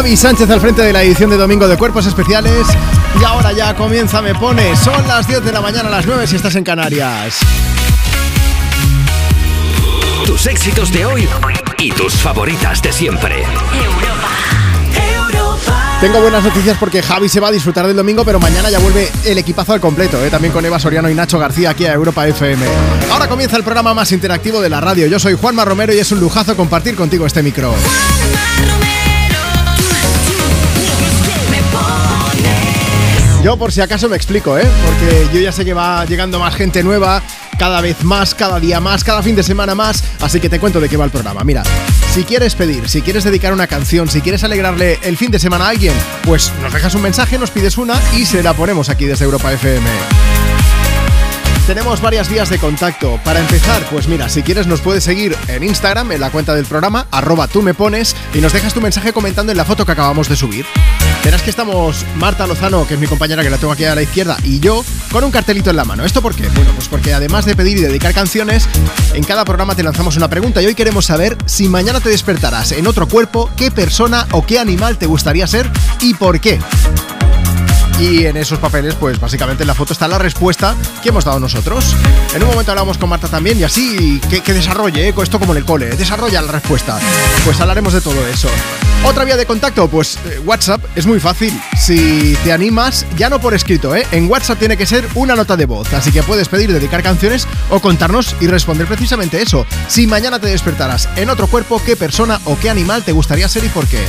Javi Sánchez al frente de la edición de Domingo de Cuerpos Especiales. Y ahora ya comienza Me Pone. Son las 10 de la mañana, a las 9 si estás en Canarias. Tus éxitos de hoy y tus favoritas de siempre. Tengo buenas noticias porque Javi se va a disfrutar del domingo, pero mañana ya vuelve el equipazo al completo, ¿eh? también con Eva Soriano y Nacho García aquí a Europa FM. Ahora comienza el programa más interactivo de la radio. Yo soy Juanma Romero y es un lujazo compartir contigo este micro. Yo por si acaso me explico, ¿eh? Porque yo ya sé que va llegando más gente nueva, cada vez más, cada día más, cada fin de semana más, así que te cuento de qué va el programa. Mira, si quieres pedir, si quieres dedicar una canción, si quieres alegrarle el fin de semana a alguien, pues nos dejas un mensaje, nos pides una y se la ponemos aquí desde Europa FM. Tenemos varias vías de contacto. Para empezar, pues mira, si quieres nos puedes seguir en Instagram, en la cuenta del programa, arroba tú me pones, y nos dejas tu mensaje comentando en la foto que acabamos de subir. Verás que estamos Marta Lozano, que es mi compañera que la tengo aquí a la izquierda, y yo con un cartelito en la mano. ¿Esto por qué? Bueno, pues porque además de pedir y dedicar canciones, en cada programa te lanzamos una pregunta y hoy queremos saber si mañana te despertarás en otro cuerpo, qué persona o qué animal te gustaría ser y por qué. Y en esos papeles, pues básicamente en la foto está la respuesta que hemos dado nosotros. En un momento hablamos con Marta también y así que, desarrolle, ¿eh? esto como en el cole, desarrolla la respuesta. Pues hablaremos de todo eso. Otra vía de contacto, pues eh, WhatsApp, es muy fácil. Si te animas, ya no por escrito, ¿eh? En WhatsApp tiene que ser una nota de voz, así que puedes pedir dedicar canciones o contarnos y responder precisamente eso. Si mañana te despertaras en otro cuerpo, ¿qué persona o qué animal te gustaría ser y por qué?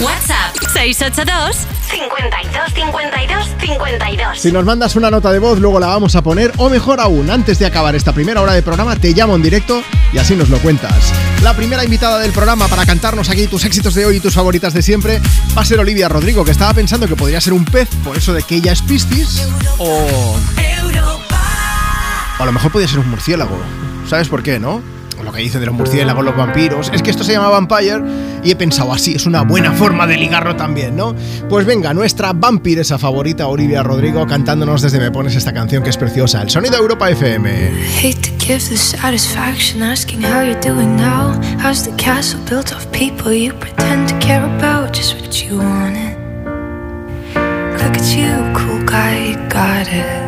WhatsApp 682 52 52 52. Si nos mandas una nota de voz, luego la vamos a poner, o mejor aún, antes de acabar esta primera hora de programa, te llamo en directo y así nos lo cuentas. La primera invitada del programa para cantarnos aquí tus éxitos de hoy y tus favoritas de siempre va a ser Olivia Rodrigo, que estaba pensando que podría ser un pez por eso de que ella es Piscis, o. O a lo mejor podría ser un murciélago. ¿Sabes por qué, no? Lo que dicen de los murciélagos, los vampiros. Es que esto se llama Vampire y he pensado así, es una buena forma de ligarlo también, ¿no? Pues venga, nuestra vampiresa favorita, Olivia Rodrigo, cantándonos desde Me Pones esta canción que es preciosa, el sonido Europa FM. Look at you, cool guy, got it.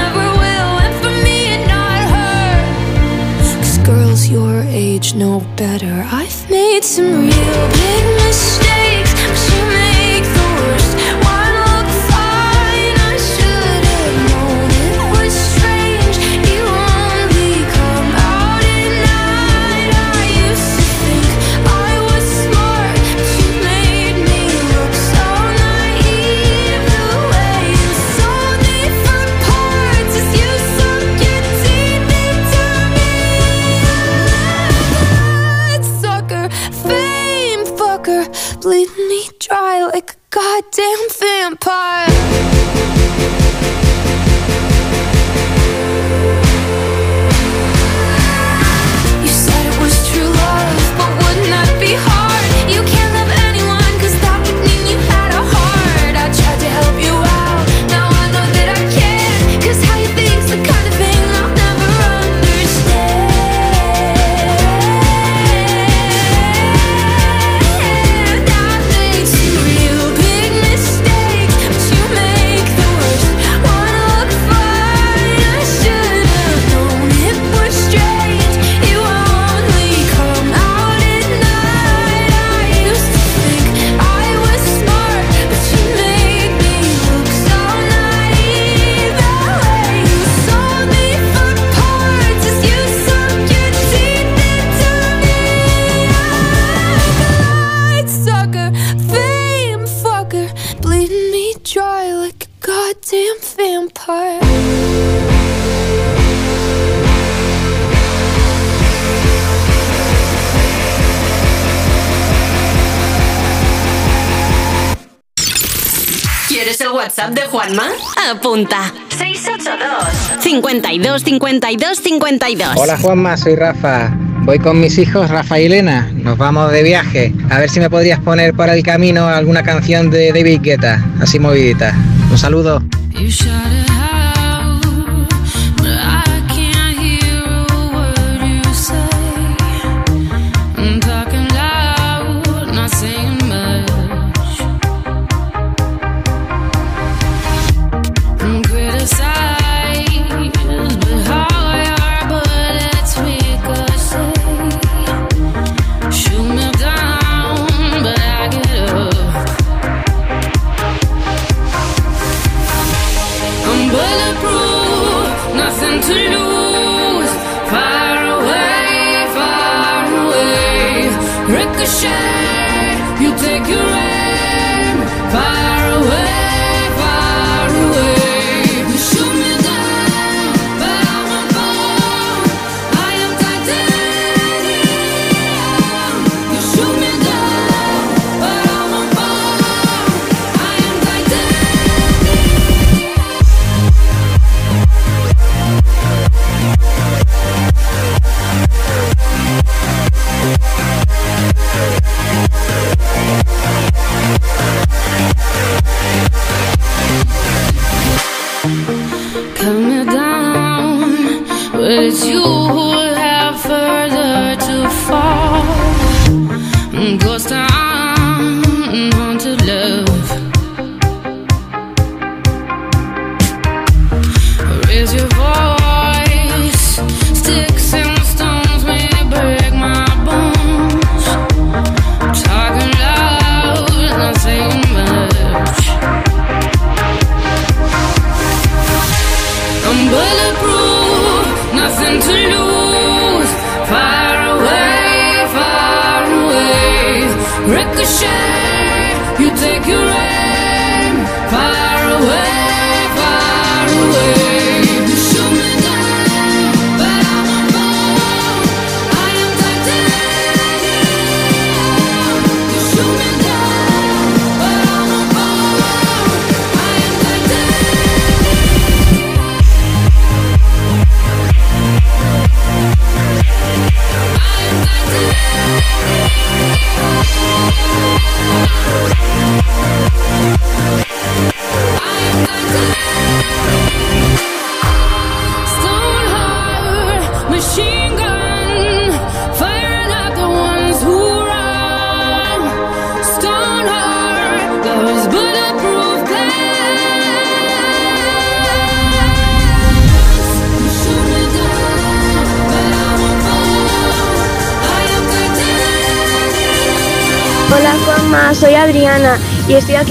your age know better. I've made some real big mistakes, WhatsApp de Juanma? Apunta. 682 52 52 52 Hola Juanma, soy Rafa. Voy con mis hijos Rafa y Elena. Nos vamos de viaje. A ver si me podrías poner para el camino alguna canción de David Guetta, así movidita. Un saludo.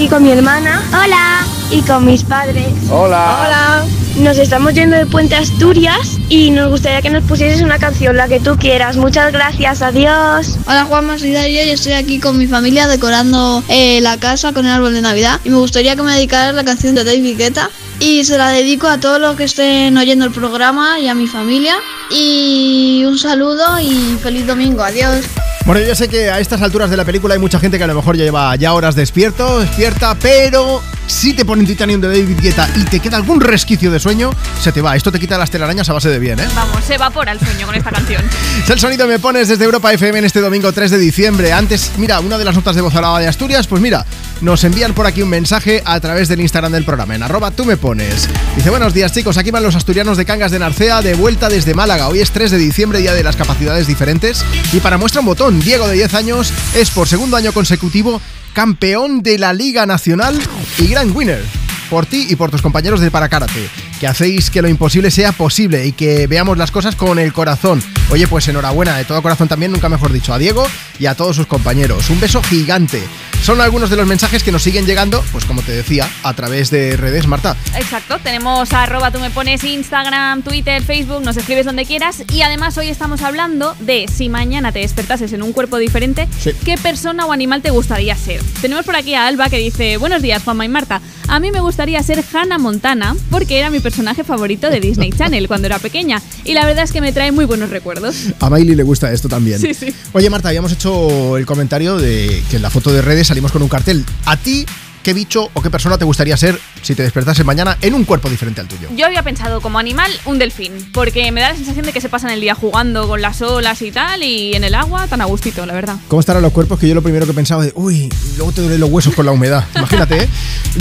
Aquí con mi hermana. Hola. Y con mis padres. Hola. Hola. Nos estamos yendo de Puente Asturias y nos gustaría que nos pusieses una canción, la que tú quieras. Muchas gracias, adiós. Hola Juanma, soy Darío y estoy aquí con mi familia decorando eh, la casa con el árbol de Navidad. Y me gustaría que me dedicaras la canción de David Guetta. Y se la dedico a todos los que estén oyendo el programa y a mi familia. Y un saludo y feliz domingo. Adiós. Bueno, yo sé que a estas alturas de la película hay mucha gente que a lo mejor ya lleva ya horas despierto, despierta, pero si te ponen Titanium de David Guetta y te queda algún resquicio de sueño, se te va. Esto te quita las telarañas a base de bien, ¿eh? Vamos, se evapora el sueño con esta canción. Es el sonido me pones desde Europa FM en este domingo 3 de diciembre. Antes, mira, una de las notas de voz de Asturias, pues mira, nos envían por aquí un mensaje a través del Instagram del programa, en arroba tú me pones. Dice, buenos días chicos, aquí van los asturianos de Cangas de Narcea de vuelta desde Málaga. Hoy es 3 de diciembre, día de las capacidades diferentes. Y para muestra un botón, Diego de 10 años es por segundo año consecutivo campeón de la Liga Nacional y gran winner. Por ti y por tus compañeros de Parakarate, que hacéis que lo imposible sea posible y que veamos las cosas con el corazón. Oye, pues enhorabuena, de todo corazón también, nunca mejor dicho, a Diego y a todos sus compañeros. Un beso gigante. Son algunos de los mensajes que nos siguen llegando, pues como te decía, a través de redes, Marta. Exacto, tenemos arroba tú me pones Instagram, Twitter, Facebook, nos escribes donde quieras y además hoy estamos hablando de si mañana te despertases en un cuerpo diferente, Sí. ¿qué persona o animal te gustaría ser? Tenemos por aquí a Alba que dice, buenos días Juanma y Marta, A mí me gustaría ser Hannah Montana porque era mi personaje favorito de Disney Channel cuando era pequeña y la verdad es que me trae muy buenos recuerdos. A Miley le gusta esto también. Sí, sí. Oye, Marta, habíamos hecho el comentario de que en la foto de redes salimos con un cartel. ¿A ti qué bicho o qué persona te gustaría ser si te despertase mañana en un cuerpo diferente al tuyo? Yo había pensado como animal un delfín, porque me da la sensación de que se pasan el día jugando con las olas y tal, y en el agua tan a gustito, la verdad. ¿Cómo estarán los cuerpos? Que yo lo primero que pensaba de, uy, luego te duelen los huesos con la humedad. Imagínate, ¿eh?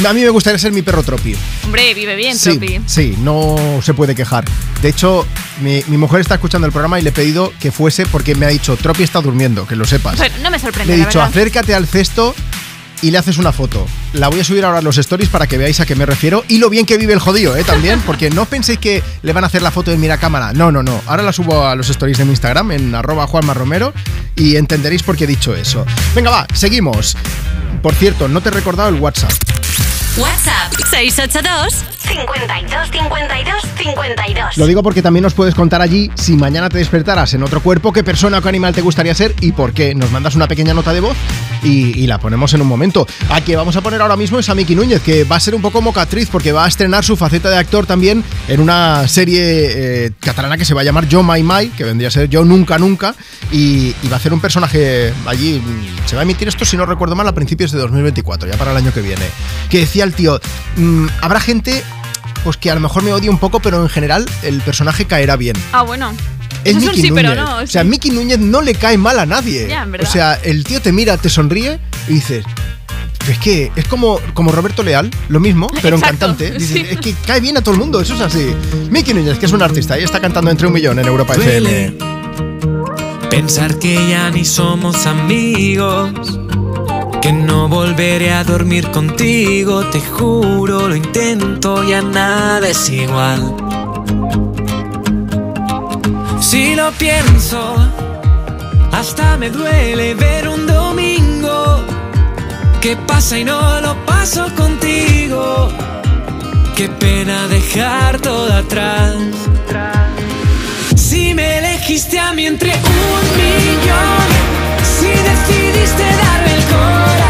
A mí me gustaría ser mi perro Tropi. Hombre, vive bien, Sí, Tropi. sí, no se puede quejar. De hecho, mi, mi mujer está escuchando el programa y le he pedido que fuese porque me ha dicho, Tropi está durmiendo, que lo sepas. Bueno, no me sorprende, Le he dicho, acércate al cesto y le haces una foto. La voy a subir ahora a los stories para que veáis a qué me refiero y lo bien que vive el jodido, ¿eh? También, porque no penséis que le van a hacer la foto en miracámara. No, no, no. Ahora la subo a los stories de mi Instagram en arroba Juanma Romero y entenderéis por qué he dicho eso. Venga, va, seguimos. Por cierto, no te he recordado el WhatsApp. WhatsApp 682 52 52 52. Lo digo porque también nos puedes contar allí si mañana te despertaras en otro cuerpo, qué persona o qué animal te gustaría ser y por qué. Nos mandas una pequeña nota de voz y, y la ponemos en un momento. A que vamos a poner ahora mismo es a Miki Núñez, que va a ser un poco mocatriz porque va a estrenar su faceta de actor también en una serie eh, catalana que se va a llamar Yo My My, que vendría a ser Yo Nunca Nunca, y, y va a hacer un personaje allí. Se va a emitir esto, si no recuerdo mal, a principios de 2024, ya para el año que viene. Que decía el tío, mm, habrá gente pues que a lo mejor me odia un poco, pero en general el personaje caerá bien. Ah, bueno. Es Eso sí, Núñez. pero no. O sea. Miki Núñez no le cae mal a nadie. Ya, en verdad. o sea, el tío te mira, te sonríe y dices. Es que es como, como Roberto Leal, lo mismo, pero en cantante. Dices, sí. Es que cae bien a todo el mundo, eso es así. Miki Núñez, que es un artista y está cantando entre un millón en Europa FM. Pensar que ya ni somos amigos, que no volveré a dormir contigo, te juro, lo intento, ya nada es igual. Si lo pienso, hasta me duele ver un domingo que pasa y no lo paso contigo. Qué pena dejar todo atrás. Si me elegiste a mí entre un millón, si decidiste el corazón,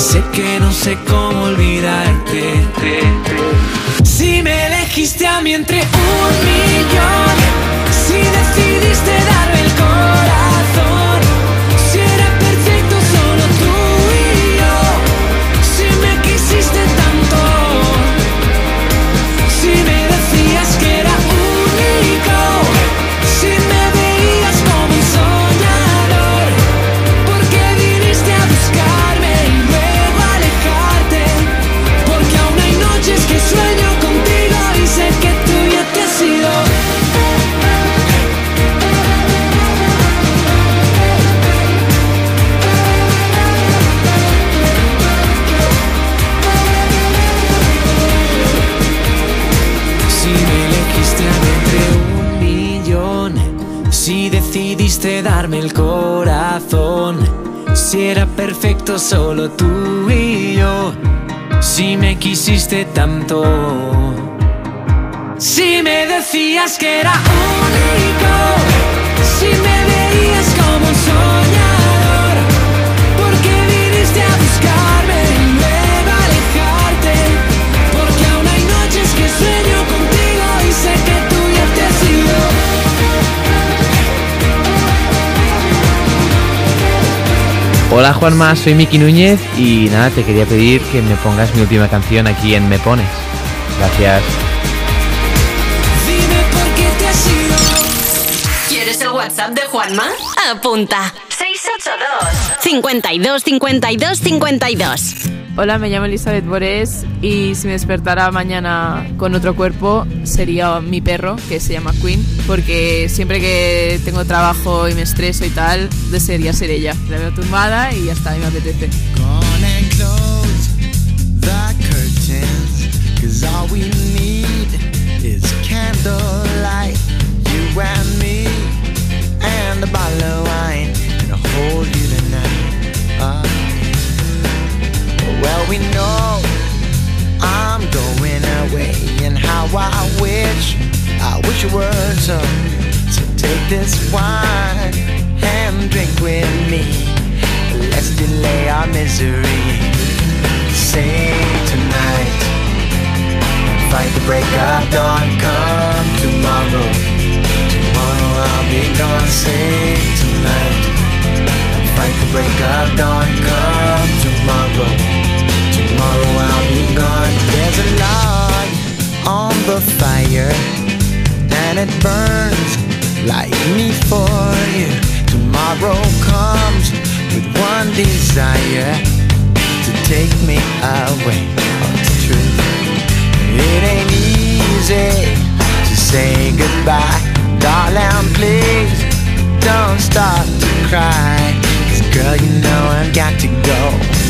Sé que no sé cómo olvidarte. Si me elegiste a mí entre un millón, si decidiste darme el corazón, darme el corazón, si era perfecto solo tú y yo, si me quisiste tanto, si me decías que era único, si me Hola Juanma, soy Miki Núñez y nada, te quería pedir que me pongas mi última canción aquí en Me Pones. Gracias. Dime por qué te has ido. WhatsApp de Juanma? Apunta. 682 52 52 52 Hola, me llamo Elizabeth Borés y si me despertara mañana con otro cuerpo sería mi perro, que se llama Queen, porque siempre que tengo trabajo y me estreso y tal, desearía ser ella. La veo tumbada y ya está, y me apetece. You and me, and a well, we know I'm going away, and how I wish, I wish it were so. So take this wine and drink with me. Let's delay our misery. Say tonight fight the break of dawn come tomorrow tomorrow i'll be gone say tonight fight the break of dawn come tomorrow tomorrow i'll be gone there's a log on the fire and it burns like me for you tomorrow comes with one desire to take me away oh, it's true it ain't easy to say goodbye. Darling, please don't start to cry. Cause girl, you know I've got to go.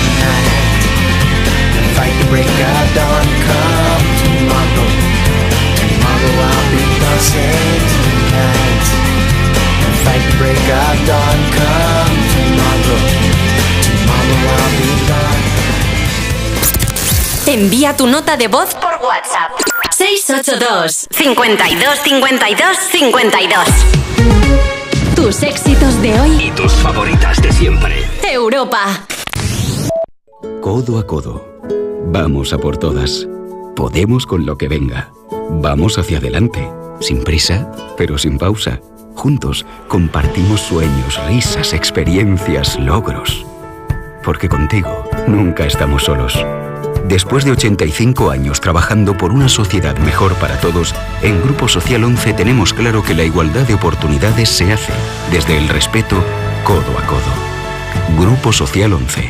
fight the break of dawn. Come tomorrow, tomorrow I'll be gone. Save tonight fight the break of dawn. Come tomorrow. Tomorrow I'll be gone. Envía tu nota de voz por WhatsApp. 682 52 52 52 Tus éxitos de hoy. Y tus favoritas de siempre. Europa. Codo a codo Vamos a por todas Podemos con lo que venga Vamos hacia adelante Sin prisa, pero sin pausa Juntos compartimos sueños, risas, experiencias, logros. Porque contigo nunca estamos solos. Después de 85 años trabajando por una sociedad mejor para todos, en Grupo Social 11 tenemos claro que la igualdad de oportunidades se hace desde el respeto codo a codo. Grupo Social 11.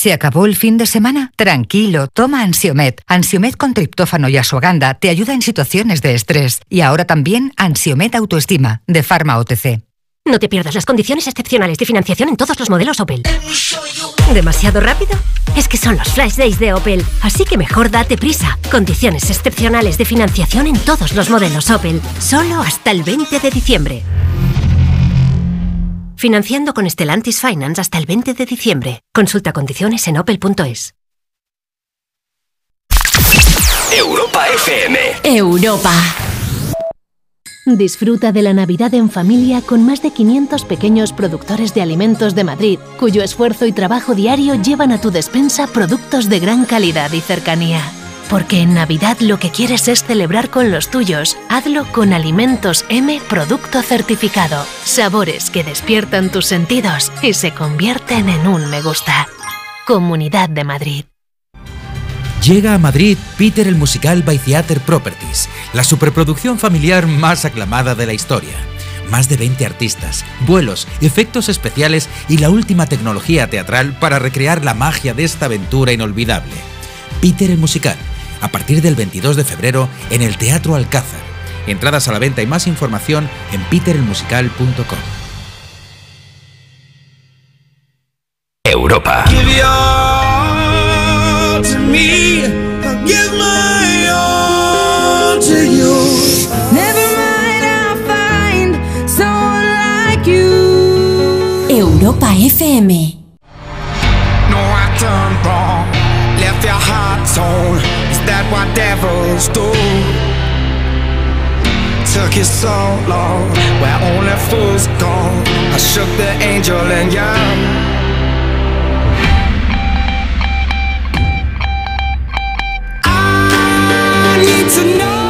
¿Se acabó el fin de semana? Tranquilo, toma Ansiomet. Ansiomet con triptófano y asuaganda te ayuda en situaciones de estrés. Y ahora también Ansiomet Autoestima, de Pharma OTC. No te pierdas las condiciones excepcionales de financiación en todos los modelos Opel. ¿Demasiado rápido? Es que son los Flash Days de Opel, así que mejor date prisa. Condiciones excepcionales de financiación en todos los modelos Opel, solo hasta el 20 de diciembre. Financiando con Stellantis Finance hasta el 20 de diciembre. Consulta condiciones en opel.es. Europa FM. Europa Disfruta de la Navidad en familia con más de 500 pequeños productores de alimentos de Madrid, cuyo esfuerzo y trabajo diario llevan a tu despensa productos de gran calidad y cercanía. Porque en Navidad lo que quieres es celebrar con los tuyos. Hazlo con Alimentos M Producto Certificado. Sabores que despiertan tus sentidos y se convierten en un me gusta. Comunidad de Madrid. Llega a Madrid Peter el Musical by Theater Properties, la superproducción familiar más aclamada de la historia. Más de 20 artistas, vuelos, efectos especiales y la última tecnología teatral para recrear la magia de esta aventura inolvidable. Peter el Musical, a partir del 22 de febrero en el Teatro Alcázar. Entradas a la venta y más información en peterelmusical.com. Europa. Europa FM. No, I that what devils do? Took you so long, where only fools go. I shook the angel and young. I need to know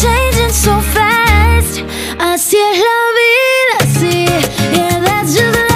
changing so fast. Así es la vida, sí, yeah, that's just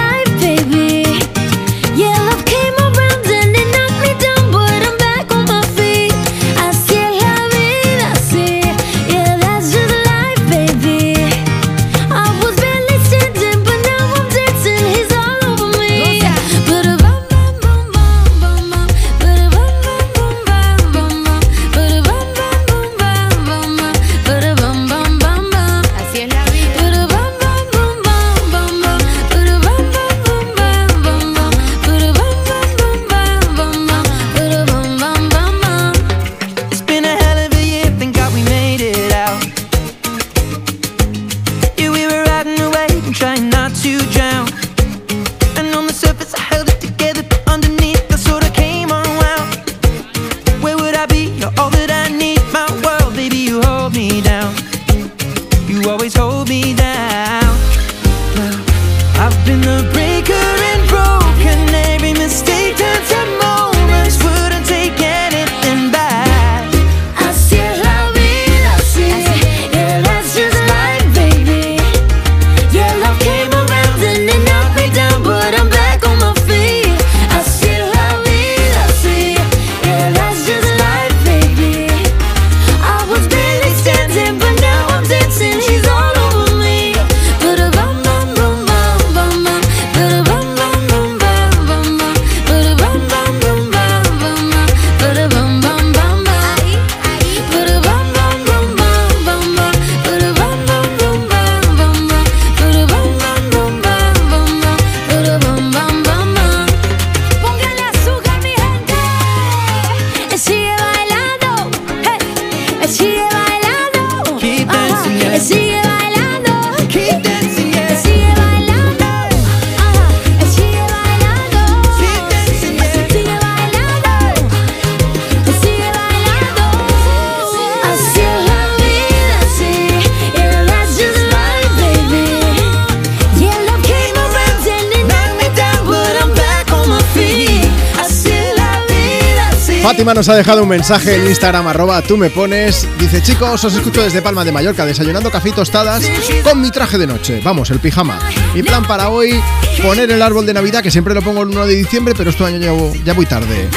ha dejado un mensaje en Instagram, arroba tú me pones. Dice, chicos, os escucho desde Palma de Mallorca, desayunando café y tostadas con mi traje de noche. Vamos, el pijama. Mi plan para hoy, poner el árbol de Navidad, que siempre lo pongo el 1 de diciembre, pero este año ya, ya voy tarde.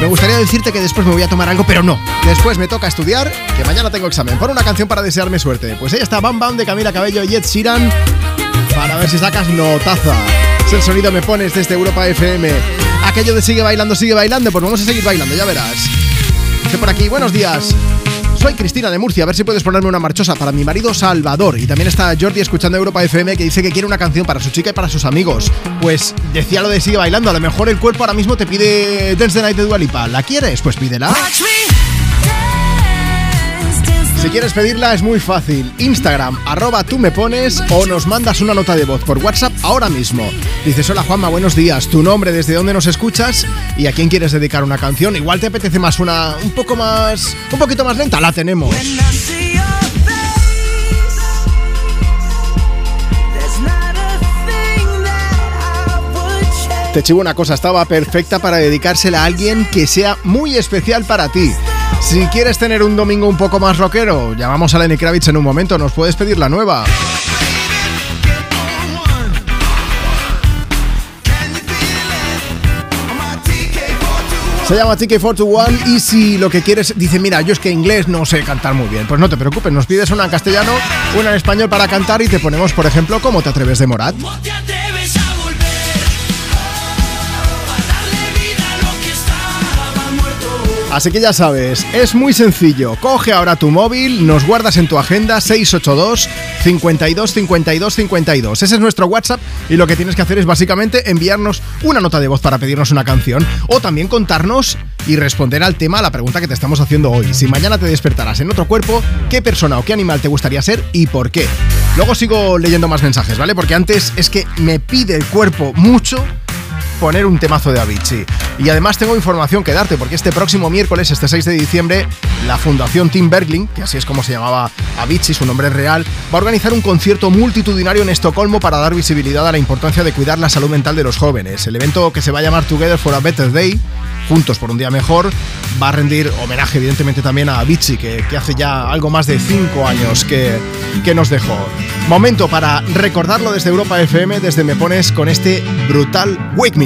Me gustaría decirte que después me voy a tomar algo, pero no. Después me toca estudiar, que mañana tengo examen. Pon una canción para desearme suerte. Pues ahí está Bam Bam de Camila Cabello y Ed Sheeran, para ver si sacas notaza. Es el sonido me pones desde Europa FM aquello de sigue bailando, sigue bailando, pues vamos a seguir bailando, ya verás. Dice por aquí, buenos días. Soy Cristina de Murcia, a ver si puedes ponerme una marchosa para mi marido Salvador. Y también está Jordi escuchando Europa FM que dice que quiere una canción para su chica y para sus amigos. Pues decía lo de sigue bailando, a lo mejor el cuerpo ahora mismo te pide Dance the Night de Dualipa. ¿La quieres? Pues pídela. Si quieres pedirla es muy fácil. Instagram, arroba tú me pones o nos mandas una nota de voz por WhatsApp ahora mismo. Dices, hola Juanma, buenos días. Tu nombre, desde dónde nos escuchas y a quién quieres dedicar una canción. Igual te apetece más una un poco más. un poquito más lenta, la tenemos. Te chivo una cosa, estaba perfecta para dedicársela a alguien que sea muy especial para ti. Si quieres tener un domingo un poco más rockero, llamamos a Lenny Kravitz en un momento, nos puedes pedir la nueva. Se llama TK421 y si lo que quieres, dice, mira, yo es que inglés no sé cantar muy bien. Pues no te preocupes, nos pides una en castellano, una en español para cantar y te ponemos, por ejemplo, ¿Cómo te atreves de Morat? Así que ya sabes, es muy sencillo. Coge ahora tu móvil, nos guardas en tu agenda 682 52 52 52. Ese es nuestro WhatsApp y lo que tienes que hacer es básicamente enviarnos una nota de voz para pedirnos una canción o también contarnos y responder al tema, a la pregunta que te estamos haciendo hoy. Si mañana te despertarás en otro cuerpo, ¿qué persona o qué animal te gustaría ser y por qué? Luego sigo leyendo más mensajes, ¿vale? Porque antes es que me pide el cuerpo mucho poner un temazo de Avicii. Y además tengo información que darte, porque este próximo miércoles, este 6 de diciembre, la Fundación Tim Bergling, que así es como se llamaba Avicii, su nombre es real, va a organizar un concierto multitudinario en Estocolmo para dar visibilidad a la importancia de cuidar la salud mental de los jóvenes. El evento que se va a llamar Together for a Better Day, Juntos por un Día Mejor, va a rendir homenaje evidentemente también a Avicii, que, que hace ya algo más de 5 años que, que nos dejó. Momento para recordarlo desde Europa FM, desde Me Pones con este brutal Wake Me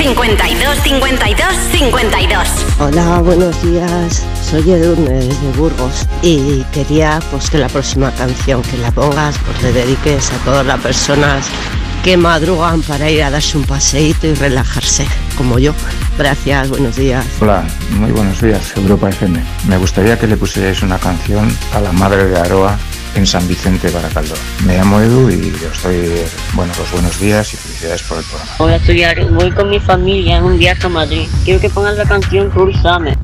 52 52 52. Hola, buenos días. Soy Edurne desde Burgos y quería pues que la próxima canción que la pongas pues le dediques a todas las personas que madrugan para ir a darse un paseíto y relajarse, como yo. Gracias, buenos días. Hola, muy buenos días, Europa FM. Me gustaría que le pusierais una canción a la madre de Aroa en San Vicente Baracaldo. Me llamo Edu y yo estoy bueno, pues buenos días y felicidades por el programa. Hola, a estudiar. Voy con mi familia en un viaje a Madrid. Quiero que pongas la canción Cruzame.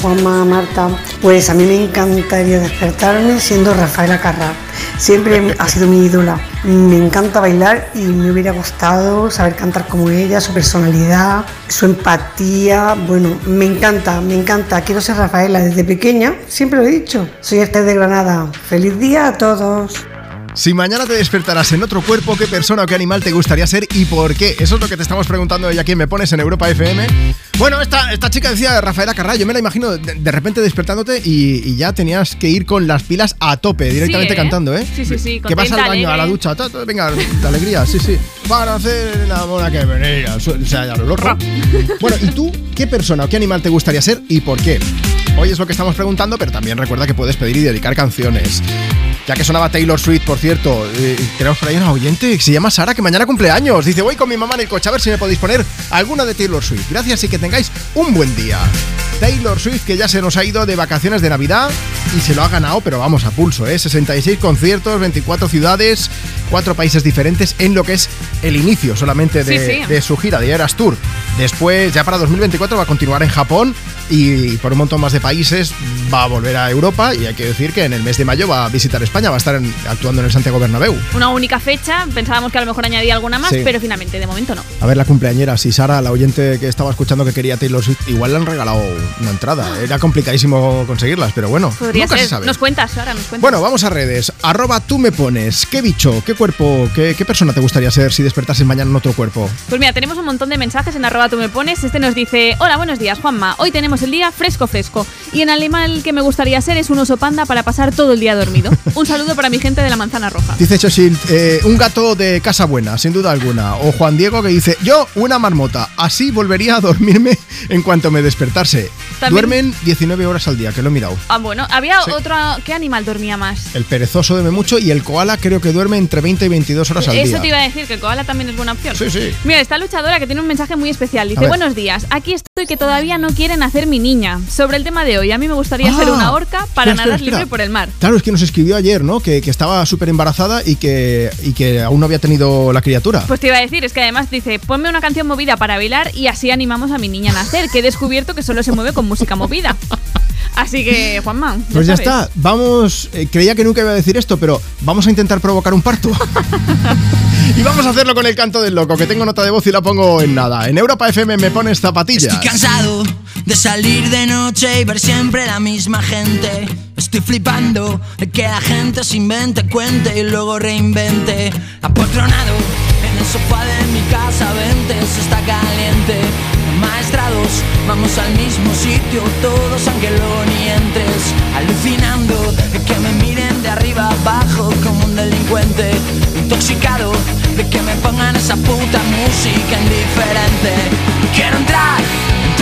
Juanma, Marta. Pues a mí me encantaría despertarme siendo Rafaela Carrà. Siempre ha sido mi ídola. Me encanta bailar y me hubiera gustado saber cantar como ella, su personalidad, su empatía. Bueno, me encanta, me encanta. Quiero ser Rafaela desde pequeña, siempre lo he dicho. Soy Esther de Granada. Feliz día a todos. Si mañana te despertarás en otro cuerpo, ¿qué persona o qué animal te gustaría ser y por qué? Eso es lo que te estamos preguntando hoy aquí en Me Pones en Europa FM. Bueno, esta, esta chica decía Rafaela Carrá, yo me la imagino de, de repente despertándote y, y ya tenías que ir con las pilas a tope, directamente Sí, ¿eh? cantando, ¿eh? Sí, sí, sí, Que vas al baño, a la ducha, ta, ta, venga, de alegría, sí, sí. Para hacer la mona que venía, o sea, ya lo loco. Bueno, ¿y tú qué persona o qué animal te gustaría ser y por qué? Hoy es lo que estamos preguntando, pero también recuerda que puedes pedir y dedicar canciones. Ya que sonaba Taylor Swift, por cierto, eh, tenemos por ahí una oyente que se llama Sara, que mañana cumple años. Dice, voy con mi mamá en el coche a ver si me podéis poner alguna de Taylor Swift. Gracias y que tengáis un buen día. Taylor Swift, que ya se nos ha ido de vacaciones de Navidad y se lo ha ganado, pero vamos a pulso, ¿eh? 66 conciertos, 24 ciudades, cuatro países diferentes en lo que es el inicio solamente de, Sí, sí. de su gira de Eras Tour. Después, ya para 2024, va a continuar en Japón y por un montón más de países va a volver a Europa y hay que decir que en el mes de mayo va a visitar España, va a estar en- actuando en el Santiago Bernabéu. Una única fecha, pensábamos que a lo mejor añadía alguna más, Sí. pero finalmente de momento no. A ver la cumpleañera, si Sara, la oyente que estaba escuchando que quería Taylor Swift, igual le han regalado una entrada. Era complicadísimo conseguirlas, pero bueno, Podría nunca ser. se sabe. Nos cuentas ahora, nos cuentas. Bueno, vamos a redes. Arroba tú me pones. ¿Qué bicho, qué cuerpo, qué, qué persona te gustaría ser si despertases mañana en otro cuerpo? Pues mira, tenemos un montón de mensajes en arroba tú me pones. Este nos dice, hola, buenos días, Juanma. Hoy tenemos el día fresco, fresco. Y en animal que me gustaría ser es un oso panda para pasar todo el día dormido. Un saludo para mi gente de la manzana roja. Dice Chosil, eh, un gato de casa buena, sin duda alguna. O Juan Diego que dice, yo una marmota, así volvería a dormirme en cuanto me despertase. También- Duermen 19 horas al día, que lo he mirado. Ah, bueno, había Sí. otro... ¿Qué animal dormía más? El perezoso duerme mucho y el koala creo que duerme entre 20 y 22 horas al Eso día. te iba a decir, que el koala también es buena opción. Sí, sí. Mira, esta luchadora que tiene un mensaje muy especial. Dice, buenos días, aquí estoy que todavía no quieren hacer mi niña. Sobre el tema de hoy, a mí me gustaría Ah. ser una orca para Espera, nadar espera. libre por el mar. Claro, es que nos escribió ayer, ¿no? Que, que estaba súper embarazada y que, y que aún no había tenido la criatura. Pues te iba a decir, es que además dice, ponme una canción movida para bailar y así animamos a mi niña a nacer, que he descubierto que solo se mueve con música movida. Así que, Juanma. Pues ya sabes. está, vamos, eh, creía que nunca iba a decir esto, pero vamos a intentar provocar un parto. y vamos a hacerlo con el canto del loco, que tengo nota de voz y la pongo en nada. En Europa FM me pones zapatillas. Estoy cansado de salir de noche y ver siempre la misma gente. Estoy flipando de que la gente se invente, cuente y luego reinvente. Apotronado en el sofá de mi casa, vente, se está caliente. Maestrados, vamos al mismo sitio, todos aunque luego ni entres. Alucinando de que me miren de arriba abajo como un delincuente. Intoxicado de que me pongan esa puta música indiferente. Quiero entrar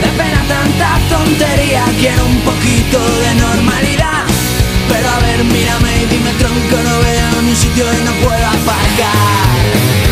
Me pena tanta tontería, quiero un poquito de normalidad. Pero a ver, mírame y dime tronco, no veo ni sitio y no puedo aparcar.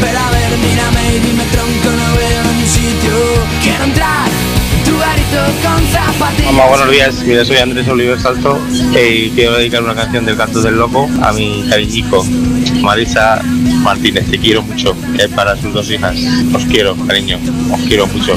Pero a ver, mírame dime tronco, no veo sitio. Quiero entrar en tu garito con zapatillas. Hola, buenos días. Mira, soy Andrés Oliver Salto y quiero dedicar una canción del Canto del Loco a mi cariñico, Marisa Martínez. Te quiero mucho. Es para sus dos hijas. Os quiero, cariño. Os quiero mucho.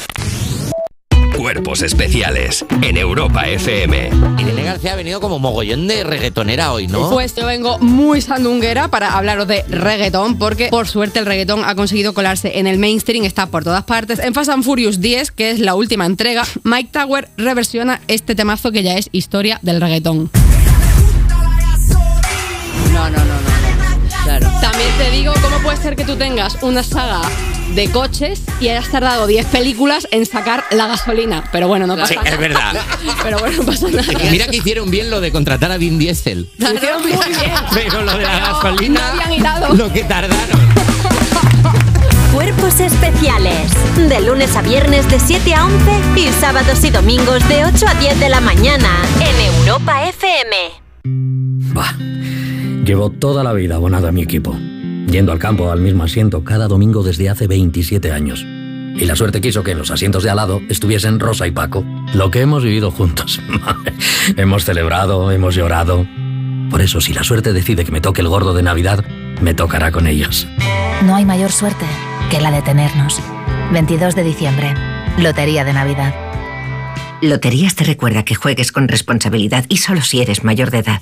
Cuerpos especiales en Europa FM. Irene García ha venido como mogollón de reggaetonera hoy, ¿no? Pues yo vengo muy sandunguera para hablaros de reggaetón, porque por suerte el reggaetón ha conseguido colarse en el mainstream, está por todas partes. En Fast and Furious 10, que es la última entrega, Mike Tower reversiona este temazo que ya es historia del reggaetón. No, no, no, no. Claro. También te digo, ¿cómo puede ser que tú tengas una saga de coches y hayas tardado 10 películas en sacar la gasolina? Pero bueno, no pasa Sí, nada. es verdad. Pero bueno, no pasa nada. Mira que hicieron bien lo de contratar a Vin Diesel. Lo hicieron muy bien. Pero lo de la Pero gasolina. no habían hilado. Lo que tardaron. Cuerpos especiales. De lunes a viernes de 7 a 11 y sábados y domingos de 8 a 10 de la mañana en Europa FM. Bah, llevo toda la vida abonado a mi equipo, yendo al campo al mismo asiento cada domingo desde hace 27 años. Y la suerte quiso que en los asientos de al lado estuviesen Rosa y Paco, lo que hemos vivido juntos. hemos celebrado, hemos llorado. Por eso, si la suerte decide que me toque el gordo de Navidad, me tocará con ellos. No hay mayor suerte que la de tenernos. 22 de diciembre, Lotería de Navidad. Loterías te recuerda que juegues con responsabilidad y solo si eres mayor de edad.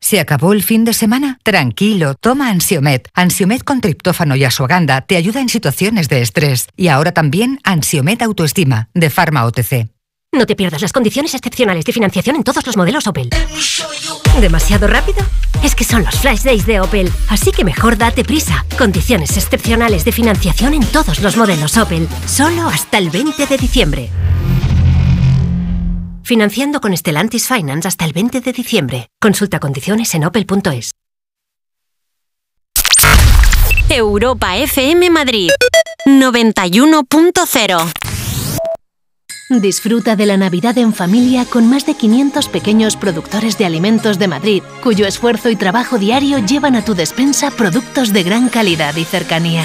¿Se acabó el fin de semana? Tranquilo, toma Ansiomet. Ansiomet con triptófano y asuaganda te ayuda en situaciones de estrés. Y ahora también Ansiomet Autoestima, de Pharma OTC. No te pierdas las condiciones excepcionales de financiación en todos los modelos Opel. ¿Demasiado rápido? Es que son los Flash Days de Opel, así que mejor date prisa. Condiciones excepcionales de financiación en todos los modelos Opel, solo hasta el 20 de diciembre. Financiando con Stellantis Finance hasta el 20 de diciembre. Consulta condiciones en opel.es. Europa FM Madrid 91.0 Disfruta de la Navidad en familia con más de 500 pequeños productores de alimentos de Madrid, cuyo esfuerzo y trabajo diario llevan a tu despensa productos de gran calidad y cercanía.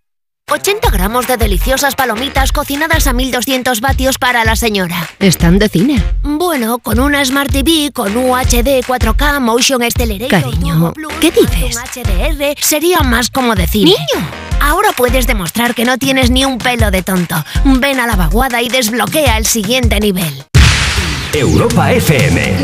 80 gramos de deliciosas palomitas cocinadas a 1200 vatios para la señora. Están de cine. Bueno, con una Smart TV, con UHD 4K, Motion Accelerator, Cariño, Plus, ¿qué dices? con HDR, sería más como de cine. ¡Niño! Ahora puedes demostrar que no tienes ni un pelo de tonto. Ven a la vaguada y desbloquea el siguiente nivel. Europa FM.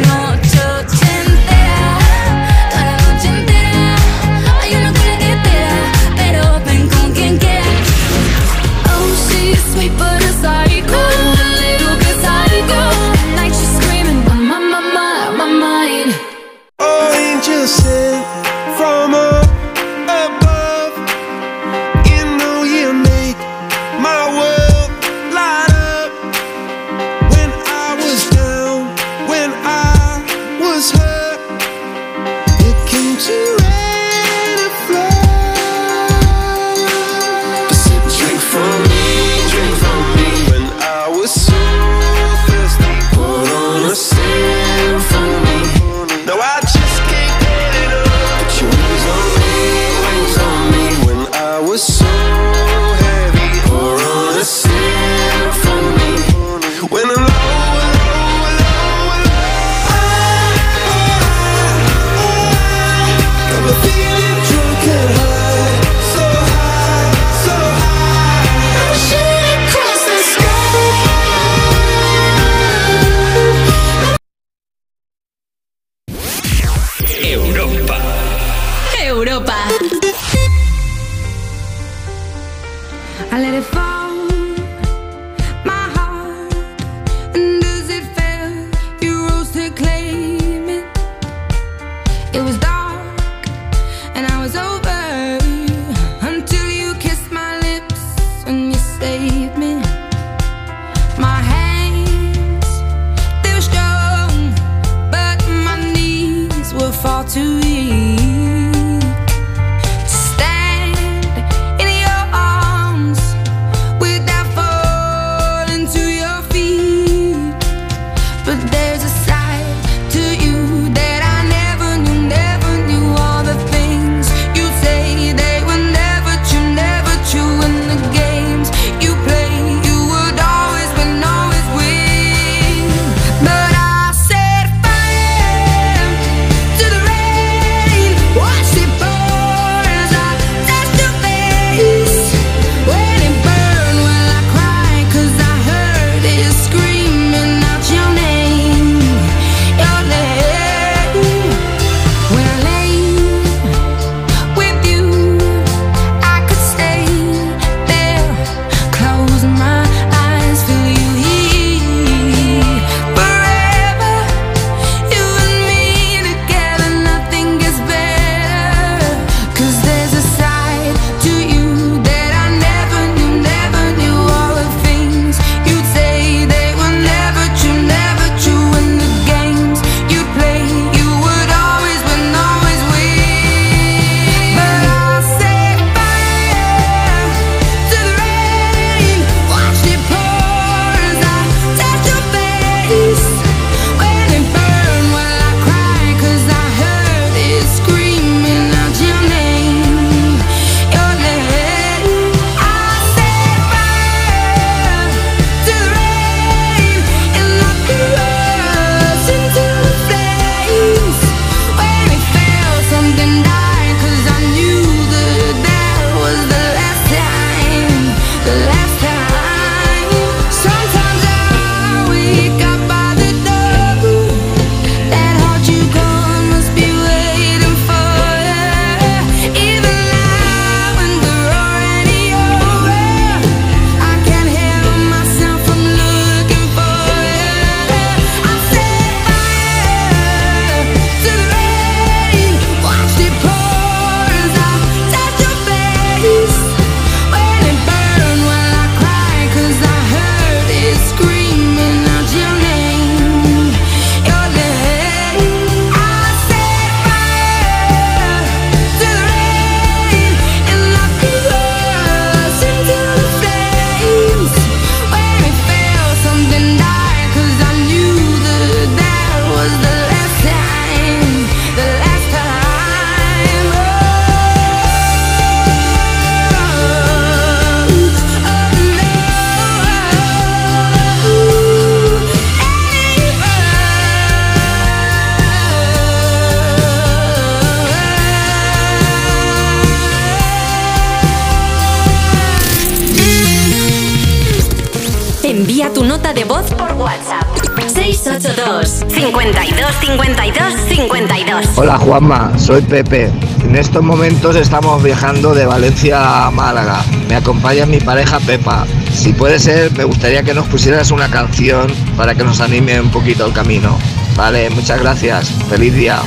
Soy Pepe. En estos momentos estamos viajando de Valencia a Málaga. Me acompaña mi pareja Pepa. Si puede ser, me gustaría que nos pusieras una canción para que nos anime un poquito el camino. Vale, muchas gracias. Feliz día.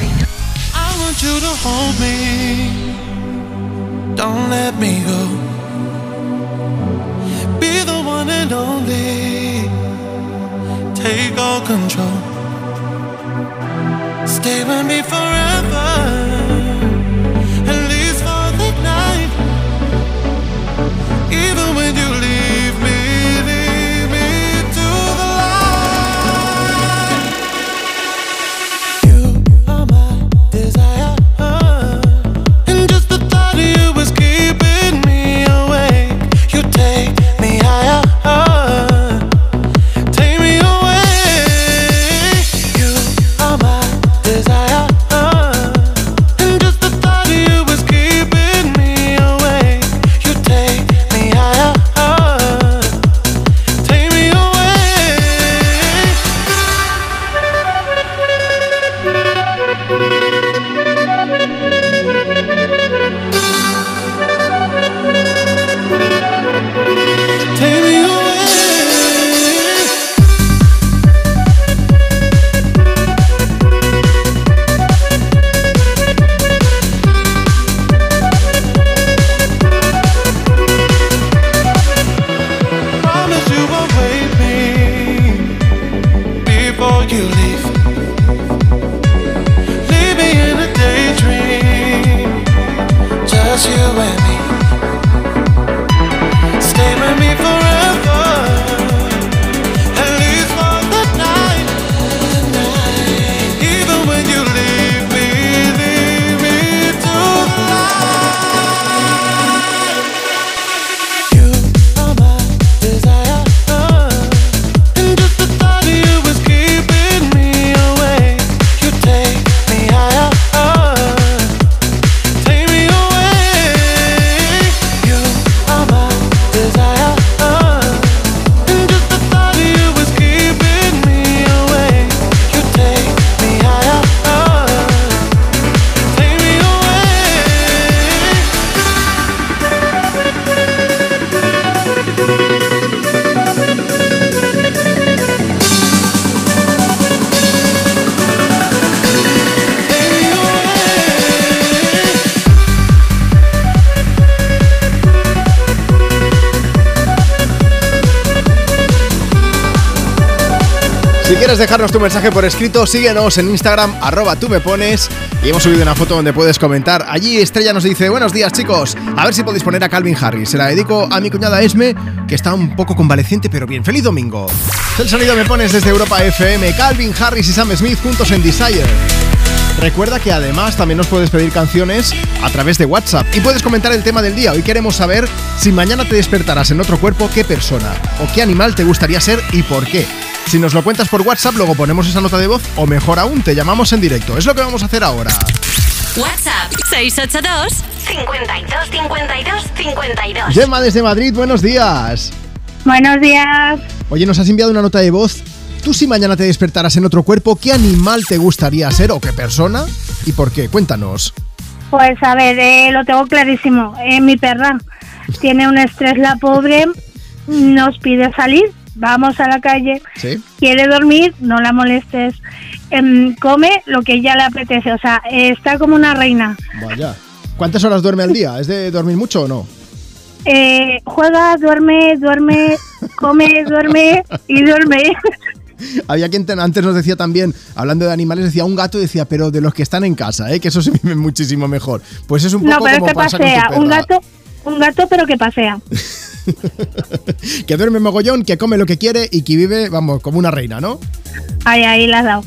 Even when you leave tu mensaje por escrito, síguenos en Instagram, arroba tú me pones. Y hemos subido una foto donde puedes comentar. Allí Estrella nos dice, buenos días chicos, a ver si podéis poner a Calvin Harris. Se la dedico a mi cuñada Esme, que está un poco convaleciente, pero bien. ¡Feliz domingo! El sonido me pones desde Europa FM, Calvin Harris y Sam Smith juntos en Desire. Recuerda que además también nos puedes pedir canciones a través de WhatsApp y puedes comentar el tema del día. Hoy queremos saber si mañana te despertarás en otro cuerpo, qué persona o qué animal te gustaría ser y por qué. Si nos lo cuentas por WhatsApp, luego ponemos esa nota de voz o mejor aún, te llamamos en directo. Es lo que vamos a hacer ahora. WhatsApp 682 52 52 52 Gemma desde Madrid, buenos días. Buenos días. Oye, nos has enviado una nota de voz. Tú si mañana te despertaras en otro cuerpo, ¿qué animal te gustaría ser o qué persona? ¿Y por qué? Cuéntanos. Pues a ver, eh, lo tengo clarísimo. Eh, mi perra tiene un estrés la pobre, nos pide salir, vamos a la calle, ¿Sí? quiere dormir, no la molestes, Em, come lo que ella le apetece, o sea, está como una reina. Vaya. ¿Cuántas horas duerme al día? ¿Es de dormir mucho o no? Eh, juega, duerme, duerme, come, duerme y duerme. Había quien te- antes nos decía también, hablando de animales, decía un gato, decía, pero de los que están en casa, ¿eh? que eso se vive muchísimo mejor. Pues es un poco No, pero como este pasa con tu pasea, un perra. gato, un gato pero que pasea. Que duerme mogollón, que come lo que quiere y que vive, vamos, como una reina, ¿no? Ahí, ahí la has dado.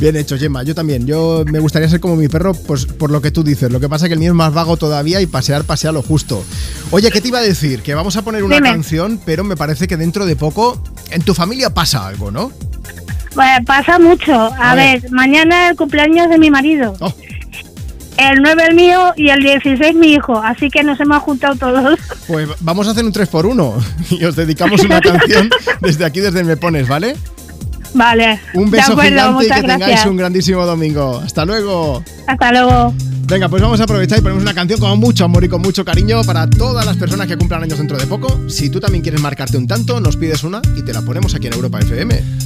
Bien hecho, Gemma. Yo también. Yo me gustaría ser como mi perro, pues por lo que tú dices. Lo que pasa es que el mío es más vago todavía y pasear, pasea lo justo. Oye, ¿qué te iba a decir? Que vamos a poner una Dime. canción, pero me parece que dentro de poco en tu familia pasa algo, ¿no? Bueno, pasa mucho. A, A ver. ver. mañana el cumpleaños de mi marido. Oh. El 9 el mío y el 16 mi hijo. Así que nos hemos juntado todos. Pues vamos a hacer un 3x1 y os dedicamos una canción desde aquí, desde Me Pones, ¿vale? Vale. Un beso acuerdo, gigante y que tengáis un grandísimo domingo. Hasta luego. Hasta luego. Venga, pues vamos a aprovechar y ponemos una canción con mucho amor y con mucho cariño para todas las personas que cumplan años dentro de poco. Si tú también quieres marcarte un tanto, nos pides una y te la ponemos aquí en Europa FM.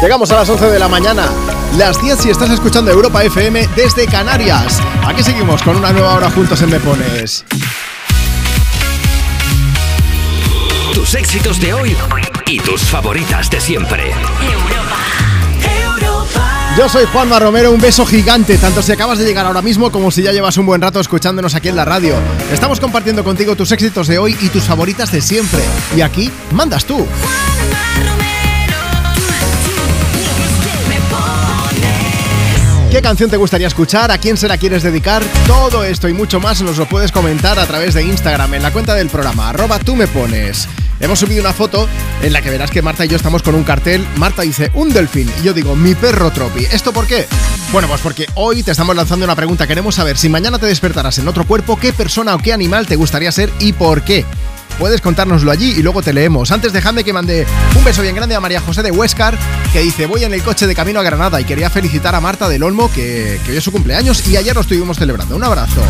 Llegamos a las 11 de la mañana, las 10 si estás escuchando Europa FM desde Canarias. Aquí seguimos con una nueva hora juntos en Me Pones. Tus éxitos de hoy y tus favoritas de siempre. Yo soy Juanma Romero, un beso gigante, tanto si acabas de llegar ahora mismo como si ya llevas un buen rato escuchándonos aquí en la radio. Estamos compartiendo contigo tus éxitos de hoy y tus favoritas de siempre. Y aquí mandas tú. ¿Qué canción te gustaría escuchar? ¿A quién se la quieres dedicar? Todo esto y mucho más nos lo puedes comentar a través de Instagram en la cuenta del programa, arroba tú me pones. Hemos subido una foto en la que verás que Marta y yo estamos con un cartel. Marta dice, un delfín. Y yo digo, mi perro Tropi. ¿Esto por qué? Bueno, pues porque hoy te estamos lanzando una pregunta. Queremos saber si mañana te despertaras en otro cuerpo, qué persona o qué animal te gustaría ser y por qué. Puedes contárnoslo allí y luego te leemos. Antes dejadme que mande un beso bien grande a María José de Huescar, que dice, voy en el coche de camino a Granada y quería felicitar a Marta del Olmo, que, que hoy es su cumpleaños y ayer lo estuvimos celebrando. Un abrazo.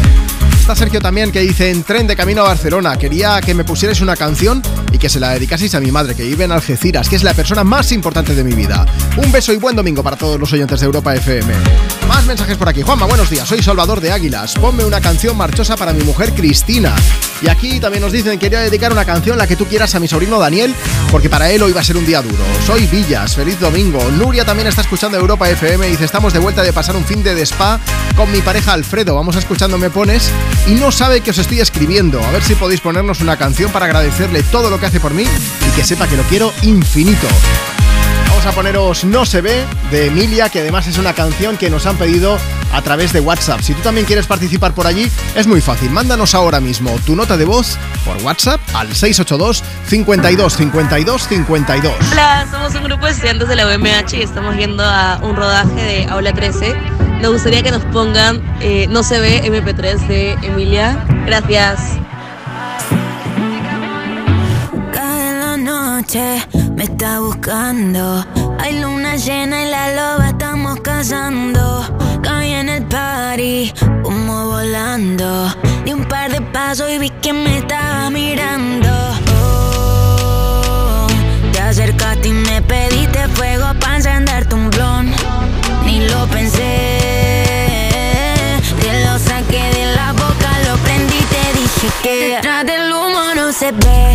Está Sergio también que dice, en tren de camino a Barcelona, quería que me pusierais una canción y que se la dedicaseis a mi madre, que vive en Algeciras, que es la persona más importante de mi vida. Un beso y buen domingo para todos los oyentes de Europa FM. Más mensajes por aquí. Juanma, buenos días. Soy Salvador de Águilas. Ponme una canción marchosa para mi mujer Cristina. Y aquí también nos dicen, quería dedicar una canción, la que tú quieras, a mi sobrino Daniel, porque para él hoy va a ser un día duro. Soy Villas, feliz domingo. Nuria también está escuchando Europa FM y dice, estamos de vuelta de pasar un fin de spa con mi pareja Alfredo. Vamos a escuchando Me Pones y no sabe que os estoy escribiendo. A ver si podéis ponernos una canción para agradecerle todo lo que hace por mí y que sepa que lo quiero infinito. A poneros No se ve de Emilia, que además es una canción que nos han pedido a través de WhatsApp. Si tú también quieres participar por allí, es muy fácil. Mándanos ahora mismo tu nota de voz por WhatsApp al 682 52 52 52. Hola, somos un grupo de estudiantes de la UMH y estamos yendo a un rodaje de Aula 13. Nos gustaría que nos pongan eh, No se ve MP3 de Emilia. Gracias. Cada la noche me está buscando. Hay luna llena y la loba estamos cazando. Caí en el party, humo volando. Di un par de pasos y vi que me estaba mirando. Oh, te acercaste y me pediste fuego para encenderte un blon. Ni lo pensé. Te lo saqué de la boca, lo prendí te dije que detrás del humo no se ve.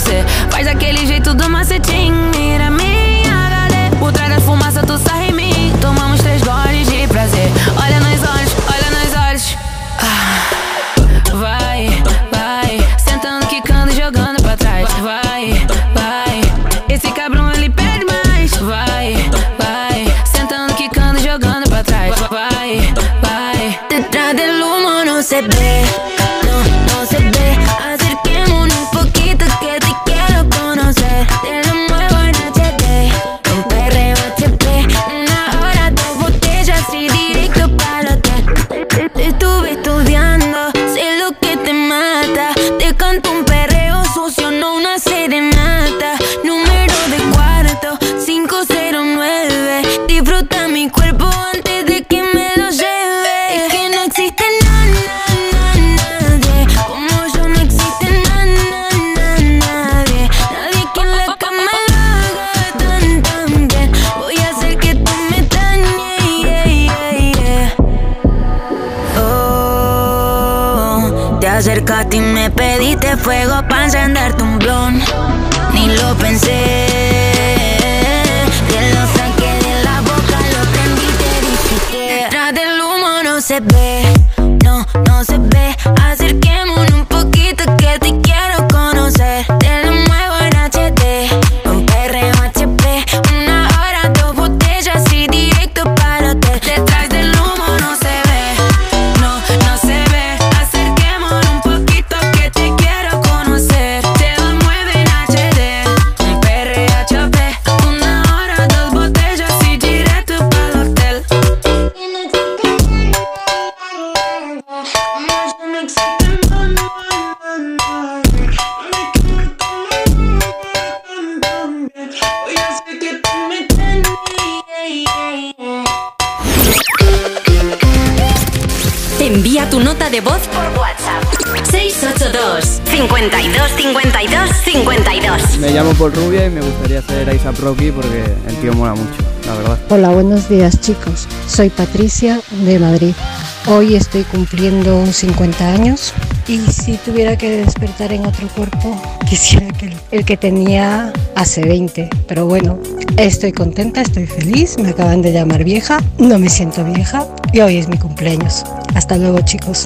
Você. Faz aquele jeito do macetinho, mira minha HD. Por trás da fumaça, tu sarra em mim. Tomamos três goles de prazer. Olha nos olhos, olha nos olhos. Ah, vai, vai. Sentando, quicando jogando pra trás. Vai, vai. Esse cabrão ele pede mais. Vai, vai. Sentando, quicando jogando pra trás. Vai, vai. Detrás del humo no se ve, fuego para encenderte un blon. Ni lo pensé. Paul Rubia y me gustaría hacer a Rocky porque el tío mola mucho, la verdad. Hola, buenos días chicos. Soy Patricia de Madrid. Hoy estoy cumpliendo 50 años y si tuviera que despertar en otro cuerpo, quisiera que el que tenía hace 20. Pero bueno, estoy contenta, estoy feliz, me acaban de llamar vieja, no me siento vieja y hoy es mi cumpleaños. Hasta luego chicos.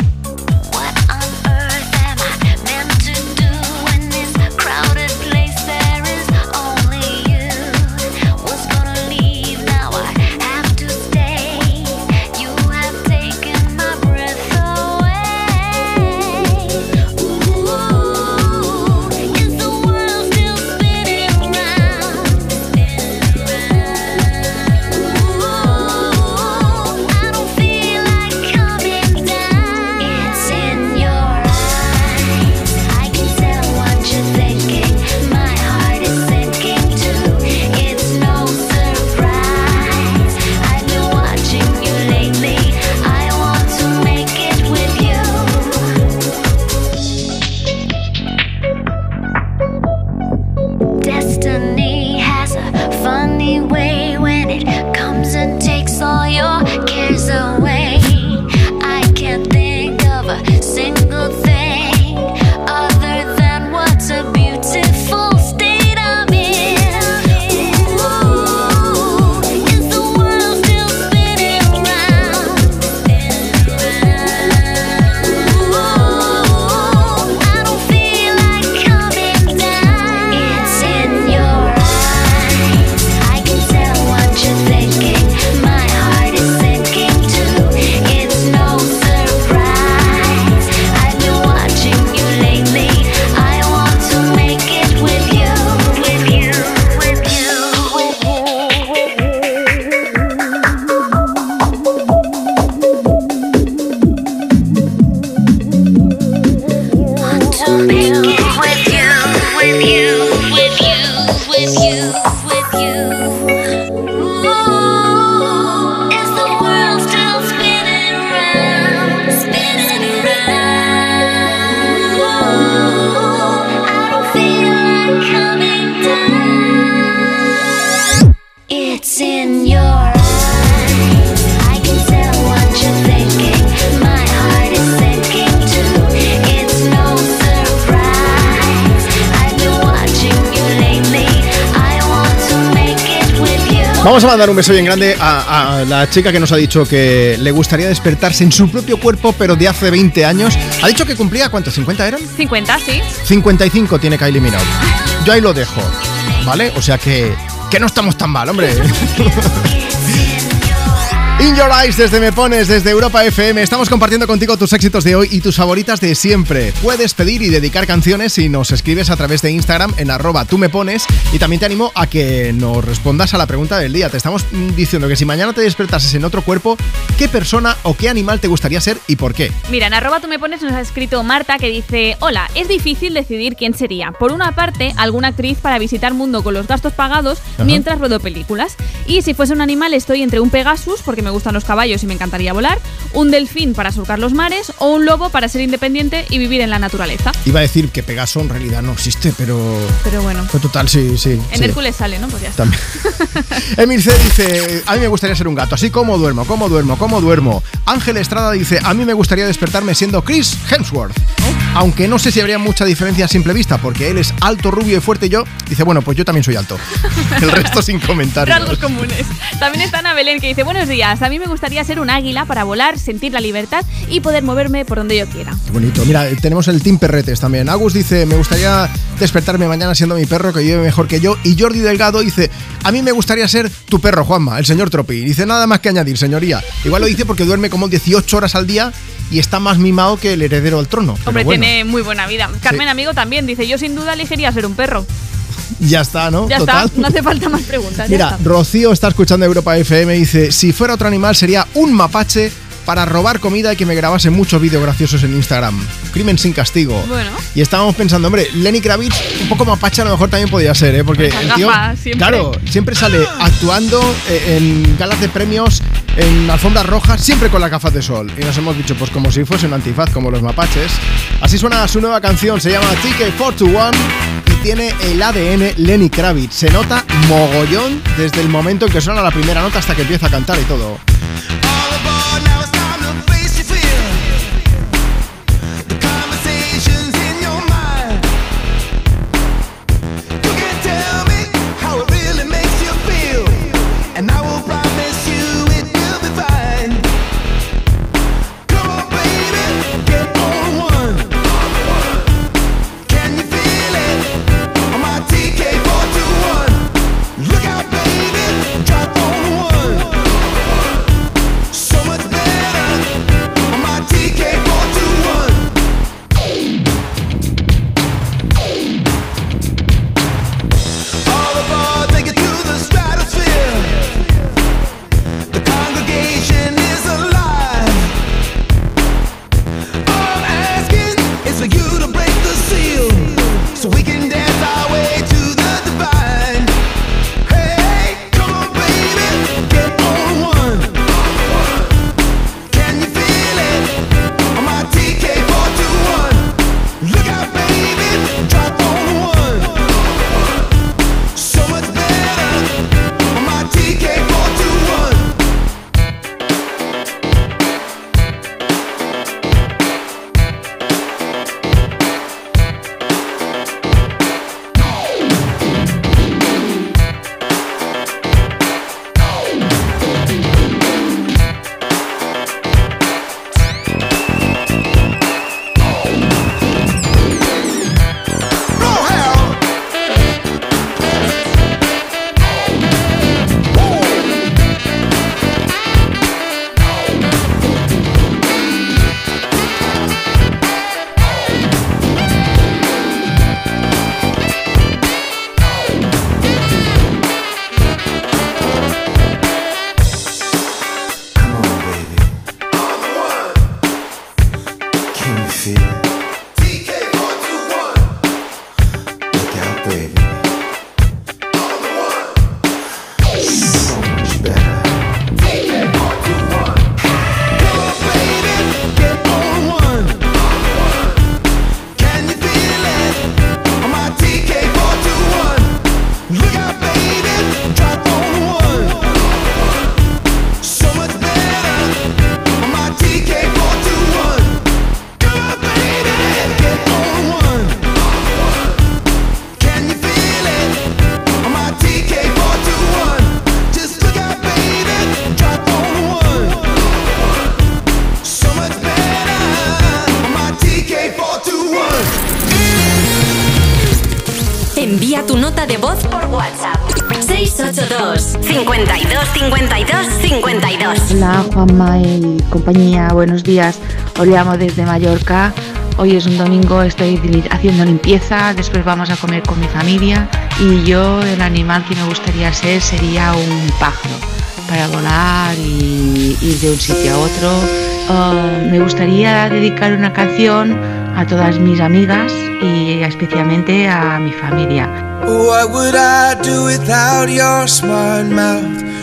Mandar un beso bien grande a, a la chica que nos ha dicho que le gustaría despertarse en su propio cuerpo, pero de hace 20 años. Ha dicho que cumplía, ¿cuánto? ¿50 eran? 50, sí. 55 tiene Kylie Minogue. Yo ahí lo dejo, ¿vale? O sea que, que no estamos tan mal, hombre. In Your Eyes desde Me Pones, desde Europa FM. Estamos compartiendo contigo tus éxitos de hoy y tus favoritas de siempre. Puedes pedir y dedicar canciones si nos escribes a través de Instagram en arroba tú me pones. Y también te animo a que nos respondas a la pregunta del día. Te estamos mm, diciendo que si mañana te despertases en otro cuerpo, ¿qué persona o qué animal te gustaría ser y por qué? Mira, en arroba tú me pones nos ha escrito Marta que dice Hola, es difícil decidir quién sería. Por una parte, alguna actriz para visitar mundo con los gastos pagados Ajá. mientras ruedo películas. Y si fuese un animal estoy entre un Pegasus, porque me gustan los caballos y me encantaría volar, un delfín para surcar los mares o un lobo para ser independiente y vivir en la naturaleza. Iba a decir que Pegaso en realidad no existe, pero... Pero bueno, Pero total, sí, sí. en sí. Hércules sale, ¿no? Pues ya está. También. Emil C dice, a mí me gustaría ser un gato, así como duermo, como duermo, como duermo. Ángel Estrada dice, a mí me gustaría despertarme siendo Chris Hemsworth. Aunque no sé si habría mucha diferencia a simple vista, porque él es alto, rubio y fuerte y yo, dice, bueno, pues yo también soy alto. El resto sin comentarios. Rasgos comunes. También está Ana Belén que dice, buenos días, a mí me gustaría ser un águila para volar, sentir la libertad y poder moverme por donde yo quiera. Qué bonito. Mira, tenemos el Team Perretes también. Agus dice, me gustaría despertarme mañana siendo mi perro que vive mejor que yo. Y Jordi Delgado dice, a mí me gustaría ser tu perro, Juanma, el señor Tropi. Dice, nada más que añadir, señoría. Igual lo dice porque duerme como 18 horas al día y está más mimado que el heredero al trono. Hombre, bueno, tiene muy buena vida. Carmen, Sí. amigo, también dice, yo sin duda elegiría ser un perro. Ya está, ¿no? Ya Total. está, no hace falta más preguntas. Mira, está. Rocío está escuchando Europa FM y dice, si fuera otro animal sería un mapache para robar comida y que me grabase muchos vídeos graciosos en Instagram. Crimen sin castigo. Bueno. Y estábamos pensando, hombre, Lenny Kravitz, un poco mapache a lo mejor también podría ser, ¿eh? Porque el tío, siempre. claro, siempre sale actuando eh, en galas de premios en alfombras rojas, siempre con las gafas de sol. Y nos hemos dicho, pues como si fuese un antifaz, como los mapaches. Así suena su nueva canción, se llama TK421 y tiene el ADN Lenny Kravitz. Se nota mogollón desde el momento en que suena la primera nota hasta que empieza a cantar y todo. Compañía, buenos días. Os llamo desde Mallorca. Hoy es un domingo, estoy haciendo limpieza, después vamos a comer con mi familia y yo el animal que me gustaría ser sería un pájaro para volar y ir de un sitio a otro. Ah, me gustaría dedicar una canción a todas mis amigas y especialmente a mi familia. What would I do without your smart mouth?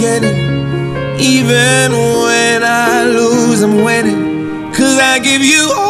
beginning. Even when I lose, I'm winning. Cause I give you all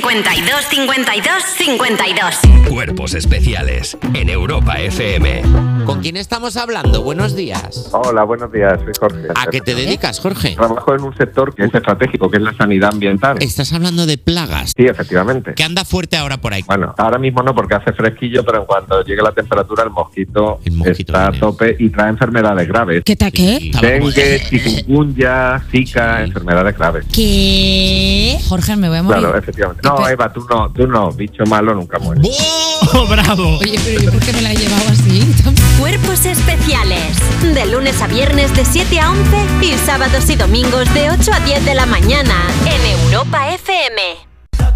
52 52 52 Cuerpos especiales en Europa FM. ¿Con quién estamos hablando? Buenos días. Hola, buenos días, soy Jorge. ¿A qué te dedicas, Jorge? Trabajo en un sector que es estratégico, que es la sanidad ambiental. Estás hablando de plagas. Sí, efectivamente. ¿Qué anda fuerte ahora por ahí? Bueno, ahora mismo no porque hace fresquillo, pero en cuanto llegue la temperatura el mosquito, está a tope y trae enfermedades graves. ¿Qué tal qué? Dengue, chikungunya, zika, enfermedades graves. ¿Qué? Jorge, me voy a morir. Claro, efectivamente. No, Eva, tú no, tú no, bicho malo nunca muere. ¡Oh, bravo! Oye, pero ¿y por qué me la he llevado así? Cuerpos especiales. De lunes a viernes de 7 a 11 y sábados y domingos de 8 a 10 de la mañana en Europa FM.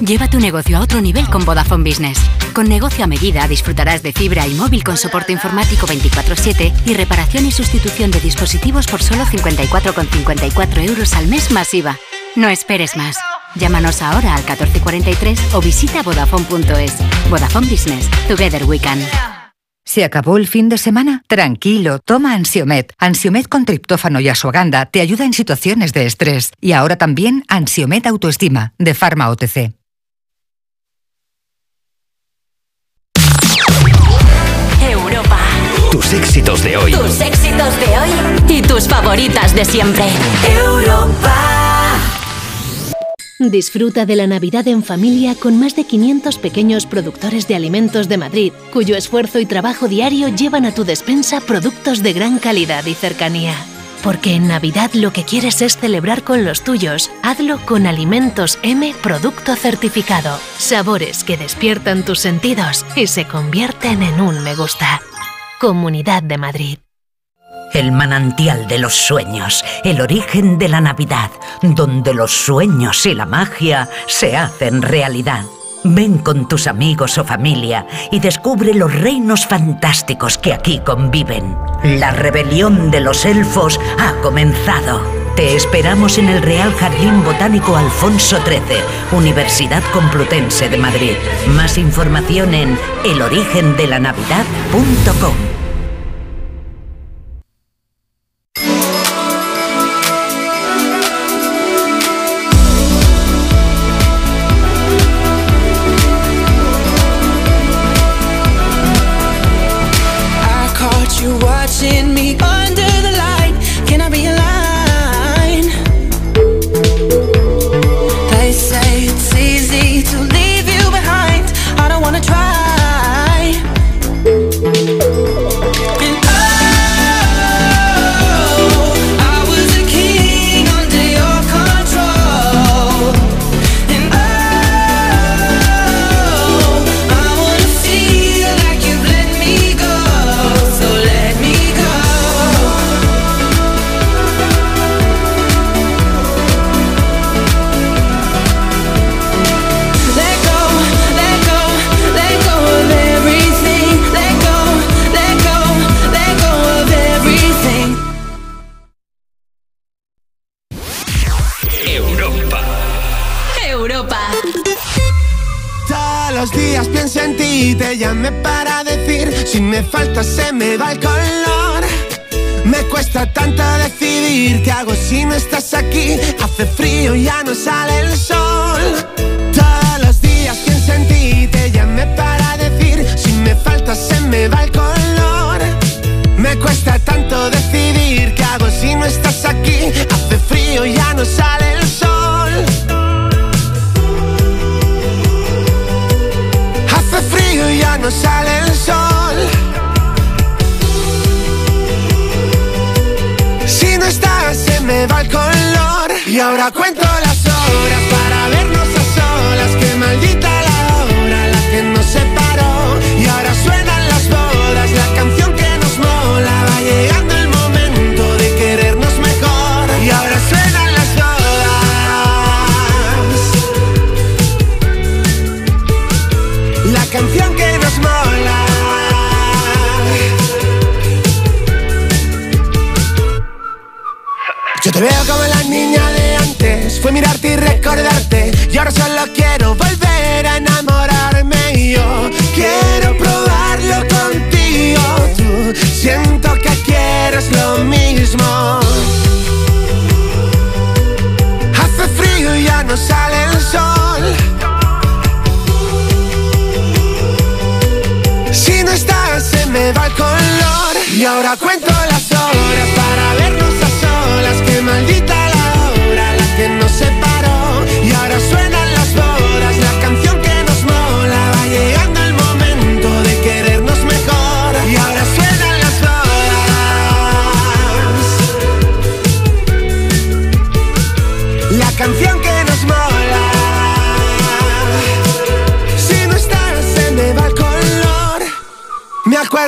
Lleva tu negocio a otro nivel con Vodafone Business. Con negocio a medida disfrutarás de fibra y móvil con soporte informático 24/7 y reparación y sustitución de dispositivos por solo 54,54 euros al mes masiva. No esperes más. Llámanos ahora al 1443 o visita vodafone.es. Vodafone Business. Together we can. ¿Se acabó el fin de semana? Tranquilo, toma Ansiomet. Ansiomet con triptófano y asuaganda te ayuda en situaciones de estrés. Y ahora también Ansiomet Autoestima, de Pharma OTC. Tus éxitos de hoy. Tus éxitos de hoy y tus favoritas de siempre. Europa. Disfruta de la Navidad en familia con más de 500 pequeños productores de alimentos de Madrid, cuyo esfuerzo y trabajo diario llevan a tu despensa productos de gran calidad y cercanía. Porque en Navidad lo que quieres es celebrar con los tuyos, hazlo con Alimentos M Producto Certificado. Sabores que despiertan tus sentidos y se convierten en un me gusta. Comunidad de Madrid. El manantial de los sueños, el origen de la Navidad, donde los sueños y la magia se hacen realidad. Ven con tus amigos o familia y descubre los reinos fantásticos que aquí conviven. La rebelión de los elfos ha comenzado. Te esperamos en el Real Jardín Botánico Alfonso XIII, Universidad Complutense de Madrid. Más información en elorigendelanavidad.com. te llamé para decir si me falta se me va el color. Me cuesta tanto decidir qué hago si no estás aquí. Hace frío ya no sale el sol. Todos los días pienso en ti, te llamé para decir si me falta se me va el color. Me cuesta tanto decidir qué hago si no estás aquí. Hace frío ya no sale no sale el sol. Si no estás, se me va el color. Y ahora cuento recordarte. Y ahora solo quiero volver a enamorarme. Y yo quiero probarlo contigo. Tú siento que quieres lo mismo. Hace frío y ya no sale el sol. Si no estás, se me va el color. Y ahora cuento las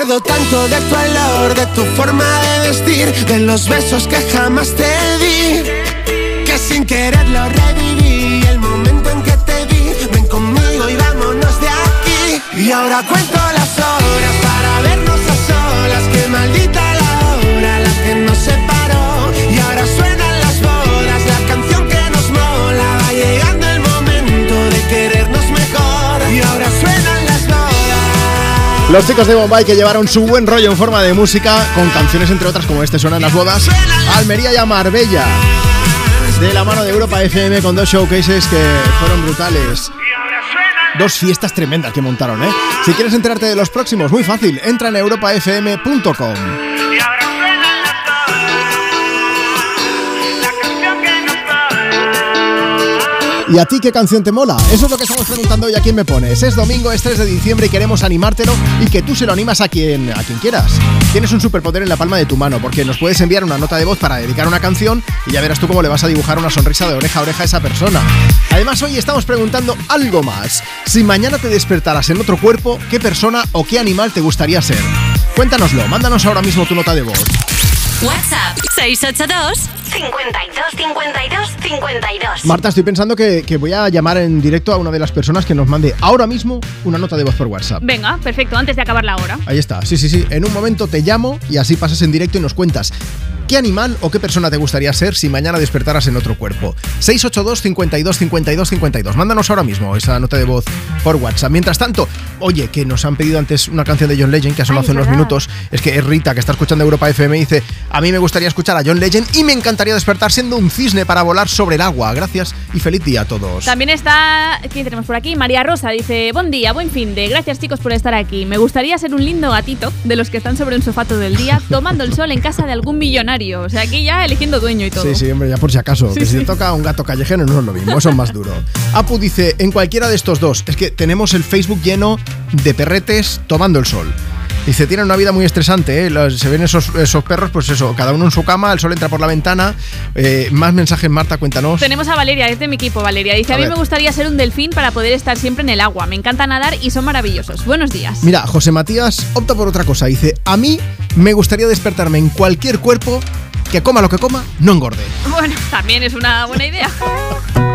acuerdo tanto de tu olor, de tu forma de vestir, de los besos que jamás te di. Que sin querer lo reviví, el momento en que te vi. Ven conmigo y vámonos de aquí. Y ahora cuento las horas para vernos a solas. Que maldita Los chicos de Bombay que llevaron su buen rollo en forma de música con canciones entre otras como este suenan las bodas, Almería y a Marbella. De la mano de Europa FM con dos showcases que fueron brutales. Dos fiestas tremendas que montaron, ¿eh? Si quieres enterarte de los próximos, muy fácil, entra en europafm.com. ¿Y a ti qué canción te mola? Eso es lo que estamos preguntando hoy a quién me pones. Es domingo, es 3 de diciembre y queremos animártelo y que tú se lo animas a quien, a quien quieras. Tienes un superpoder en la palma de tu mano porque nos puedes enviar una nota de voz para dedicar una canción y ya verás tú cómo le vas a dibujar una sonrisa de oreja a oreja a esa persona. Además, hoy estamos preguntando algo más. Si mañana te despertaras en otro cuerpo, ¿qué persona o qué animal te gustaría ser? Cuéntanoslo, mándanos ahora mismo tu nota de voz. WhatsApp 682 52 52 52. Marta, estoy pensando que, que voy a llamar en directo a una de las personas que nos mande ahora mismo una nota de voz por WhatsApp. Venga, perfecto, antes de acabar la hora. Ahí está, sí, sí, sí. En un momento te llamo y así pasas en directo y nos cuentas qué animal o qué persona te gustaría ser si mañana despertaras en otro cuerpo. 682 52 52 52. Mándanos ahora mismo esa nota de voz por WhatsApp. Mientras tanto, oye, que nos han pedido antes una canción de John Legend que ha sonado hace unos verdad. minutos. Es que es Rita, que está escuchando Europa FM, dice: A mí me gustaría escuchar a John Legend y me encantaría despertar siendo un cisne para volar sobre el agua. Gracias y feliz día a todos. También está, ¿quién tenemos por aquí? María Rosa dice, buen día, buen fin de, gracias chicos por estar aquí. Me gustaría ser un lindo gatito de los que están sobre un sofá todo el día tomando el sol en casa de algún millonario. O sea, aquí ya eligiendo dueño y todo. Sí, sí, hombre, ya por si acaso. Sí, que si te toca un gato callejero no es lo mismo, eso es más duro. Apu dice, en cualquiera de estos dos, es que tenemos el Facebook lleno de perretes tomando el sol. Dice, tienen una vida muy estresante, ¿eh? Los- se ven esos, esos perros, pues eso, cada uno en su cama, el sol entra por la ventana. Eh, más mensajes, Marta, cuéntanos. Tenemos a Valeria, es de mi equipo, Valeria. Dice, A a, mí ver. me gustaría ser un delfín para poder estar siempre en el agua. Me encanta nadar y son maravillosos. Buenos días. Mira, José Matías opta por otra cosa. Dice, a mí me gustaría despertarme en cualquier cuerpo que coma lo que coma, no engorde. Bueno, también es una buena idea.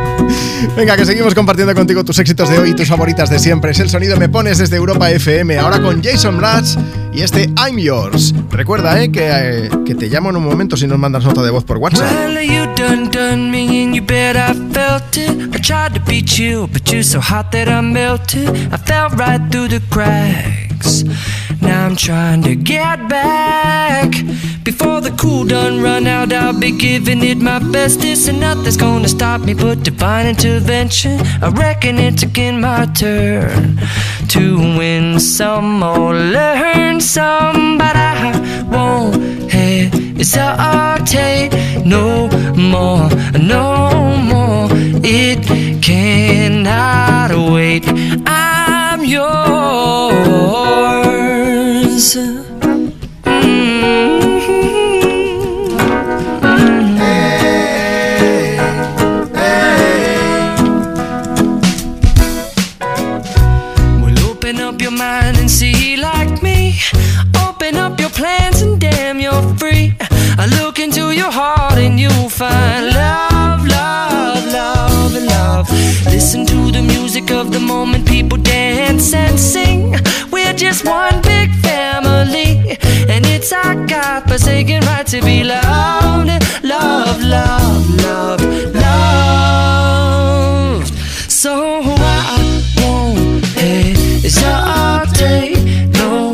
Venga, que seguimos compartiendo contigo tus éxitos de hoy y tus favoritas de siempre. Es el sonido Me Pones desde Europa FM, ahora con Jason Mraz y este I'm Yours. Recuerda, eh, que, eh, que te llamo en un momento si nos mandas nota de voz por WhatsApp. Intervention. I reckon it's again my turn to win some or learn some, but I won't hesitate no more, no more. It cannot wait. I'm yours. Free. I look into your heart and you'll find love, love, love, love. Listen to the music of the moment, people dance and sing. We're just one big family, and it's our God-forsaken right to be loved, love, love, love, loved. So I won't hesitate no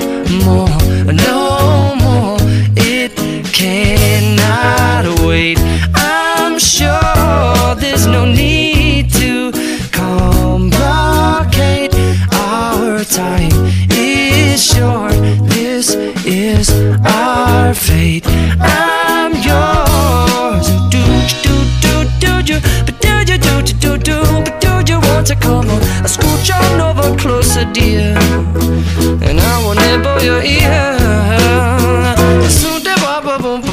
fate. I'm yours. Do do do do do, but do you do do do do, but do you want to come on? I scooch over closer, dear, and I will nibble your ear. Soon boom boom.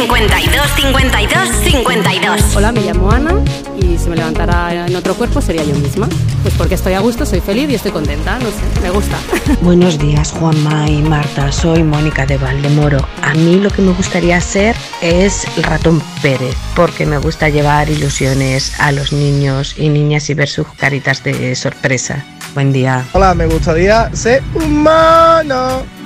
52 52 52 Hola, me llamo Ana y si me levantara en otro cuerpo sería yo misma. Pues porque estoy a gusto, soy feliz y estoy contenta, no sé, me gusta. Buenos días, Juanma y Marta. Soy Mónica de Valdemoro. A mí lo que me gustaría ser es el ratón Pérez, porque me gusta llevar ilusiones a los niños y niñas y ver sus caritas de sorpresa. Buen día. Hola, me gustaría ser humano.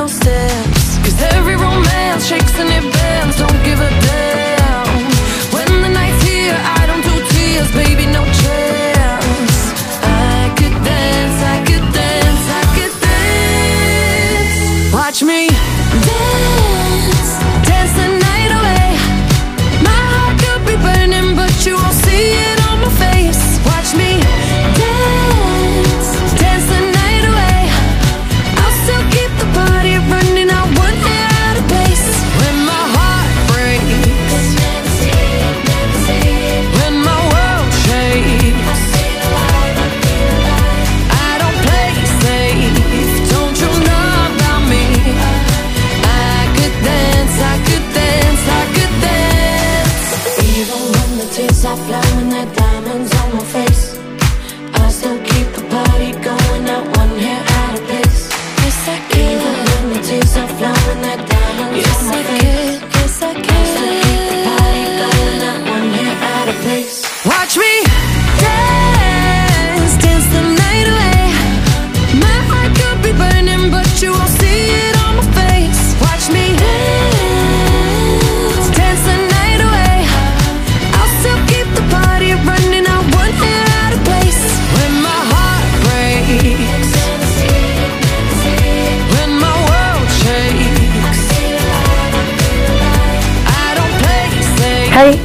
No steps. Cause every romance shakes and it bends, don't give a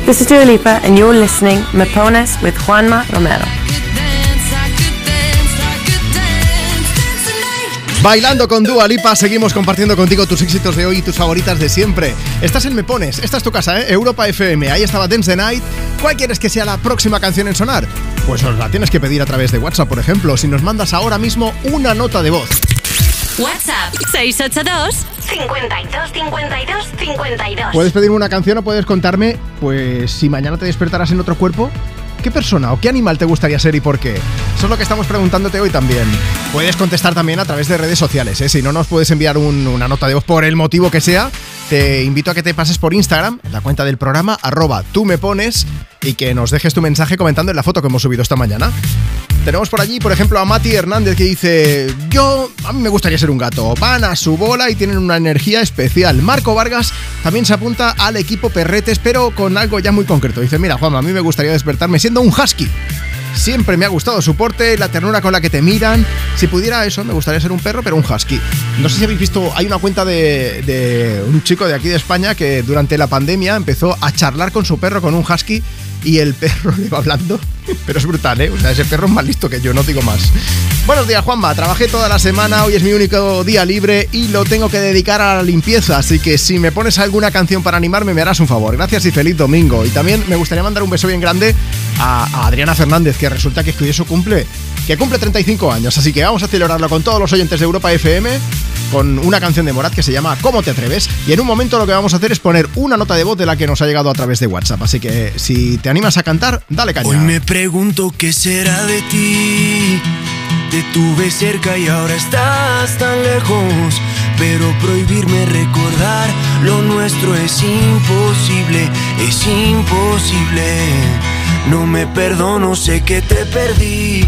this is Dua Lipa, and you're listening Me Pones with Juanma Romero. Bailando con Dua Lipa, seguimos compartiendo contigo tus éxitos de hoy y tus favoritas de siempre. Estás en Me Pones, esta es tu casa, ¿eh? Europa FM. Ahí estaba Dance the Night. ¿Cuál quieres que sea la próxima canción en sonar? Pues nos la tienes que pedir a través de WhatsApp, por ejemplo, si nos mandas ahora mismo una nota de voz. WhatsApp 682 52 52 52. Puedes pedirme una canción o puedes contarme, pues, si mañana te despertarás en otro cuerpo, ¿qué persona o qué animal te gustaría ser y por qué? Eso es lo que estamos preguntándote hoy también. Puedes contestar también a través de redes sociales, ¿eh? Si no nos puedes enviar un- una nota de voz por el motivo que sea, te invito a que te pases por Instagram, la cuenta del programa, arroba tú me pones, y que nos dejes tu mensaje comentando en la foto que hemos subido esta mañana. Tenemos por allí, por ejemplo, a Mati Hernández que dice: Yo, a mí me gustaría ser un gato. Van a su bola y tienen una energía especial. Marco Vargas también se apunta al equipo Perretes, pero con algo ya muy concreto. Dice: Mira, Juanma, a mí me gustaría despertarme siendo un husky. Siempre me ha gustado su porte, la ternura con la que te miran. Si pudiera eso, me gustaría ser un perro, pero un husky. No sé si habéis visto, hay una cuenta de, de un chico de aquí de España que durante la pandemia empezó a charlar con su perro, con un husky, y el perro le va hablando. Pero es brutal, ¿eh? O sea, ese perro es más listo que yo, no digo más. Buenos días, Juanma. Trabajé toda la semana, hoy es mi único día libre y lo tengo que dedicar a la limpieza. Así que si me pones alguna canción para animarme, me harás un favor. Gracias y feliz domingo. Y también me gustaría mandar un beso bien grande a, Adriana Fernández, que resulta que hoy es su cumple, que cumple 35 años. Así que vamos a celebrarlo con todos los oyentes de Europa FM con una canción de Morat que se llama ¿Cómo te atreves? Y en un momento lo que vamos a hacer es poner una nota de voz de la que nos ha llegado a través de WhatsApp. Así que si te animas a cantar, dale caña. Hoy me pregunto qué será de ti. Te tuve cerca y ahora estás tan lejos. Pero prohibirme recordar lo nuestro es imposible, es imposible. No me perdono, sé que te perdí.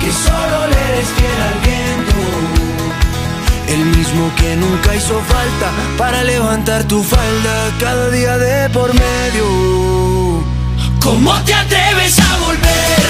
que solo le eres fiel al viento. El mismo que nunca hizo falta para levantar tu falda cada día de por medio. ¿Cómo te atreves a volver?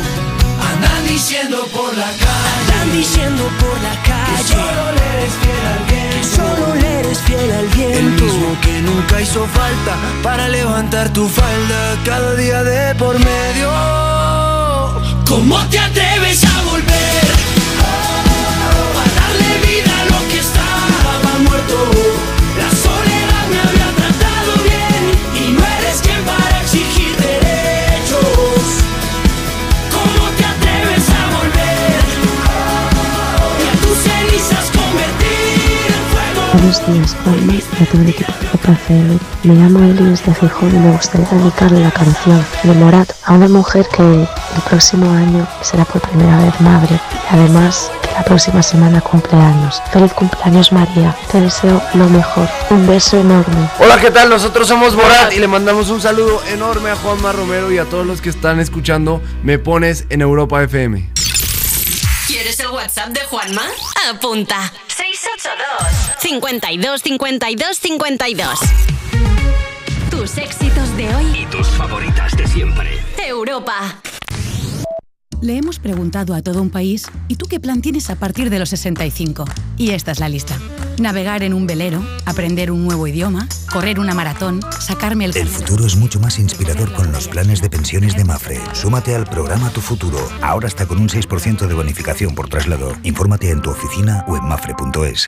Diciendo por la calle. Andan diciendo por la calle. Que solo le eres fiel al viento. Que solo le eres fiel al viento. El mismo que nunca hizo falta para levantar tu falda cada día de por medio. ¿Cómo te atreves a volver? A darle vida a lo que estaba muerto. Buenos días, Juanma, y a todo el equipo de FM. Me llamo Eli desde Gijón y me gustaría dedicarle la canción de Morat a una mujer que el próximo año será por primera vez madre y además que la próxima semana cumple años. Feliz cumpleaños María, te deseo lo mejor. Un beso enorme. Hola, ¿qué tal? Nosotros somos Morat y le mandamos un saludo enorme a Juanma Romero y a todos los que están escuchando Me Pones en Europa FM. ¿Quieres el WhatsApp de Juanma? Apunta. 682 52 52 52. Tus éxitos de hoy. Y tus favoritas de siempre. Europa. Le hemos preguntado a todo un país, ¿y tú qué plan tienes a partir de los 65? Y esta es la lista. Navegar en un velero, aprender un nuevo idioma, correr una maratón, sacarme el... El futuro es mucho más inspirador con los planes de pensiones de Mafre. Súmate al programa Tu Futuro, ahora está con un 6% de bonificación por traslado. Infórmate en tu oficina o en mafre.es.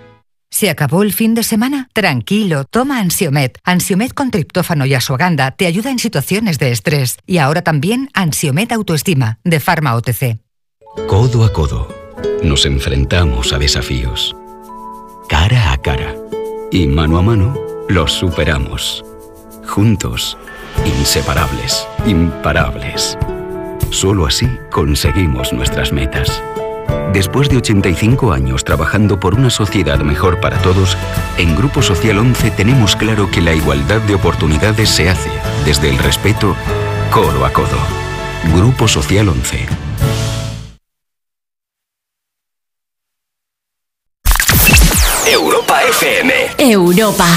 ¿Se acabó el fin de semana? Tranquilo, toma Ansiomet. Ansiomet con triptófano y asuaganda te ayuda en situaciones de estrés. Y ahora también Ansiomet Autoestima, de Pharma OTC. Codo a codo, nos enfrentamos a desafíos. Cara a cara. Y mano a mano, los superamos. Juntos, inseparables, imparables. Solo así conseguimos nuestras metas. Después de 85 años trabajando por una sociedad mejor para todos, en Grupo Social 11 tenemos claro que la igualdad de oportunidades se hace desde el respeto, codo a codo. Grupo Social 11. Europa FM. Europa.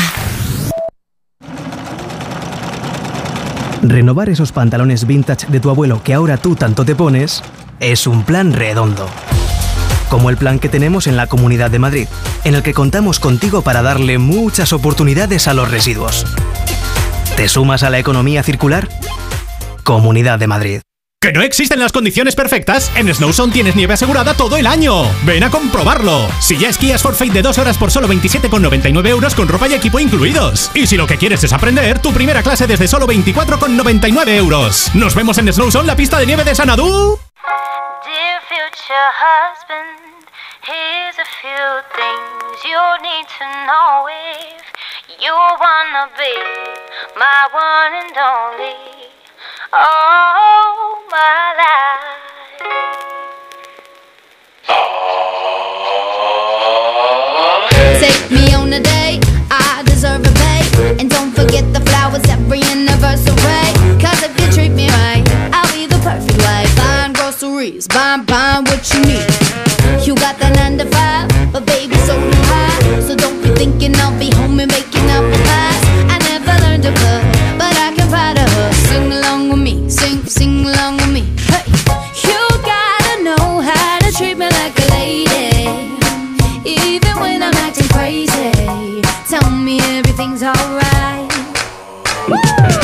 Renovar esos pantalones vintage de tu abuelo que ahora tú tanto te pones es un plan redondo. Como el plan que tenemos en la Comunidad de Madrid, en el que contamos contigo para darle muchas oportunidades a los residuos. ¿Te sumas a la economía circular? Comunidad de Madrid. ¿Que no existen las condiciones perfectas? En Snowzone tienes nieve asegurada todo el año. Ven a comprobarlo. Si ya esquías Forfeit de dos horas por solo 27,99 euros con ropa y equipo incluidos. Y si lo que quieres es aprender, tu primera clase desde solo 24,99 euros. Nos vemos en Snowzone, la pista de nieve de Sanadú. Dear future husband, here's a few things you need to know if you wanna be my one and only. Oh, my life. Groceries, buying, buying what you need. You got that nine to five, but baby, so do I. So don't be thinking I'll be home and making up pies. I never learned to cook, but I can find a hook. Sing along with me, sing, sing along with me. Hey, you gotta know how to treat me like a lady. Even when I'm acting crazy, tell me everything's alright. Dear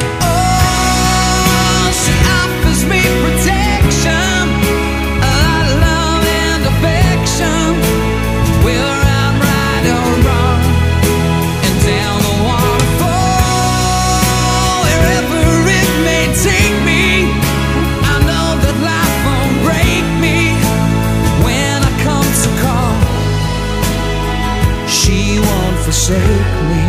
forsake me.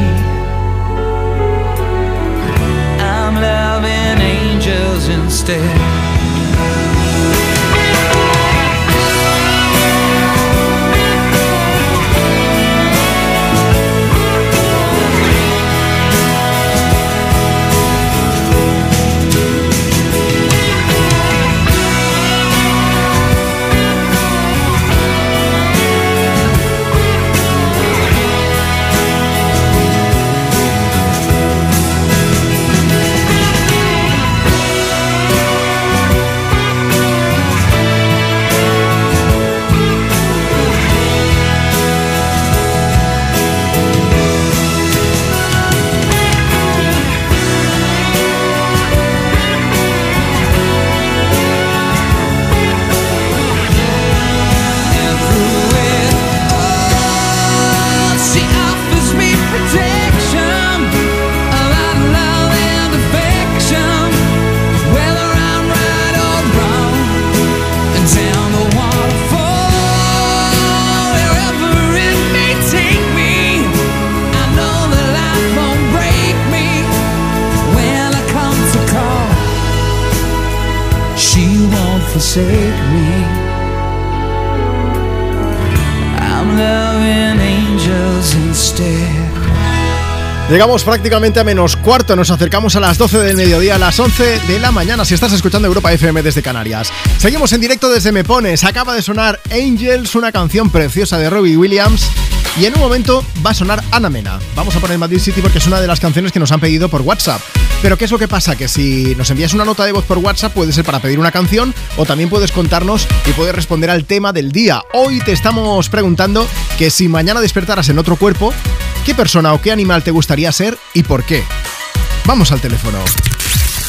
I'm loving angels instead. Llegamos prácticamente a menos cuarto, nos acercamos a las 12 del mediodía, a las 11 de la mañana, si estás escuchando Europa FM desde Canarias. Seguimos en directo desde Me Pones, acaba de sonar Angels, una canción preciosa de Robbie Williams, y en un momento va a sonar Ana Mena. Vamos a poner Madrid City porque es una de las canciones que nos han pedido por WhatsApp. Pero ¿qué es lo que pasa? Que si nos envías una nota de voz por WhatsApp puede ser para pedir una canción o también puedes contarnos y puedes responder al tema del día. Hoy te estamos preguntando que si mañana despertaras en otro cuerpo, ¿qué persona o qué animal te gustaría ser y por qué? Vamos al teléfono.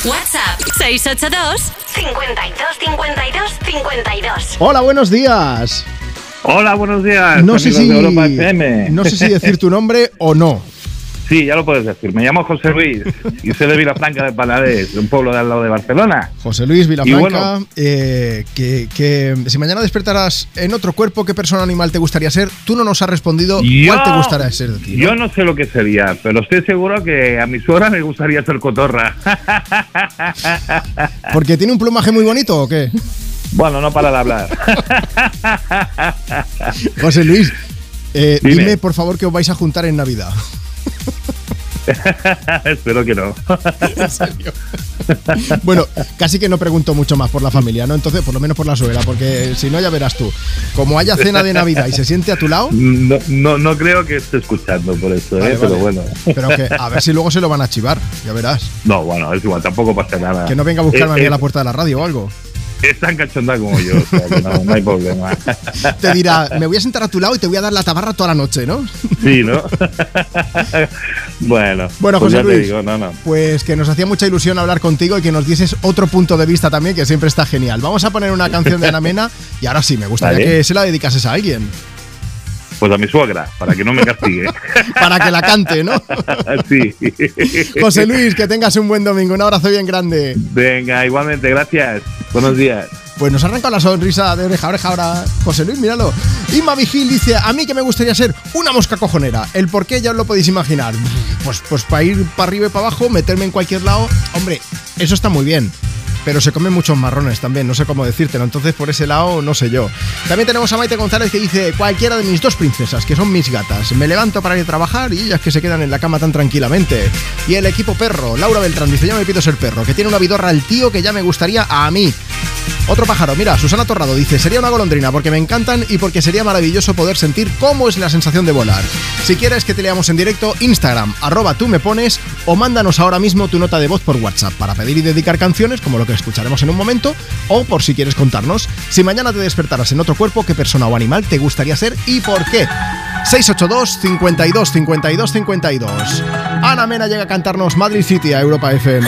WhatsApp 682 52 52 52. Hola, buenos días. Hola, buenos días. No sé, si, de Europa FM. no sé si decir tu nombre o no. Sí, ya lo puedes decir. Me llamo José Luis y soy de Vilafranca de Paladés, un pueblo de al lado de Barcelona. José Luis Vilafranca, bueno- eh, que, que si mañana despertaras en otro cuerpo, ¿qué persona animal te gustaría ser? Tú no nos has respondido cuál te gustaría ser de ti. ¿no? Yo no sé lo que sería, pero estoy seguro que a mi suegra me gustaría ser cotorra. ¿Porque tiene un plumaje muy bonito o qué? bueno, no para de hablar. José Luis, eh, Dime. dime por favor que os vais a juntar en Navidad. Espero que no. ¿En serio? Bueno, casi que no pregunto mucho más por la familia, ¿no? Entonces, por lo menos por la suegra, porque si no, ya verás tú. Como haya cena de Navidad y se siente a tu lado, No, no, no creo que esté escuchando por eso, Vale, ¿eh? pero bueno. pero que a ver si luego se lo van a chivar, ya verás. No, bueno, es igual, tampoco pasa nada. Que no venga a buscarme a Eh, a eh, la puerta de la radio o algo. Es tan cachonda como yo, o sea que no, no hay problema. Te dirá, me voy a sentar a tu lado y te voy a dar la tabarra toda la noche, ¿no? Sí, ¿no? bueno, Bueno, pues José ya te Luis. digo, no, no. Pues que nos hacía mucha ilusión hablar contigo y que nos dieses otro punto de vista también, que siempre está genial. Vamos a poner una canción de Ana Mena y ahora sí, me gustaría Vale. que se la dedicases a alguien. Pues a mi suegra, para que no me castigue. Para que la cante, ¿no? sí. José Luis, que tengas un buen domingo. Un abrazo bien grande. Venga, igualmente, gracias. Buenos días. Pues nos arranca la sonrisa de oreja a oreja ahora. José Luis, míralo. Inma Vigil dice, a mí que me gustaría ser una mosca cojonera. El por qué ya os lo podéis imaginar. Pues, pues para ir para arriba y para abajo, meterme en cualquier lado. Hombre, eso está muy bien. Pero se comen muchos marrones también, no sé cómo decírtelo. Entonces, por ese lado, no sé yo. También tenemos a Maite González que dice: Cualquiera de mis dos princesas, que son mis gatas. Me levanto para ir a trabajar y ellas que se quedan en la cama tan tranquilamente. Y el equipo perro, Laura Beltrán dice: Yo me pido ser perro, que tiene una vidorra al tío que ya me gustaría a mí. Otro pájaro, mira, Susana Torrado dice, sería una golondrina porque me encantan y porque sería maravilloso poder sentir cómo es la sensación de volar. Si quieres que te leamos en directo, Instagram, arroba tú me pones o mándanos ahora mismo tu nota de voz por WhatsApp para pedir y dedicar canciones como lo que escucharemos en un momento o por si quieres contarnos si mañana te despertaras en otro cuerpo, qué persona o animal te gustaría ser y por qué. 682 52 52 52 Ana Mena llega a cantarnos Madrid City a Europa FM.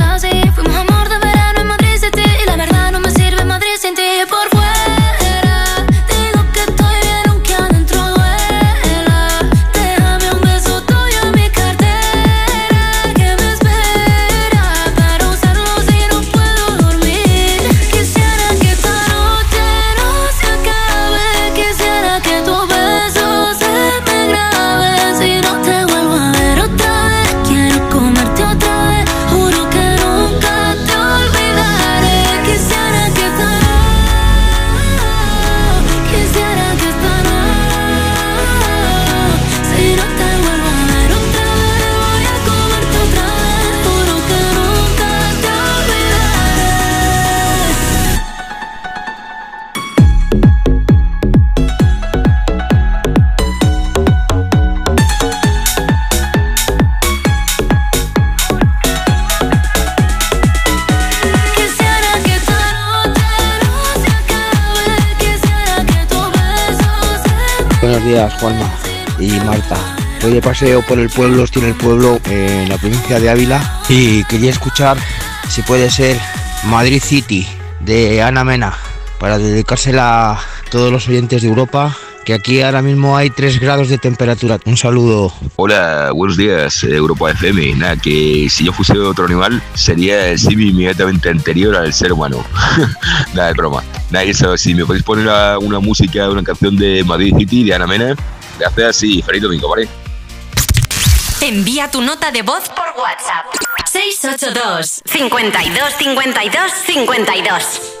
Días, Juanma y Marta. Voy de paseo por el pueblo, estoy en el pueblo, en la provincia de Ávila, y quería escuchar, si puede ser, Madrid City, de Ana Mena, para dedicársela a todos los oyentes de Europa, que aquí ahora mismo hay 3 grados de temperatura. Un saludo. Hola, buenos días, eh, Europa FM. Nada, que si yo fuese otro animal, sería el simi inmediatamente anterior al ser humano. Nada, de broma. Nada, eso, si me podéis poner a- una música, una canción de Madrid City, de Ana Mena, gracias y feliz domingo, ¿vale? Envía tu nota de voz por WhatsApp. 682 52 52 52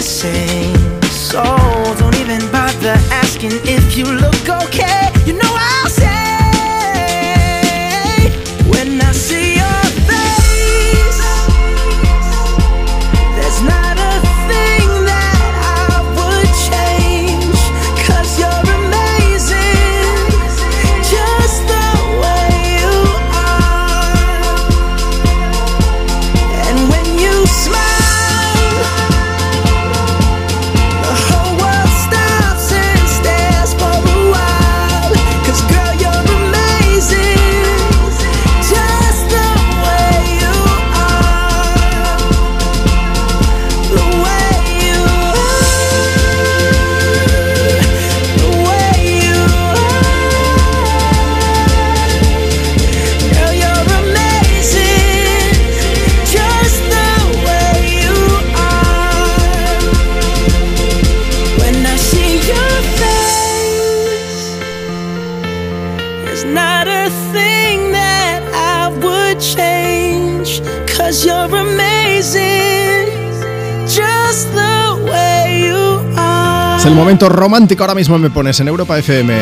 momento romántico ahora mismo me pones en Europa FM.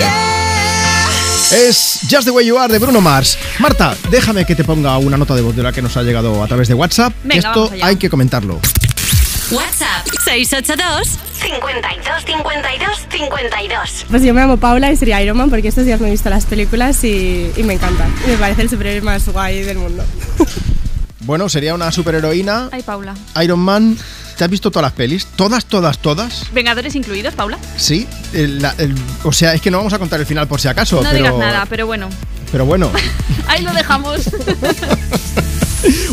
Es Just the Way You Are de Bruno Mars. Marta, déjame que te ponga una nota de voz de la que nos ha llegado a través de WhatsApp. Venga, Esto vamos allá. hay que comentarlo. WhatsApp 682 52 52 52. Pues yo me llamo Paula y sería Iron Man porque estos días me he visto las películas y, y me encantan. Me parece el superhéroe más guay del mundo. Bueno, sería una superheroína. Ay, Paula. Iron Man. ¿Te has visto todas las pelis? ¿Todas, todas, todas? ¿Vengadores incluidos, Paula? Sí. El- la- el- o sea, es que no vamos a contar el final por si acaso. No pero, digas nada, pero bueno. Pero bueno. Ahí lo dejamos.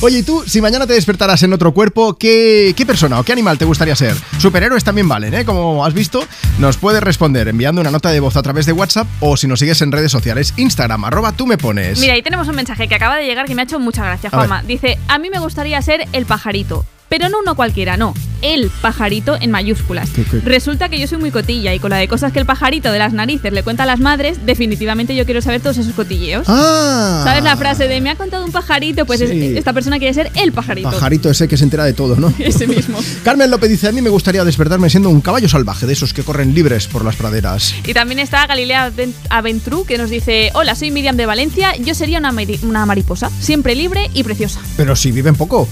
Oye, ¿y tú, si mañana te despertaras en otro cuerpo, ¿qué, qué persona o qué animal te gustaría ser? Superhéroes también valen, ¿eh? Como has visto, nos puedes responder enviando una nota de voz a través de WhatsApp o si nos sigues en redes sociales, Instagram, arroba tú me pones. Mira, ahí tenemos un mensaje que acaba de llegar que me ha hecho mucha gracia. Juanma. Dice, a mí me gustaría ser el pajarito. Pero no uno cualquiera, no. El pajarito en mayúsculas. Resulta que yo soy muy cotilla y con la de cosas que el pajarito de las narices le cuenta a las madres, definitivamente yo quiero saber todos esos cotilleos. Ah. ¿Sabes la frase de me ha contado un pajarito? Pues es- esta persona quiere ser el pajarito. Pajarito ese que se entera de todo, ¿no? Ese mismo. Carmen López dice, a mí me gustaría despertarme siendo un caballo salvaje, de esos que corren libres por las praderas. Y también está Galilea Aven- Aventru que nos dice, hola, soy Miriam de Valencia, yo sería una, una mariposa, siempre libre y preciosa. Pero si viven poco.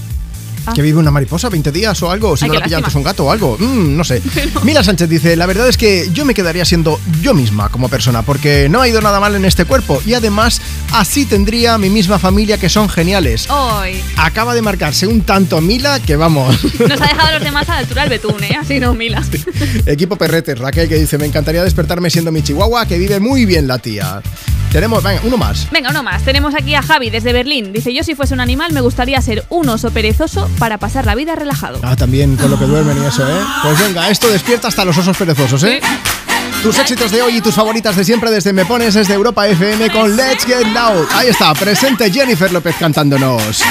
Ah. Que vive una mariposa 20 días o algo, si Ay, no la pillan antes un gato o algo. Mm, no sé. Mila Sánchez dice, la verdad es que yo me quedaría siendo yo misma como persona, porque no ha ido nada mal en este cuerpo y además así tendría mi misma familia que son geniales. Hoy Acaba de marcarse un tanto Mila que vamos. nos ha dejado a los demás a la altura del betún, ¿eh? Así no, Mila. Equipo Perretes, Raquel que dice, me encantaría despertarme siendo mi chihuahua, que vive muy bien la tía. Tenemos, venga, uno más. Venga, uno más. Tenemos aquí a Javi desde Berlín. Dice, yo si fuese un animal me gustaría ser un oso perezoso para pasar la vida relajado. Ah, también con lo que duermen y eso, ¿eh? Pues venga, esto despierta hasta los osos perezosos, ¿eh? Tus éxitos de hoy y tus favoritas de siempre desde Me Pones es de Europa FM con Let's Get Loud. Ahí está, presente Jennifer López cantándonos.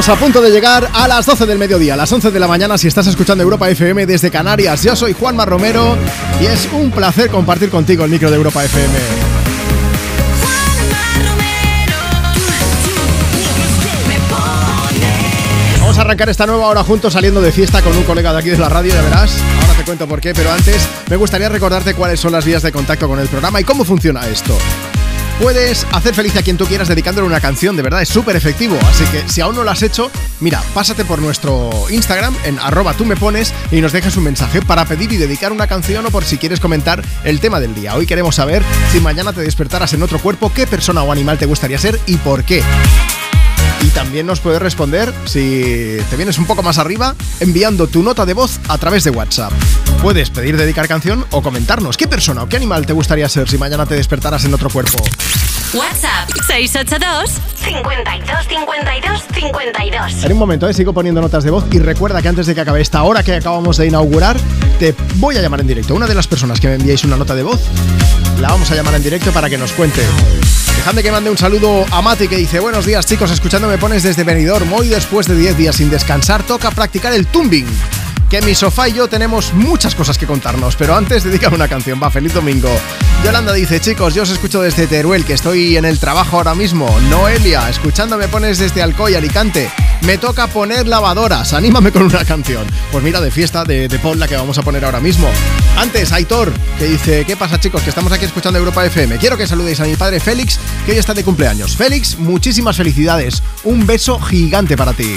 Estamos a punto de llegar a las 12 del mediodía, a las 11 de la mañana si estás escuchando Europa FM desde Canarias. Yo soy Juanma Romero y es un placer compartir contigo el micro de Europa FM. Vamos a arrancar esta nueva hora juntos saliendo de fiesta con un colega de aquí de la radio, ya verás. Ahora te cuento por qué, pero antes me gustaría recordarte cuáles son las vías de contacto con el programa y cómo funciona esto. Puedes hacer feliz a quien tú quieras dedicándole una canción, de verdad, es súper efectivo. Así que si aún no lo has hecho, mira, pásate por nuestro Instagram en arroba tú me pones y nos dejas un mensaje para pedir y dedicar una canción o por si quieres comentar el tema del día. Hoy queremos saber si mañana te despertaras en otro cuerpo, qué persona o animal te gustaría ser y por qué. Y también nos puedes responder, si te vienes un poco más arriba, enviando tu nota de voz a través de WhatsApp. Puedes pedir dedicar canción o comentarnos qué persona o qué animal te gustaría ser si mañana te despertaras en otro cuerpo. WhatsApp 682 52 52 52. En un momento, ¿eh? sigo poniendo notas de voz y recuerda que antes de que acabe esta hora que acabamos de inaugurar, te voy a llamar en directo. Una de las personas que me enviáis una nota de voz, la vamos a llamar en directo para que nos cuente. Dejadme que mande un saludo a Mati que dice Buenos días chicos, escuchando me pones desde Benidorm. Hoy después de 10 días sin descansar toca practicar el tumbing que mi sofá y yo tenemos muchas cosas que contarnos, pero antes dedícame una canción, va, feliz domingo. Yolanda dice, chicos, yo os escucho desde Teruel, que estoy en el trabajo ahora mismo. Noelia, escuchando me pones desde Alcoy, Alicante. Me toca poner lavadoras, anímame con una canción. Pues mira, de fiesta, de, de Paul, la que vamos a poner ahora mismo. Antes, Aitor, que dice, ¿qué pasa chicos? Que estamos aquí escuchando Europa FM. Quiero que saludéis a mi padre Félix, que hoy está de cumpleaños. Félix, muchísimas felicidades. Un beso gigante para ti.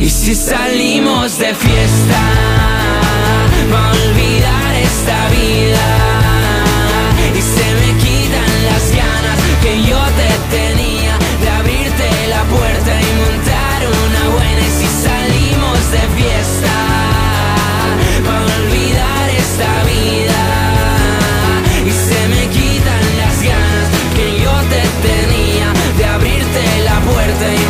Y si salimos de fiesta, va a olvidar esta vida. Y se me quitan las ganas que yo te tenía de abrirte la puerta y montar una buena. Y si salimos de fiesta, va a olvidar esta vida. Y se me quitan las ganas que yo te tenía de abrirte la puerta y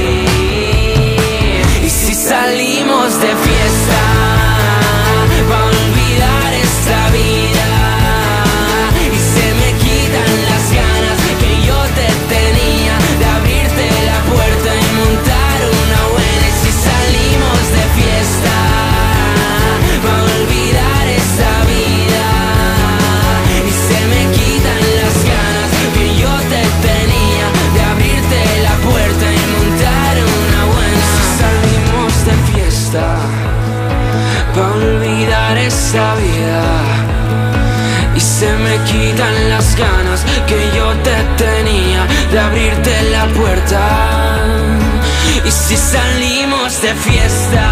Quitan las ganas que yo te tenía de abrirte la puerta. Y si salimos de fiesta,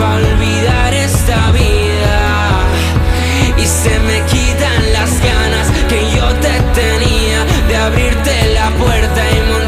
va a olvidar esta vida. Y se me quitan las ganas que yo te tenía de abrirte la puerta y montar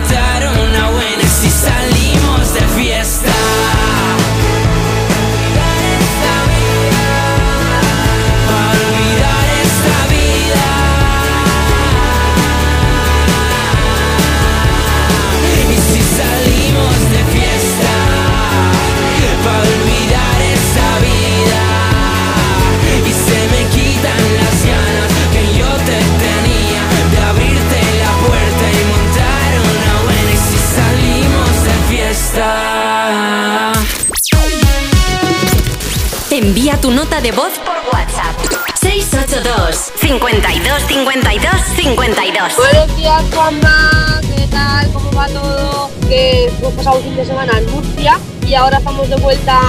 tu nota de voz por WhatsApp 682 682 52 52 52. Buenos días, Juanma. ¿Qué tal? ¿Cómo va todo? Que hemos pasado un fin de semana en Murcia y ahora estamos de vuelta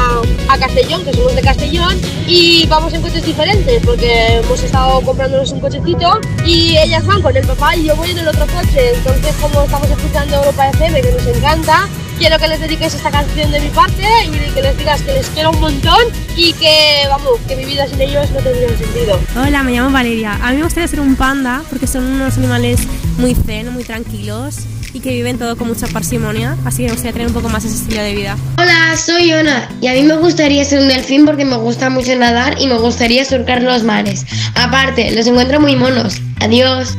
a Castellón, que somos de Castellón, y vamos en coches diferentes porque hemos estado comprándonos un cochecito y ellas van con el papá y yo voy en el otro coche. Entonces, como estamos escuchando Europa FM, que nos encanta, quiero que les dediques esta canción de mi parte y que les digas que les quiero un montón y que, vamos, que mi vida sin ellos no tendría sentido. Hola, me llamo Valeria. A mí me gustaría ser un panda porque son unos animales muy zen, muy tranquilos y que viven todo con mucha parsimonia. Así que me gustaría tener un poco más ese estilo de vida. Hola, soy Ona y a mí me gustaría ser un delfín porque me gusta mucho nadar y me gustaría surcar los mares. Aparte, los encuentro muy monos. Adiós.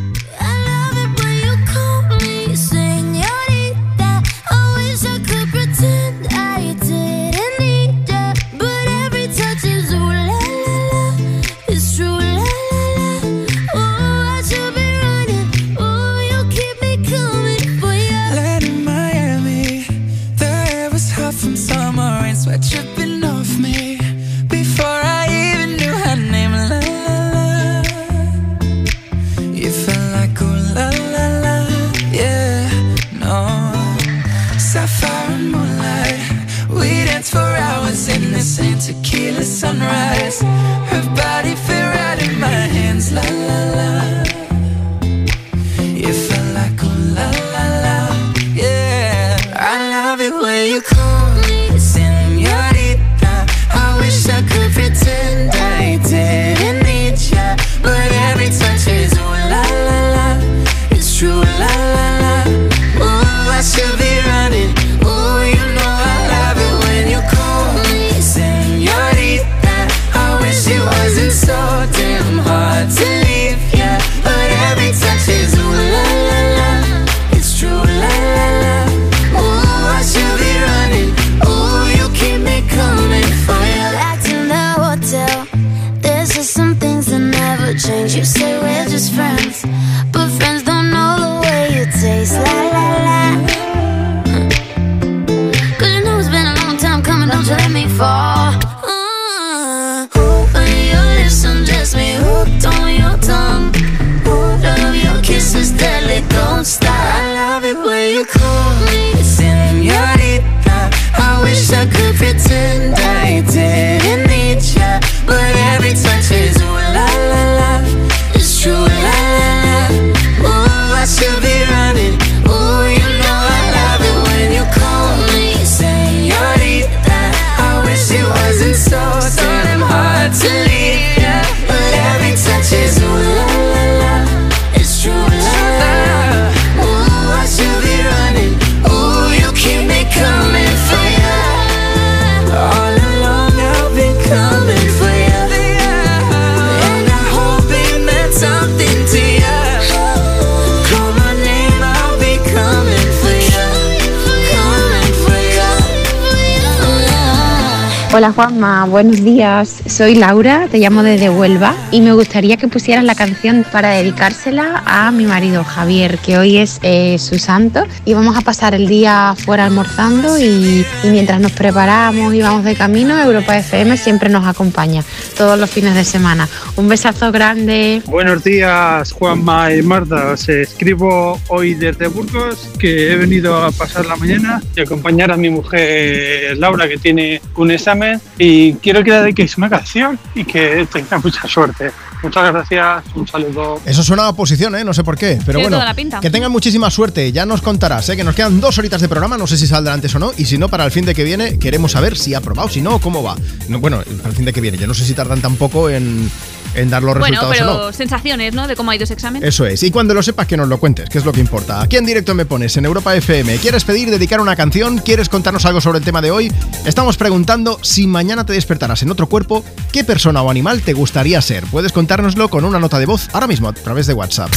Hola Juanma, buenos días. Soy Laura, te llamo desde Huelva y me gustaría que pusieras la canción para dedicársela a mi marido Javier, que hoy es eh, su santo y vamos a pasar el día fuera almorzando y, y mientras nos preparamos y vamos de camino, Europa FM siempre nos acompaña todos los fines de semana. Un besazo grande. Buenos días, Juanma y Marta. Os escribo hoy desde Burgos, que he venido a pasar la mañana y acompañar a mi mujer Laura, que tiene un examen. Y quiero que le dediquéis una canción y que tenga mucha suerte. Muchas gracias, un saludo. Eso suena a oposición, ¿eh? No sé por qué. Pero Tiene bueno, toda la pinta. que tengan muchísima suerte. Ya nos contarás, ¿eh? Que nos quedan dos horitas de programa. No sé si saldrá antes o no. Y si no, para el fin de que viene, queremos saber si ha aprobado. Si no, ¿cómo va? No, bueno, para el fin de que viene. Yo no sé si tardan tampoco en, en dar los Bueno, resultados pero o no. sensaciones, ¿no? De cómo ha ido ese examen. Eso es. Y cuando lo sepas, que nos lo cuentes, que es lo que importa. Aquí en directo me pones en Europa FM. ¿Quieres pedir, dedicar una canción? ¿Quieres contarnos algo sobre el tema de hoy? Estamos preguntando si mañana te despertaras en otro cuerpo, ¿qué persona o animal te gustaría ser? Puedes contárnoslo con una nota de voz ahora mismo a través de WhatsApp.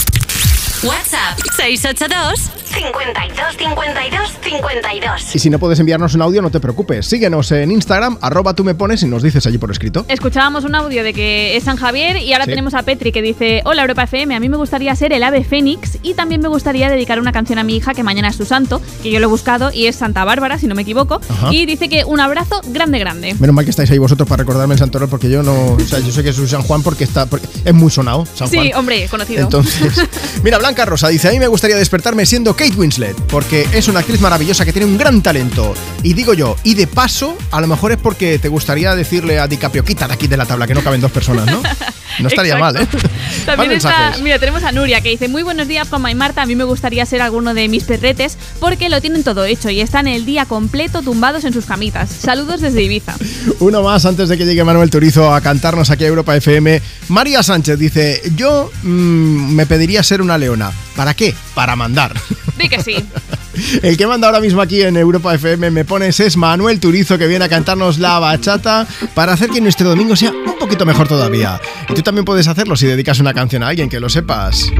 WhatsApp 682 52 52 52. Y si no puedes enviarnos un audio, no te preocupes. Síguenos en Instagram, arroba tú me pones y nos dices allí por escrito. Escuchábamos un audio de que es San Javier y ahora Sí. tenemos a Petri que dice, hola Europa FM, a mí me gustaría ser el ave fénix y también me gustaría dedicar una canción a mi hija que mañana es su santo, que yo lo he buscado y es Santa Bárbara, si no me equivoco, Ajá. y dice que un abrazo grande, grande. Menos mal que estáis ahí vosotros para recordarme el Santoral porque yo no. O sea, yo sé que soy San Juan porque está. porque es muy sonado, San Juan. Sí, hombre, conocido. Entonces, mira, Blanca Rosa dice, a mí me gustaría despertarme siendo Kate Winslet, porque es una actriz maravillosa que tiene un gran talento. Y digo yo, y de paso, a lo mejor es porque te gustaría decirle a DiCaprio, quita de aquí de la tabla, que no caben dos personas, ¿no? No estaría mal. ¿eh? También está, mira, tenemos a Nuria que dice, muy buenos días, Juanma y Marta, a mí me gustaría ser alguno de mis perretes porque lo tienen todo hecho y están el día completo tumbados en sus camitas. Saludos desde Ibiza. Uno más antes de que llegue Manuel Turizo a cantarnos aquí a Europa FM. María Sánchez dice, yo mm, me pediría ser una leona. ¿Para qué? Para mandar. Di que sí. El que manda ahora mismo aquí en Europa FM me pones es Manuel Turizo que viene a cantarnos la bachata para hacer que nuestro domingo sea un poquito mejor todavía. Y tú también puedes hacerlo si dedicas una canción a alguien que lo sepas.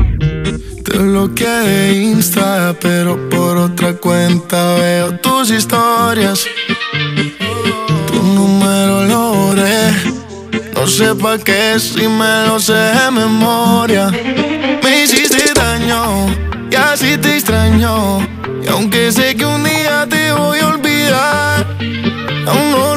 Te bloqueé de Insta, pero por otra cuenta veo tus historias. Tu número lo borré. No sé pa' qué si me lo sé de memoria. Me hiciste y así te extraño. Y aunque sé que un día te voy a olvidar, aún no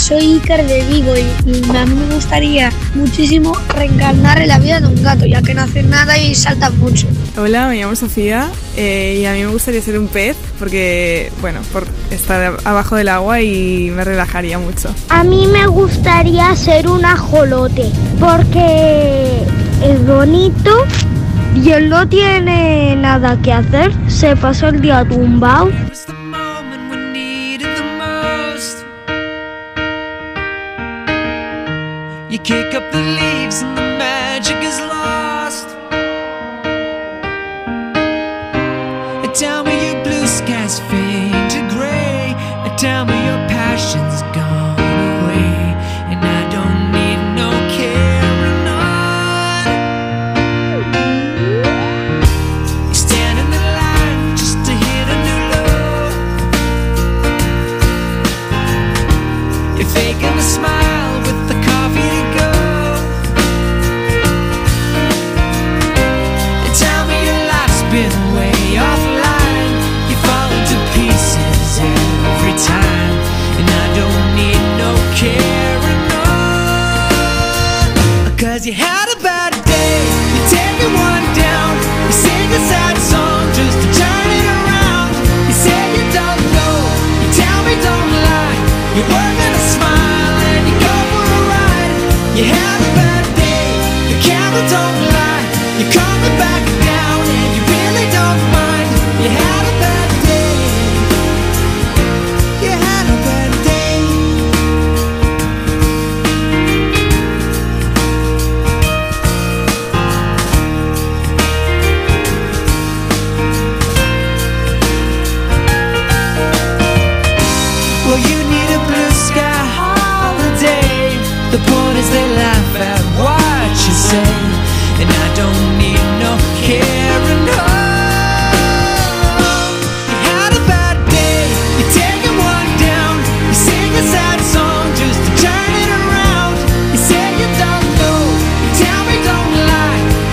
soy Iker de Vigo y, y a mí me gustaría muchísimo reencarnar en la vida de un gato, ya que no hace nada y salta mucho. Hola, me llamo Sofía eh, y a mí me gustaría ser un pez porque, bueno, por estar abajo del agua y me relajaría mucho. A mí me gustaría ser un ajolote porque es bonito y él no tiene nada que hacer, se pasa el día tumbado.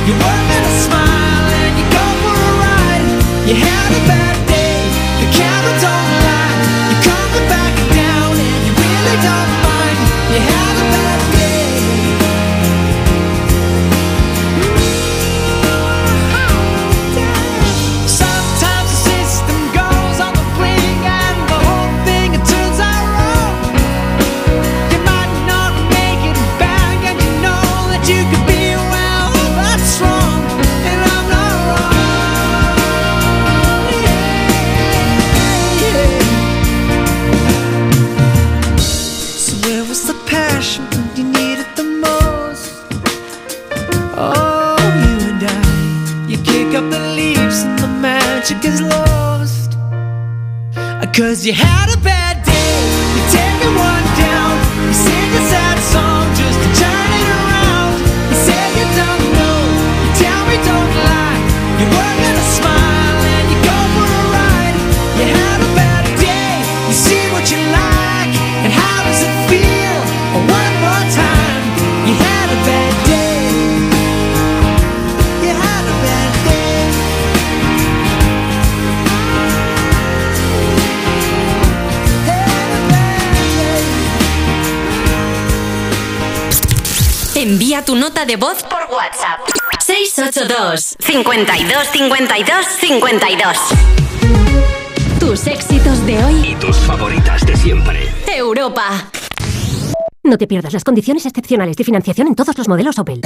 You de voz por WhatsApp. 682 52 52 52. Tus éxitos de hoy. Y tus favoritas de siempre. Europa. No te pierdas las condiciones excepcionales de financiación en todos los modelos Opel.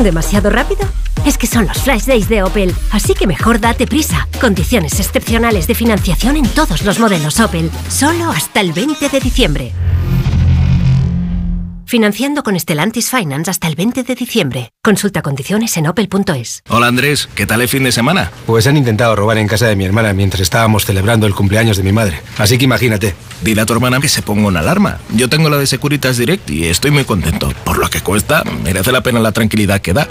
¿Demasiado rápido? Es que son los Flash Days de Opel, así que mejor date prisa. Condiciones excepcionales de financiación en todos los modelos Opel, solo hasta el 20 de diciembre. Financiando con Stellantis Finance hasta el 20 de diciembre. Consulta condiciones en opel.es. Hola Andrés, ¿qué tal el fin de semana? Pues han intentado robar en casa de mi hermana mientras estábamos celebrando el cumpleaños de mi madre. Así que imagínate. Dile a tu hermana que se ponga una alarma. Yo tengo la de Securitas Direct y estoy muy contento. Por lo que cuesta, merece la pena la tranquilidad que da.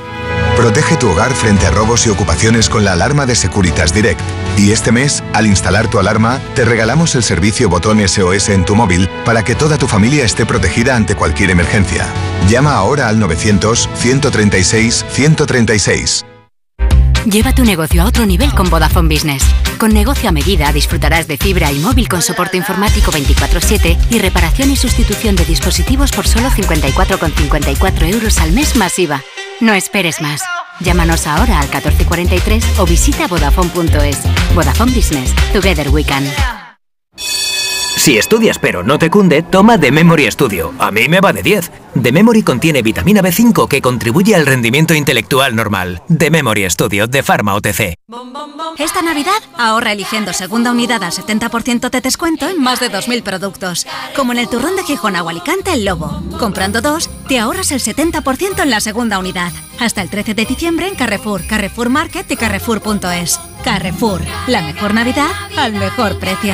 Protege tu hogar frente a robos y ocupaciones con la alarma de Securitas Direct. Y este mes, al instalar tu alarma, te regalamos el servicio botón SOS en tu móvil para que toda tu familia esté protegida ante cualquier emergencia. Llama ahora al 900-136-136. Lleva tu negocio a otro nivel con Vodafone Business. Con negocio a medida disfrutarás de fibra y móvil con soporte informático 24/7 y reparación y sustitución de dispositivos por solo 54,54 euros al mes masiva. No esperes más. Llámanos ahora al 1443 o visita vodafone.es. Vodafone Business. Together we can. Si estudias pero no te cunde, toma The Memory Studio. A mí me va de 10. The Memory contiene vitamina B5 que contribuye al rendimiento intelectual normal. The Memory Studio de Pharma OTC. Esta Navidad ahorra eligiendo segunda unidad al 70% de descuento en más de 2.000 productos. Como en el turrón de Gijón o Alicante El Lobo. Comprando dos, te ahorras el 70% en la segunda unidad. Hasta el 13 de diciembre en Carrefour, Carrefour Market y Carrefour.es. Carrefour, la mejor Navidad al mejor precio.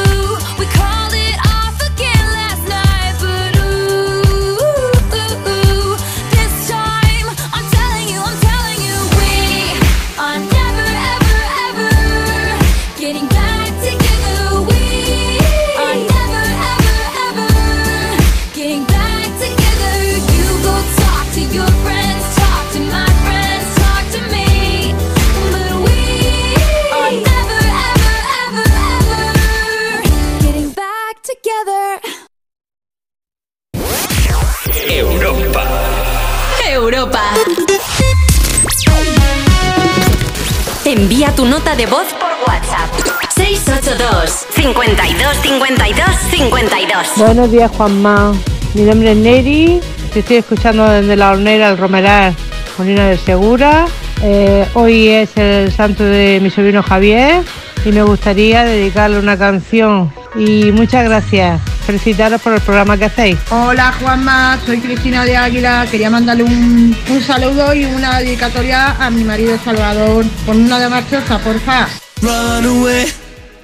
Envía tu nota de voz por WhatsApp. 682 52 52 52. Buenos días, Juanma. Mi nombre es Neri. Te estoy escuchando desde la hornera El Romeral, Molina de Segura. Eh, hoy es el santo de mi sobrino Javier y me gustaría dedicarle una canción. Y muchas gracias. Felicitaros por el programa que hacéis. Hola Juanma, soy Cristina de Águila. Quería mandarle un, un saludo y una dedicatoria a mi marido Salvador. Con una de marchosa, porfa. Run away,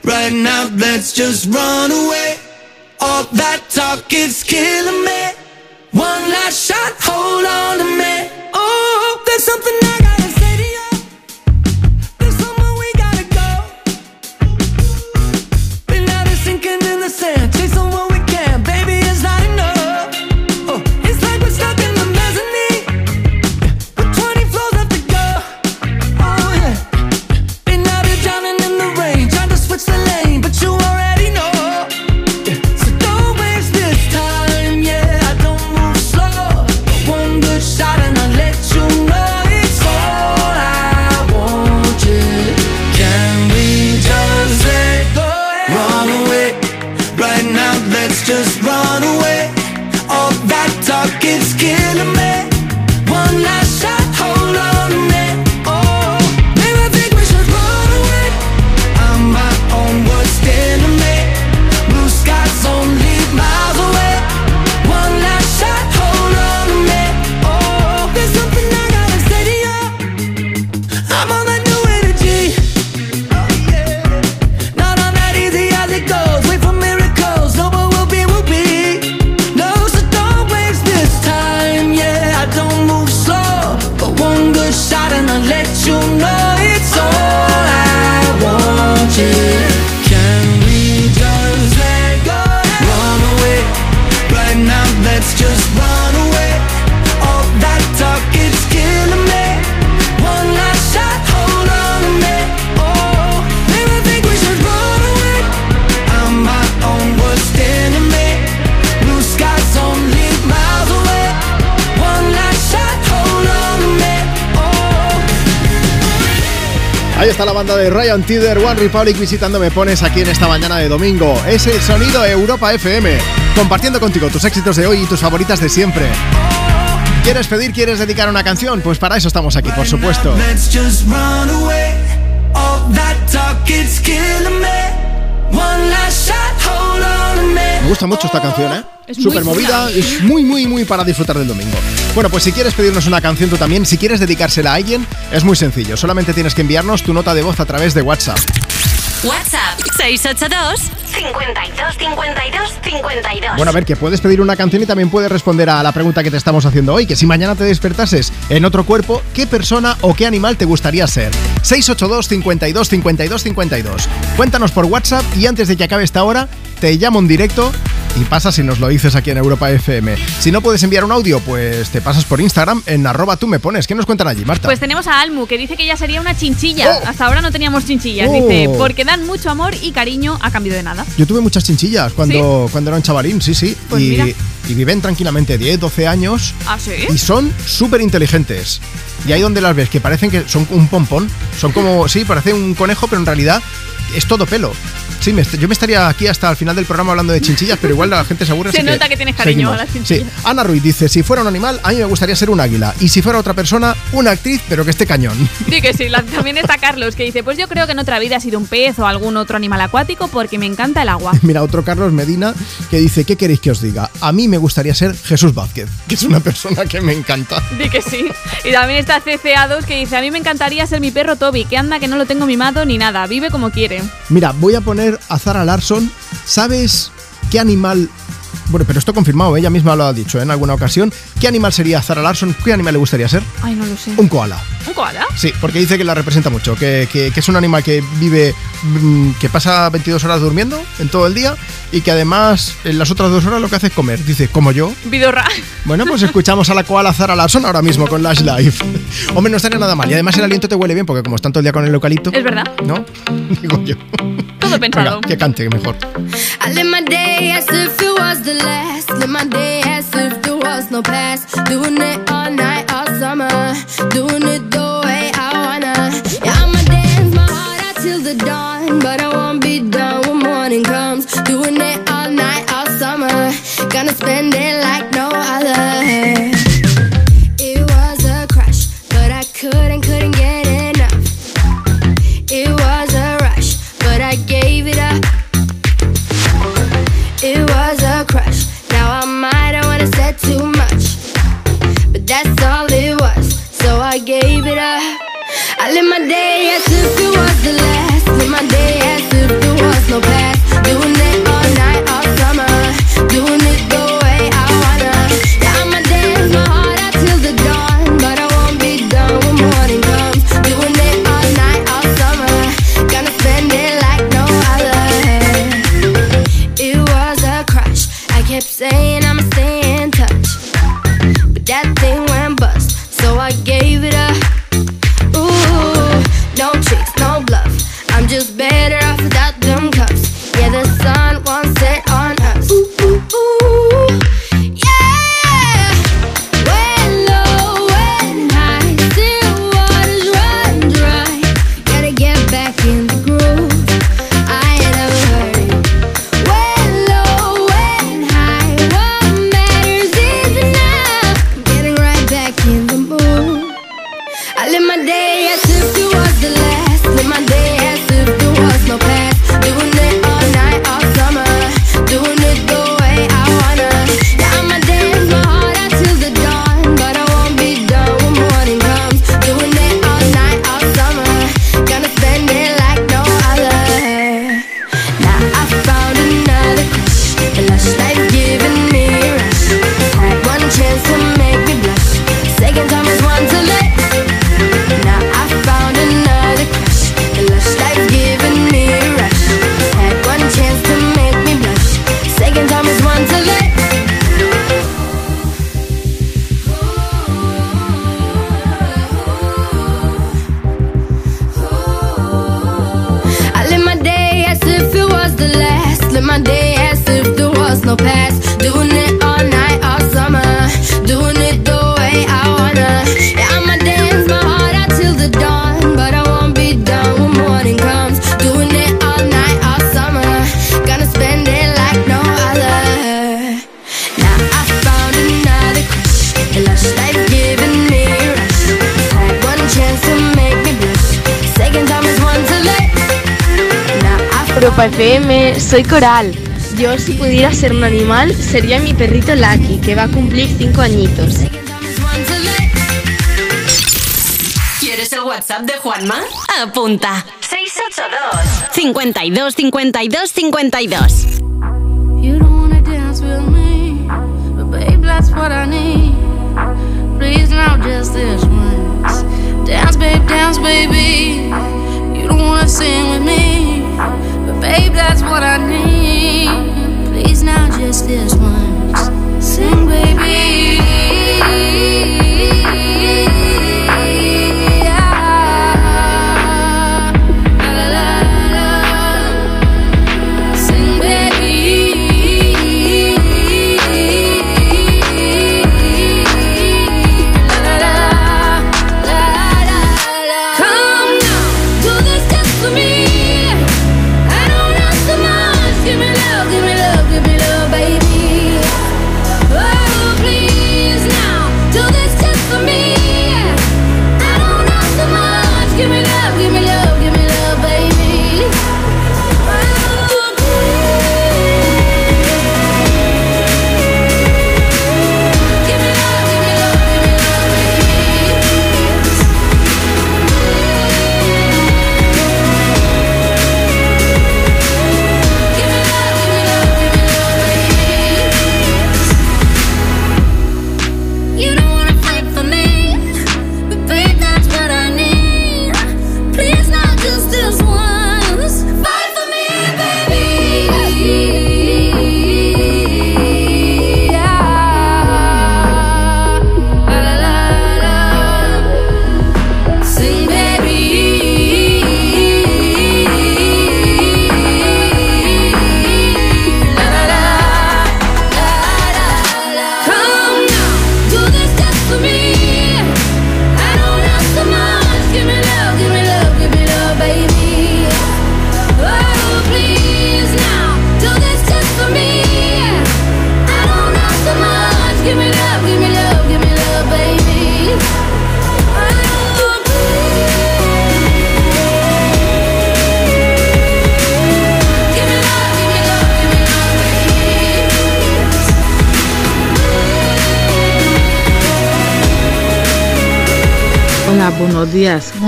right now, let's just run away. All that talk is killing me. One last shot, hold on to me. Oh, there's something I está la banda de Ryan Tidder, One Republic visitando Me Pones aquí en esta mañana de domingo. Es el sonido Europa FM, compartiendo contigo tus éxitos de hoy y tus favoritas de siempre. ¿Quieres pedir, quieres dedicar una canción? Pues para eso estamos aquí, por supuesto. Me gusta mucho esta canción, ¿eh? Es muy Súper movida, es muy, muy, muy para disfrutar del domingo. Bueno, pues si quieres pedirnos una canción tú también, si quieres dedicársela a alguien, es muy sencillo. Solamente tienes que enviarnos tu nota de voz a través de WhatsApp. WhatsApp 682 52 52 52. Bueno, a ver, que puedes pedir una canción y también puedes responder a la pregunta que te estamos haciendo hoy, que si mañana te despertases en otro cuerpo, ¿qué persona o qué animal te gustaría ser? 682 52 52 52. Cuéntanos por WhatsApp y antes de que acabe esta hora, te llamo en directo y pasas y nos lo dices aquí en Europa FM. Si no puedes enviar un audio, pues te pasas por Instagram en arroba tú me pones. ¿Qué nos cuentan allí, Marta? Pues tenemos a Almu, que dice que ella sería una chinchilla. Oh. Hasta ahora no teníamos chinchillas, Oh. dice, porque dan mucho amor y cariño a cambio de nada. Yo tuve muchas chinchillas cuando, cuando era un chavalín, sí, sí. Pues y, mira. y viven tranquilamente 10, 12 años. ¿Ah, sí? Y son súper inteligentes. Y ahí donde las ves, que parecen que son un pompón. Son como, sí, parece un conejo, pero en realidad es todo pelo. Sí, me yo me estaría aquí hasta el final del programa hablando de chinchillas, pero igual la gente se aburre. Se nota que tienes cariño seguimos. a las chinchillas. Sí. Ana Ruiz dice, si fuera un animal, a mí me gustaría ser un águila. Y si fuera otra persona, una actriz, pero que esté cañón. Sí que sí, la- también está Carlos que dice, pues yo creo que en otra vida he sido un pez o algún otro animal acuático porque me encanta el agua. Mira, otro Carlos Medina que dice, ¿qué queréis que os diga? A mí me gustaría ser Jesús Vázquez, que es una persona que me encanta. Di que sí. Y también está CCA2 que dice, a mí me encantaría ser mi perro Toby, que anda que no lo tengo mimado ni nada, vive como quiere. Mira, voy a poner a Zara Larson. ¿Sabes qué animal... Bueno, pero esto confirmado, ella misma lo ha dicho ¿eh? en alguna ocasión. ¿Qué animal sería Zara Larson? ¿Qué animal le gustaría ser? Ay, no lo sé. Un koala. ¿Un koala? Sí, porque dice que la representa mucho, que, que- que es un animal que vive, mm, que pasa 22 horas durmiendo en todo el día y que además en las otras dos horas lo que hace es comer. Dice, como yo. Vidorra. Bueno, pues escuchamos a la koala Zara Larson ahora mismo con Lash Life. Hombre, no estaría nada mal. Y además el aliento te huele bien porque como están todo el día con el eucalipto. Es verdad. ¿No? Digo yo. Todo pensado. Venga, que cante mejor. I live my day as if it was the last. Live my day as if there was no past. Doing it all night, all summer. Doing it the way I wanna. Yeah, I'ma dance my heart out till the dawn. But I won't be done when morning comes. Doing it all night, all summer. Gonna spend it like no other. My day Europa FM, soy Coral. Yo si pudiera ser un animal sería mi perrito Lucky, que va a cumplir 5 añitos. ¿Quieres el WhatsApp de Juanma? Apunta. 682 52 52 52 You don't wanna dance with me, but babe, that's what I need. Please now, just this once. Dance, babe, dance, baby. You don't wanna sing with me, but babe, that's what I need. Please now, just this once. Sing, baby.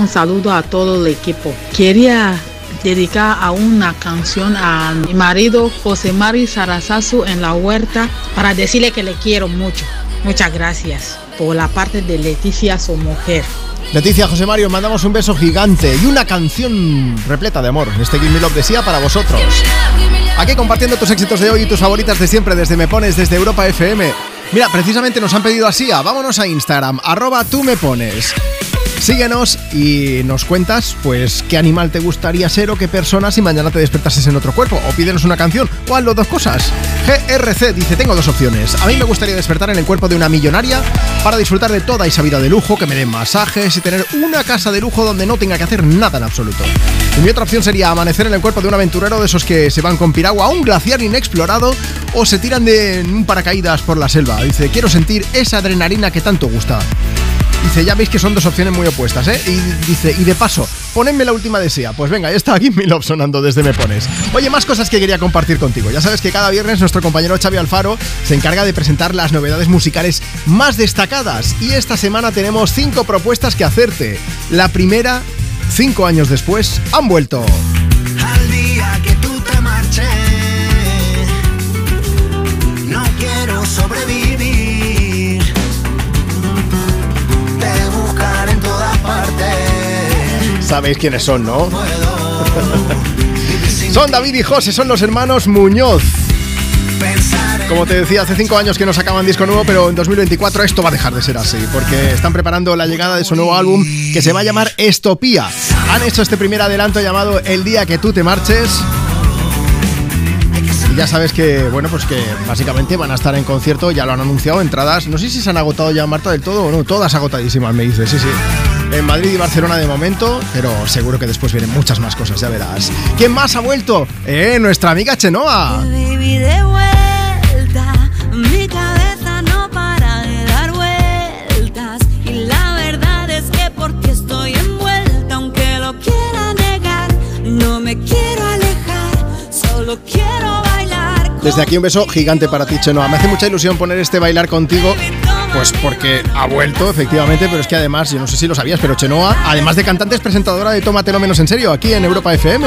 Un saludo a todo el equipo. Quería dedicar a una canción a mi marido José Mari Sarazazu en la huerta para decirle que le quiero mucho. Muchas gracias por la parte de Leticia, su mujer. Leticia, José Mario, mandamos un beso gigante y una canción repleta de amor. Este Give Me Love de para vosotros. Aquí compartiendo tus éxitos de hoy y tus favoritas de siempre desde Me Pones, desde Europa FM. Mira, precisamente nos han pedido a Sia. Vámonos a Instagram, arroba tú me pones. Síguenos y nos cuentas, pues, qué animal te gustaría ser o qué persona si mañana te despertases en otro cuerpo. O pídenos una canción, o hazlo dos cosas. GRC dice, tengo dos opciones. A mí me gustaría despertar en el cuerpo de una millonaria para disfrutar de toda esa vida de lujo, que me den masajes y tener una casa de lujo donde no tenga que hacer nada en absoluto. Y mi otra opción sería amanecer en el cuerpo de un aventurero de esos que se van con piragua a un glaciar inexplorado o se tiran de un paracaídas por la selva. Dice, quiero sentir esa adrenalina que tanto gusta. Dice, ya veis que son dos opciones muy opuestas, ¿eh? Y dice, y de paso, ponedme la última desea. Pues venga, ya está aquí mi love sonando desde Me Pones. Oye, más cosas que quería compartir contigo. Ya sabes que cada viernes nuestro compañero Xavi Alfaro se encarga de presentar las novedades musicales más destacadas. Y esta semana tenemos cinco propuestas que hacerte. La primera, cinco años después, han vuelto. Sabéis quiénes son, ¿no? son David y José, son los hermanos Muñoz. Como te decía, hace cinco años que nos sacaban disco nuevo, pero en 2024 esto va a dejar de ser así, porque están preparando la llegada de su nuevo álbum que se va a llamar Estopía. Han hecho este primer adelanto llamado El día que tú te marches. Y ya sabes que, bueno, pues que básicamente van a estar en concierto, ya lo han anunciado, entradas, no sé si se han agotado ya, Marta, del todo o no, todas agotadísimas, me dice, sí, sí. En Madrid y Barcelona de momento, pero seguro que después vienen muchas más cosas, ya verás. ¿Quién más ha vuelto? Eh, nuestra amiga Chenoa. Desde aquí un beso gigante para ti, Chenoa. Me hace mucha ilusión poner este bailar contigo, pues porque ha vuelto, efectivamente, pero es que además, yo no sé si lo sabías, pero Chenoa, además de cantante, es presentadora de Tómatelo Menos en Serio, aquí en Europa FM.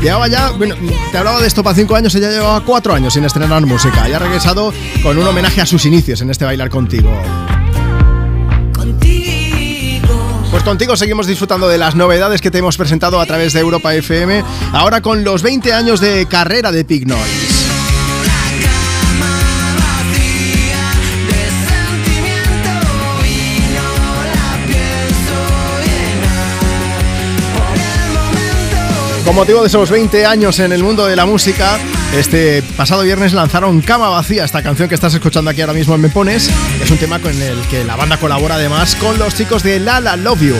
Llevaba ya, bueno, te hablaba de esto para cinco años, ella llevaba cuatro años sin estrenar música y ha regresado con un homenaje a sus inicios en este bailar contigo. Pues contigo seguimos disfrutando de las novedades que te hemos presentado a través de Europa FM, ahora con los 20 años de carrera de Pig. Motivo de esos 20 años en el mundo de la música, este pasado viernes lanzaron Cama Vacía, esta canción que estás escuchando aquí ahora mismo en Me Pones. Es un tema con el que la banda colabora además con los chicos de La La Love You.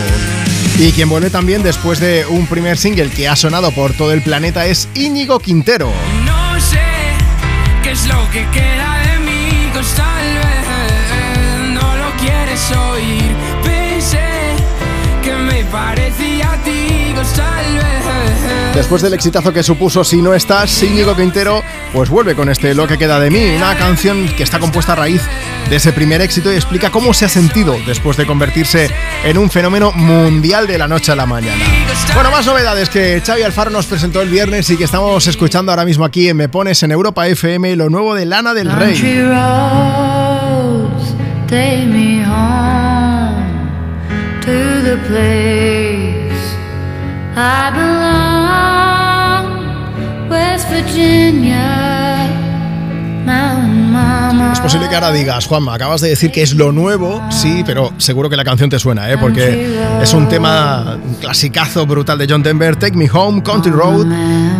Y quien vuelve también después de un primer single que ha sonado por todo el planeta es Íñigo Quintero. No sé qué es lo que queda de mí, pues no lo quieres oír. Pensé que me parecía a ti, pues. Después del exitazo que supuso Si no estás, Íñigo Quintero pues vuelve con este Lo que queda de mí, una canción que está compuesta a raíz de ese primer éxito y explica cómo se ha sentido después de convertirse en un fenómeno mundial de la noche a la mañana. Bueno, más novedades que Xavi Alfaro nos presentó el viernes y que estamos escuchando ahora mismo aquí en Me Pones en Europa FM, lo nuevo de Lana del Rey. Virginia. Es posible que ahora digas, Juanma, acabas de decir que es lo nuevo, sí, pero seguro que la canción te suena, ¿eh? porque es un tema un clasicazo brutal de John Denver, Take Me Home, Country Road,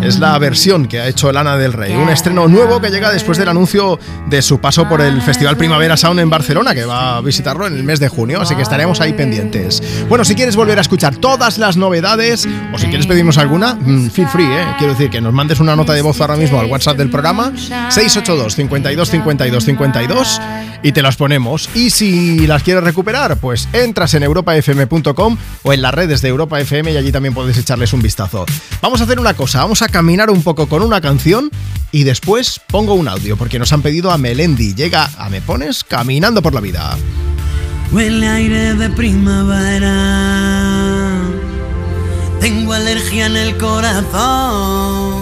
es la versión que ha hecho Lana del Rey, un estreno nuevo que llega después del anuncio de su paso por el Festival Primavera Sound en Barcelona, que va a visitarlo en el mes de junio, así que estaremos ahí pendientes. Bueno, si quieres volver a escuchar todas las novedades, o si quieres pedirnos alguna, mm, feel free, ¿eh? quiero decir que nos mandes una nota de voz ahora mismo al WhatsApp del programa, 682 52 52 52 y te las ponemos. Y si las quieres recuperar, pues entras en europafm.com o en las redes de Europa FM y allí también puedes echarles un vistazo. Vamos a hacer una cosa, vamos a caminar un poco con una canción y después pongo un audio porque nos han pedido a Melendi. Llega a Me Pones Caminando por la Vida. Huele aire de primavera. Tengo alergia en el corazón.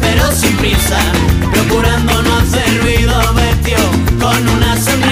pero sin prisa, procurando no hacer ruido, vestido con una sonrisa,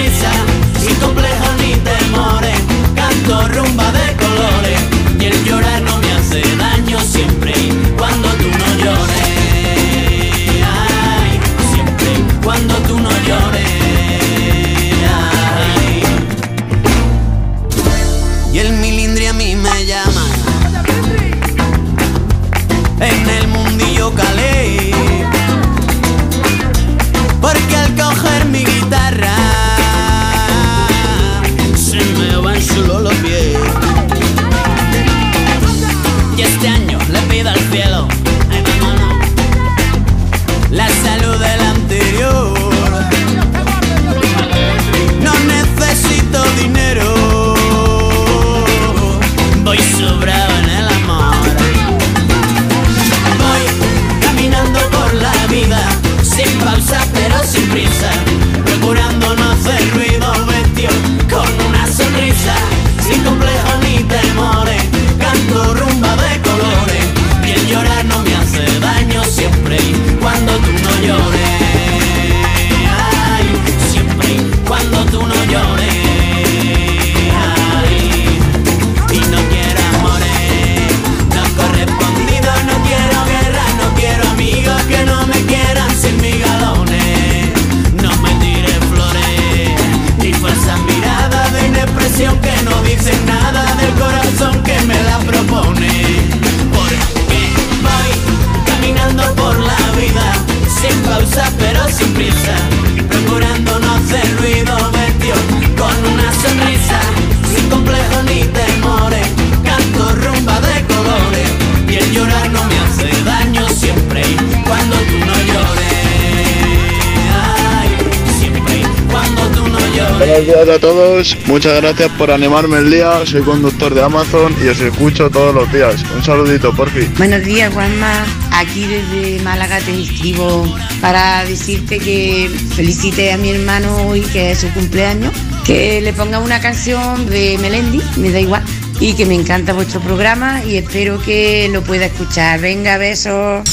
muchas gracias por animarme el día, soy conductor de Amazon y os escucho todos los días. Un saludito, por fin. Buenos días, Juanma. Aquí desde Málaga te escribo para decirte que felicite a mi hermano hoy, que es su cumpleaños, que le ponga una canción de Melendi, me da igual, y que me encanta vuestro programa y espero que lo pueda escuchar. Venga, besos.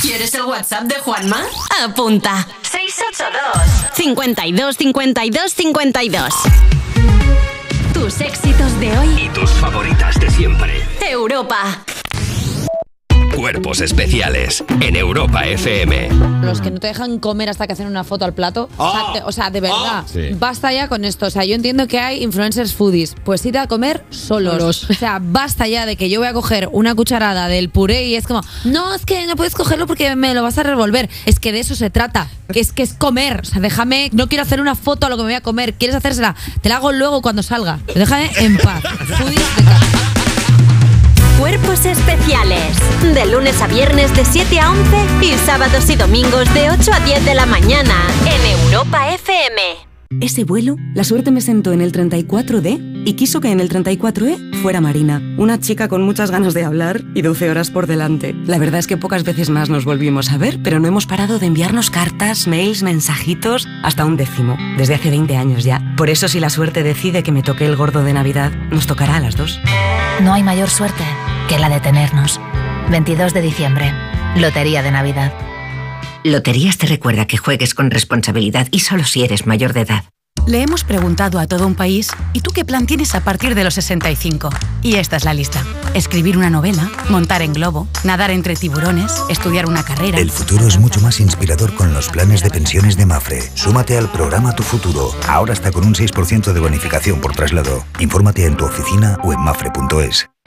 ¿Quieres el WhatsApp de Juanma? Apunta. 682 52 52 52. Tus éxitos de hoy. Y tus favoritas de siempre. Europa. Cuerpos especiales en Europa FM. Los que no te dejan comer hasta que hacen una foto al plato. O, sea, te- o sea, de verdad, Sí. basta ya con esto. O sea, yo entiendo que hay influencers foodies. Pues ir a comer solos. Solos. O sea, basta ya de que yo voy a coger una cucharada del puré y es como, no, es que no puedes cogerlo porque me lo vas a revolver. Es que de eso se trata. Que es que es comer. O sea, déjame, no quiero hacer una foto a lo que me voy a comer. ¿Quieres hacérsela? Te la hago luego cuando salga. Déjame en paz. Foodies Cuerpos especiales. De lunes a viernes de 7 a 11 y sábados y domingos de 8 a 10 de la mañana en Europa FM. Ese vuelo, la suerte me sentó en el 34D y quiso que en el 34E fuera Marina, una chica con muchas ganas de hablar y 12 horas por delante. La verdad es que pocas veces más nos volvimos a ver, pero no hemos parado de enviarnos cartas, mails, mensajitos, hasta un décimo, desde hace 20 años ya. Por eso si la suerte decide que me toque el gordo de Navidad, nos tocará a las dos. No hay mayor suerte la de tenernos. 22 de diciembre, Lotería de Navidad. Loterías te recuerda que juegues con responsabilidad y solo si eres mayor de edad. Le hemos preguntado a todo un país, ¿y tú qué plan tienes a partir de los 65? Y esta es la lista. Escribir una novela, montar en globo, nadar entre tiburones, estudiar una carrera. El futuro es mucho más inspirador con los planes de pensiones de Mafre. Súmate al programa Tu Futuro. Ahora está con un 6% de bonificación por traslado. Infórmate en tu oficina o en mafre.es.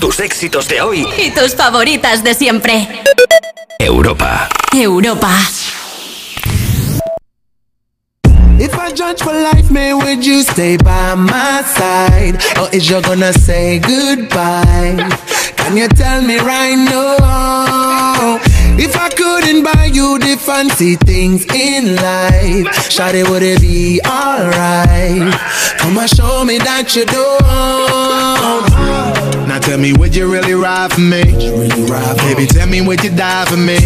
Tus éxitos de hoy. Y tus favoritas de siempre. Europa. Europa. If I judge for life, man, would you stay by my side? Or is you gonna say goodbye? Can you tell me right now? If I couldn't buy you the fancy things in life, Shawty, would it be alright? Come and show me that you don't. Tell me, would you really ride for me? Baby, tell me, would you die for me?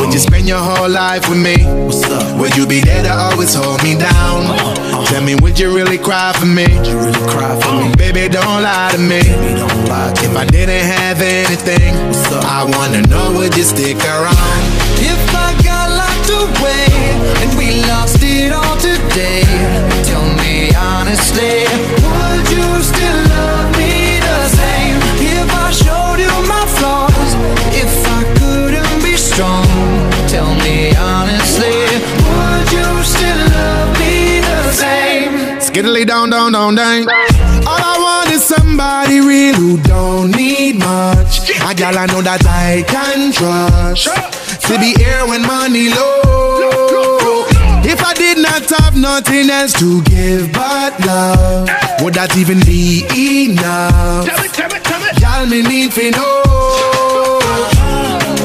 Would you spend your whole life with me? Would you be there to always hold me down? Uh, uh. Tell me, would you really cry for me? Baby, don't lie to me. If I didn't have anything, I wanna know, would you stick around? If I got locked away and we lost it all today, tell me honestly, would you still Skiddly down, down, down, down. All I want is somebody real who don't need much. A gal I know that I can trust. To be here when money low. If I did not have nothing else to give but love, would that even be enough? Tell Y'all me need to know.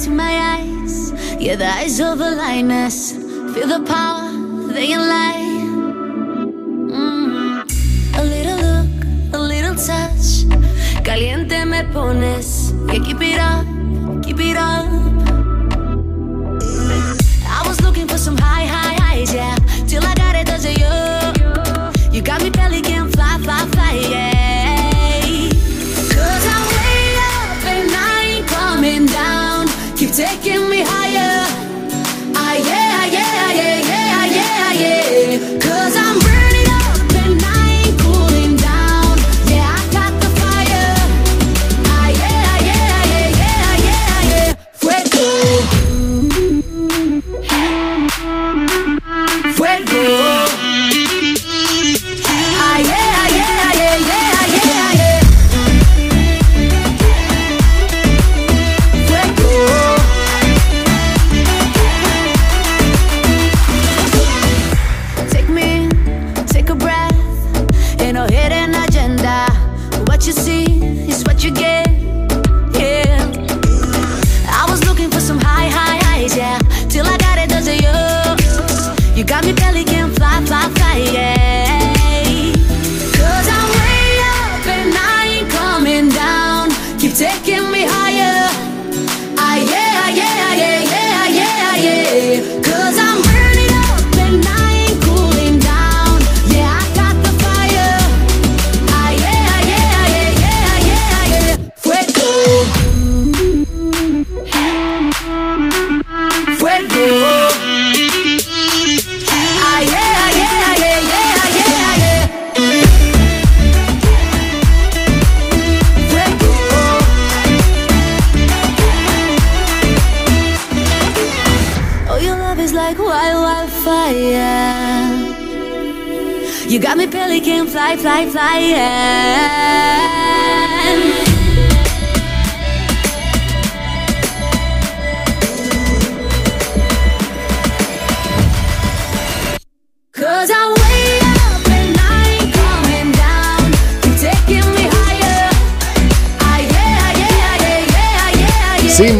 into my eyes. Yeah, the eyes of a lioness. Feel the power, they can lie. Mm. A little look, a little touch. Caliente me pones. Yeah, keep it up, keep it up. I was looking for some high, high highs, yeah. Fuego.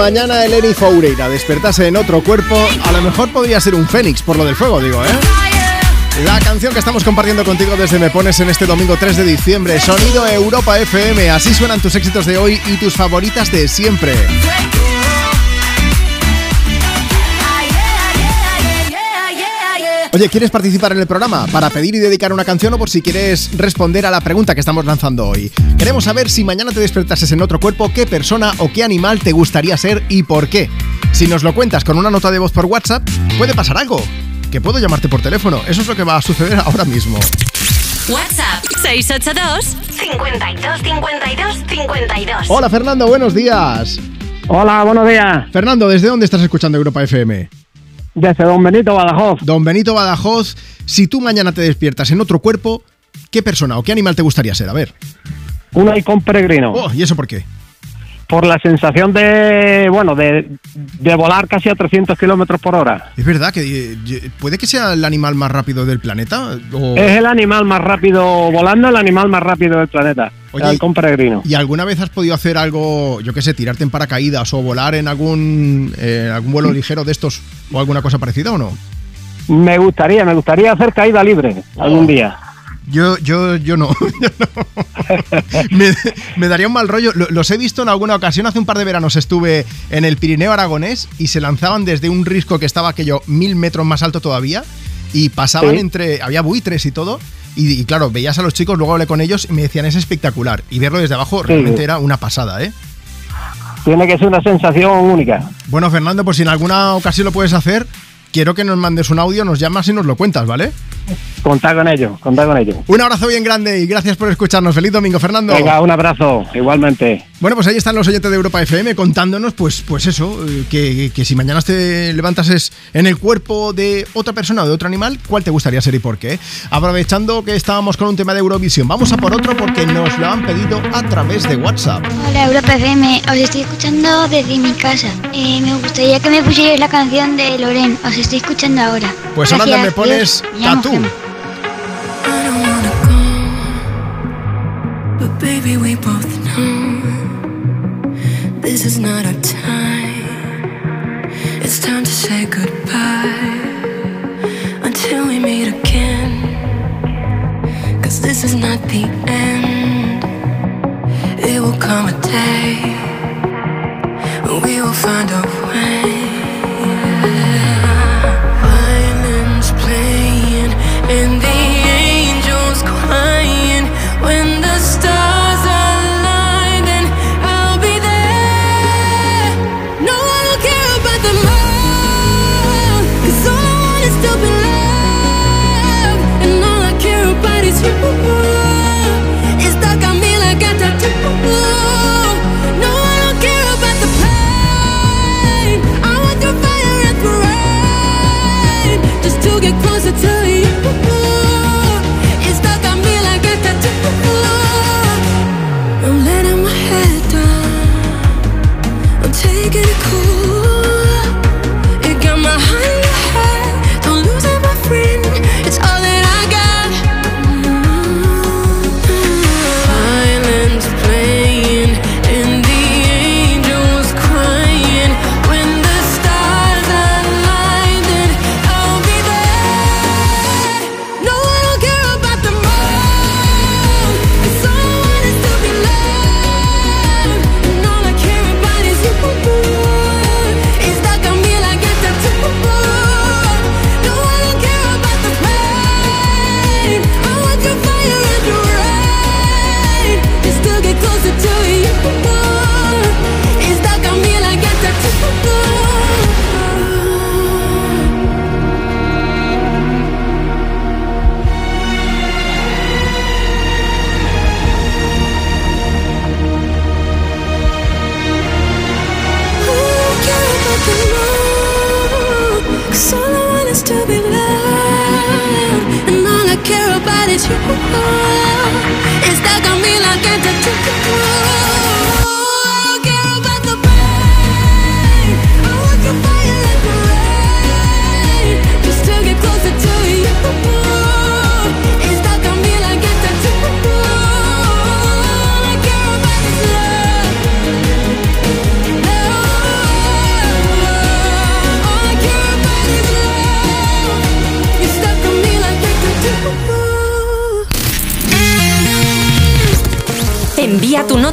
Mañana el Eri Foureira despertase en otro cuerpo, a lo mejor podría ser un fénix por lo del fuego, digo, ¿eh? La canción que estamos compartiendo contigo desde Me Pones en este domingo 3 de diciembre, Sonido Europa FM, así suenan tus éxitos de hoy y tus favoritas de siempre. Oye, ¿quieres participar en el programa? Para pedir y dedicar una canción o por si quieres responder a la pregunta que estamos lanzando hoy. Queremos saber si mañana te despertases en otro cuerpo, qué persona o qué animal te gustaría ser y por qué. Si nos lo cuentas con una nota de voz por WhatsApp, puede pasar algo. Que puedo llamarte por teléfono. Eso es lo que va a suceder ahora mismo. WhatsApp 682 52 52 52. Hola Fernando, buenos días. Hola, buenos días. Fernando, ¿desde dónde estás escuchando Europa FM? Desde Don Benito Badajoz. Don Benito Badajoz, si tú mañana te despiertas en otro cuerpo, ¿qué persona o qué animal te gustaría ser? A ver. Un halcón peregrino. Oh, ¿y eso por qué? Por la sensación de, bueno, de, de volar casi a 300 kilómetros por hora. Es verdad que eh, puede que sea el animal más rápido del planeta. o- Es el animal más rápido, volando el animal más rápido del planeta. Oye, el halcón peregrino. ¿Y alguna vez has podido hacer algo, yo qué sé, tirarte en paracaídas o volar en algún, eh, algún vuelo ligero de estos o alguna cosa parecida o no? Me gustaría, me gustaría hacer caída libre algún día. Yo, yo, yo no. Yo no. me, me daría un mal rollo. Lo- Los he visto en alguna ocasión. Hace un par de veranos estuve en el Pirineo Aragonés y se lanzaban desde un risco que estaba aquello mil metros más alto todavía y pasaban Sí. entre. Había buitres y todo. Y, y claro, veías a los chicos, luego hablé con ellos y me decían es espectacular. Y verlo desde abajo realmente era una pasada, ¿eh? Tiene que ser una sensación única. Bueno, Fernando, pues si en alguna ocasión lo puedes hacer, quiero que nos mandes un audio, nos llamas y nos lo cuentas, ¿vale? Contá con ello, contá con ello. Un abrazo bien grande y gracias por escucharnos. Feliz domingo, Fernando. Venga, un abrazo, igualmente. Bueno, pues ahí están los oyentes de Europa FM contándonos, pues, pues eso, eh, que, que si mañana te levantases en el cuerpo de otra persona o de otro animal, ¿cuál te gustaría ser y por qué? Aprovechando que estábamos con un tema de Eurovisión, vamos a por otro porque nos lo han pedido a través de WhatsApp. Hola Europa FM, os estoy escuchando desde mi casa. Eh, me gustaría que me pusierais la canción de Loren, os estoy escuchando ahora. Pues ahora me pones. Me Tatú. But baby, we both know this is not our time. It's time to say goodbye until we meet again. Cause this is not the end. It will come a day we will find a way. Violins playing and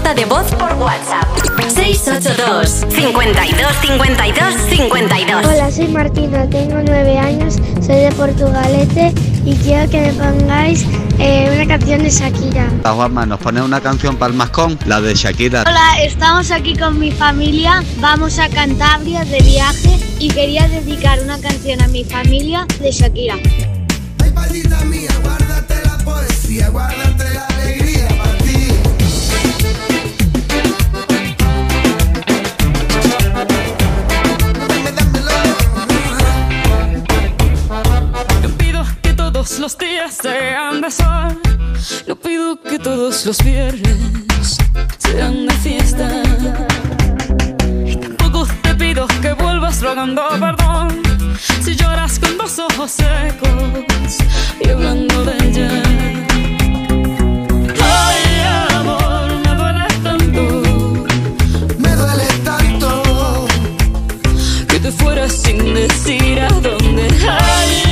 nota de voz por WhatsApp. 682 52 52 52. Hola, soy Martina, tengo nueve años, soy de Portugalete y quiero que me pongáis eh, una canción de Shakira. La Juanma, ¿nos pone una canción para el mascón? La de Shakira. Hola, estamos aquí con mi familia, vamos a Cantabria de viaje y quería dedicar una canción a mi familia de Shakira. Los días sean de sol. No pido que todos los viernes sean de fiesta. Y tampoco te pido que vuelvas rogando perdón. Si lloras con dos ojos secos y hablando de ella. Ay, amor, me duele tanto. Me duele tanto. que te fueras sin decir a dónde. Ay,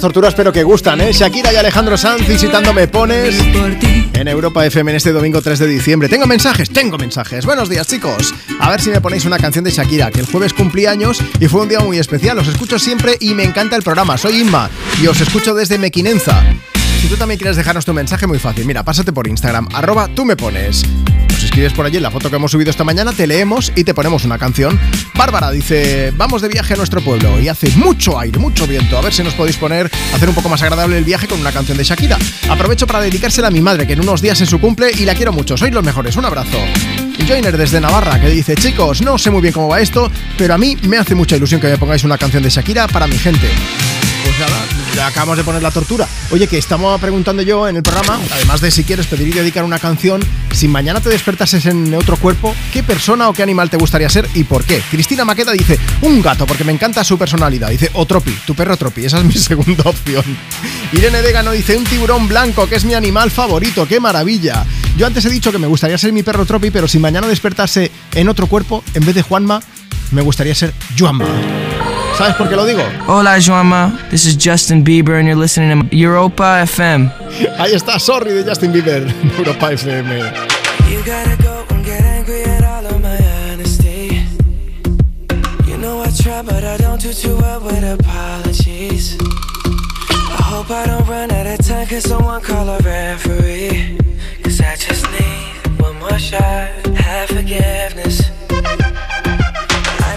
torturas pero que gustan, ¿eh? Shakira y Alejandro Sanz visitando Me Pones en Europa FM en este domingo 3 de diciembre. Tengo mensajes, tengo mensajes. Buenos días, chicos. A ver si me ponéis una canción de Shakira, que el jueves cumplí años y fue un día muy especial. Os escucho siempre y me encanta el programa. Soy Inma y os escucho desde Mequinenza. Si tú también quieres dejarnos tu mensaje, muy fácil. Mira, pásate por Instagram, arroba tú me pones. Escribes por allí en la foto que hemos subido esta mañana, te leemos y te ponemos una canción. Bárbara dice, vamos de viaje a nuestro pueblo y hace mucho aire, mucho viento. A ver si nos podéis poner, hacer un poco más agradable el viaje con una canción de Shakira. Aprovecho para dedicársela a mi madre, que en unos días es su cumple y la quiero mucho. Sois los mejores, un abrazo. Joiner desde Navarra, que dice, chicos, no sé muy bien cómo va esto, pero a mí me hace mucha ilusión que me pongáis una canción de Shakira para mi gente. Acabamos de poner la tortura. Oye, que estamos preguntando yo en el programa, además de si quieres pedir y dedicar una canción, si mañana te despertases en otro cuerpo, ¿qué persona o qué animal te gustaría ser y por qué? Cristina Maqueda dice, un gato, porque me encanta su personalidad. Dice, Otropi, tu perro Tropi, esa es mi segunda opción. Irene Degano dice, un tiburón blanco, que es mi animal favorito, qué maravilla. Yo antes he dicho que me gustaría ser mi perro Tropi, pero si mañana despertase en otro cuerpo, en vez de Juanma, me gustaría ser Juanma. ¿Sabes por qué lo digo? Hola, Joama. This is Justin Bieber, and you're listening to Europa FM. Ahí está, sorry de Justin Bieber, Europa FM. You gotta go and get angry at all of my honesty. You know I try, but I don't do too well with apologies. I hope I don't run out of time, cause someone call a referee. Cause I just need one more shot, have forgiveness.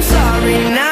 sorry? Yeah,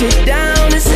you down. Is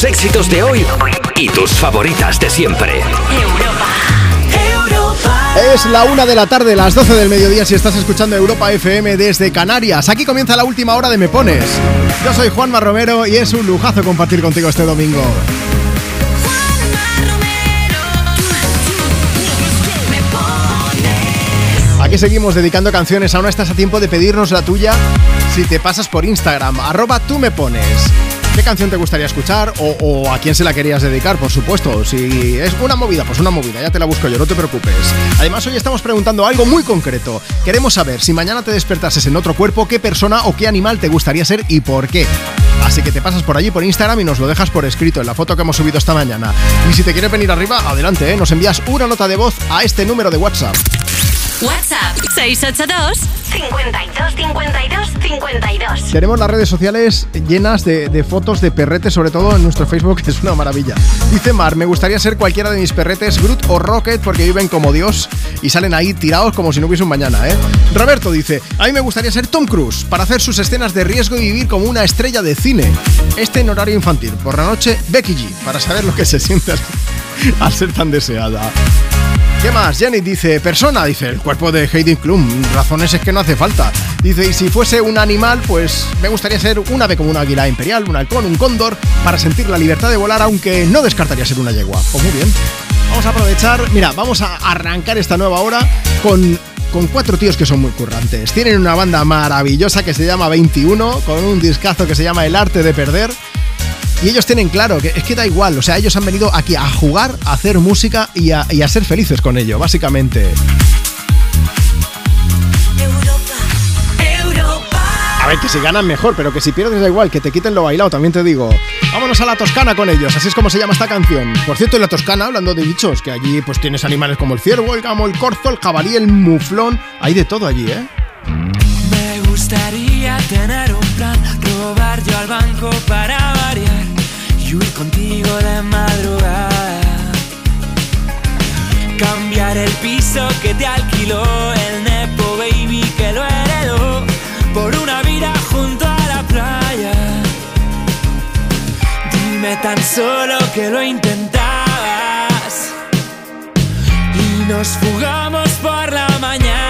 Tus éxitos de hoy y tus favoritas de siempre. Es la una de la tarde, las 12 del mediodía si estás escuchando Europa FM desde Canarias. Aquí comienza la última hora de Me Pones. Yo soy Juanma Romero y es un lujazo compartir contigo este domingo. Aquí seguimos dedicando canciones. Aún estás a tiempo de pedirnos la tuya si te pasas por Instagram, arroba tú me pones. ¿Qué canción te gustaría escuchar? O, a quién se la querías dedicar, por supuesto. Si es una movida, pues una movida, ya te la busco yo, no te preocupes. Además, hoy estamos preguntando algo muy concreto. Queremos saber si mañana te despertases en otro cuerpo, qué persona o qué animal te gustaría ser y por qué. Así que te pasas por allí por Instagram y nos lo dejas por escrito en la foto que hemos subido esta mañana. Y si te quieres venir arriba, adelante, ¿eh? nos envías una nota de voz a este número de WhatsApp. WhatsApp 682 52 52 52. Tenemos las redes sociales llenas de, de fotos de perretes, sobre todo en nuestro Facebook, que es una maravilla. Dice Mar, me gustaría ser cualquiera de mis perretes, Groot o Rocket, porque viven como Dios y salen ahí tirados como si no hubiese un mañana, ¿eh? Roberto dice, a mí me gustaría ser Tom Cruise, para hacer sus escenas de riesgo y vivir como una estrella de cine. Este en horario infantil. Por la noche, Becky G, para saber lo que se siente al ser tan deseada. ¿Qué más? Janet dice, persona, dice, el cuerpo de Heidi Klum. Razones es que no hace falta. Dice, y si fuese un animal, pues me gustaría ser un ave como una águila imperial, un halcón, un cóndor, para sentir la libertad de volar, aunque no descartaría ser una yegua. Pues muy bien. Vamos a aprovechar, mira, vamos a arrancar esta nueva hora con, con cuatro tíos que son muy currantes. Tienen una banda maravillosa que se llama 21, con un discazo que se llama El arte de perder. Y ellos tienen claro que es que da igual, o sea, ellos han venido aquí a jugar, a hacer música y a, y a ser felices con ello, básicamente. A ver, que si ganan mejor, pero que si pierdes da igual, que te quiten lo bailado, también te digo. Vámonos a la Toscana con ellos, así es como se llama esta canción. Por cierto, en la Toscana, hablando de bichos, que allí pues tienes animales como el ciervo, el gamo, el corzo, el jabalí, el muflón, hay de todo allí, ¿eh? Me gustaría tener un plan, robar yo al banco para variar y huir contigo de madrugada. Cambiar el piso que te alquiló el junto a la playa. Dime tan solo que lo intentabas y nos fugamos por la mañana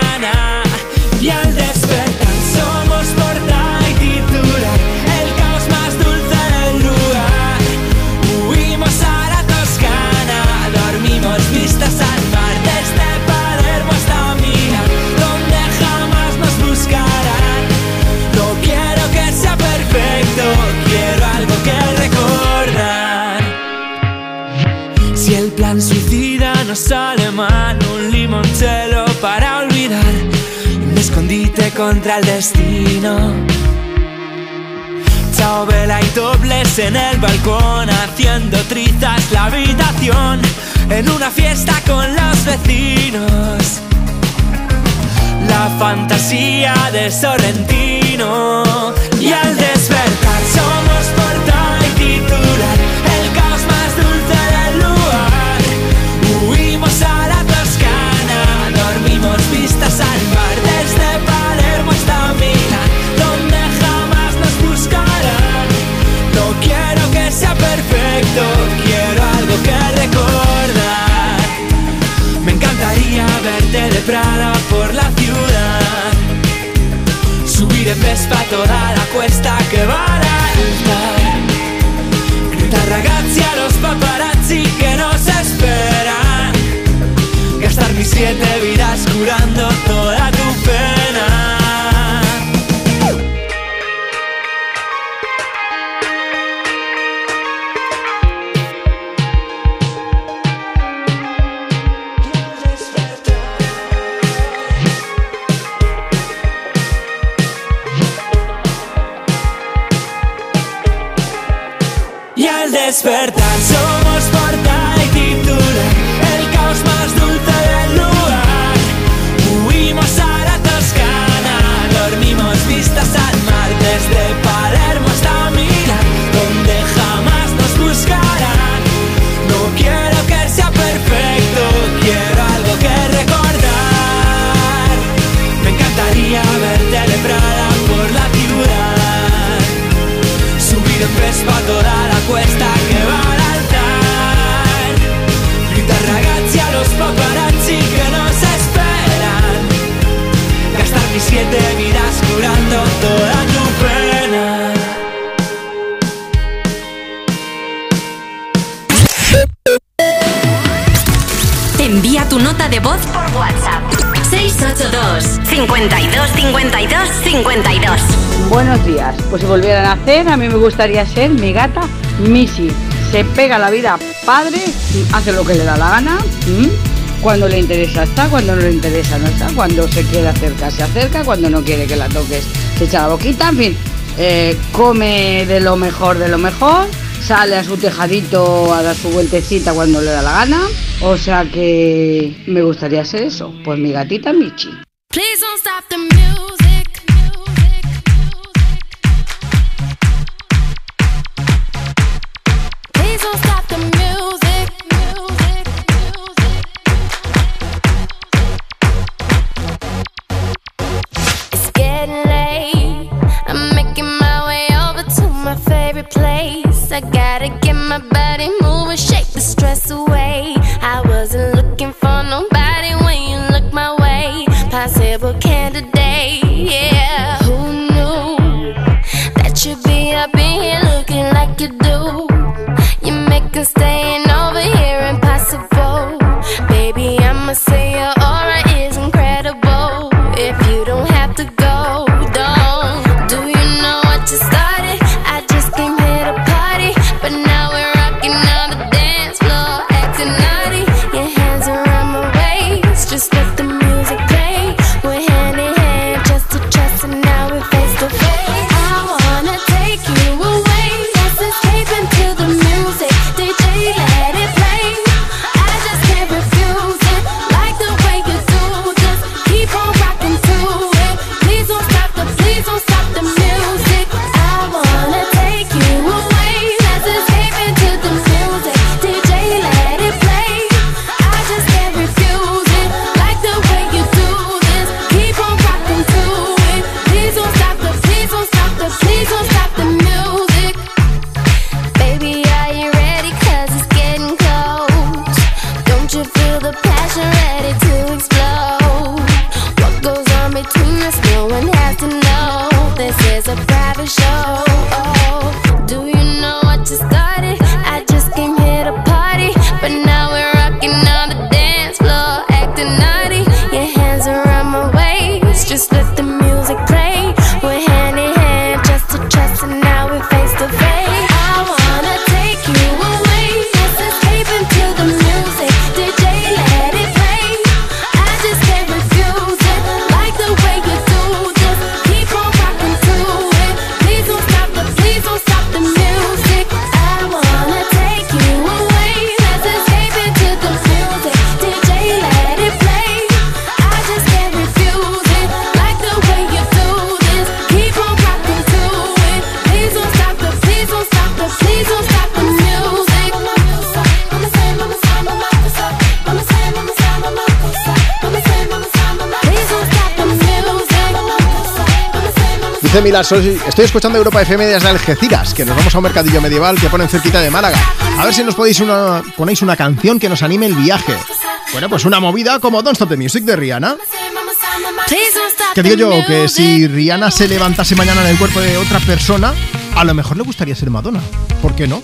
no sale mal, un limoncello para olvidar y un escondite contra el destino. Chao vela y dobles en el balcón, haciendo trizas la habitación en una fiesta con los vecinos. La fantasía de Sorrentino toda la cuesta que va a alta. Gritar ragazzi a los paparazzi que nos esperan. Gastar mis siete vidas curando toda tu pena. Despertar. Somos portada y El caos más dulce del lugar. Huimos a la Toscana Dormimos vistas al mar Desde Palermo hasta Milán Donde jamás nos buscarán. No quiero que sea perfecto Quiero algo que recordar. Me encantaría verte de Prada por la ciudad. Subir en Vespa toda la cuesta siete vidas curando toda tu pena Envía tu nota de voz por WhatsApp. 682 52 52 52. Buenos días. Pues si volvieran a hacer, a mí me gustaría ser mi gata Missy. Se pega la vida padre, hace lo que le da la gana. Cuando le interesa está, cuando no le interesa no está. Cuando se quiere acercar se acerca, cuando no quiere que la toques se echa la boquita. En fin, eh, come de lo mejor de lo mejor. Sale a su tejadito a dar su vueltecita cuando le da la gana. O sea que me gustaría ser eso. Pues mi gatita Michi. Away. Estoy escuchando Europa FM desde Algeciras, que nos vamos a un mercadillo medieval que ponen cerquita de Málaga. A ver si nos podéis una, ponéis una canción que nos anime el viaje. Bueno, pues una movida como Don't Stop the Music de Rihanna. Que digo yo que si Rihanna se levantase mañana en el cuerpo de otra persona, a lo mejor le gustaría ser Madonna. ¿Por qué no?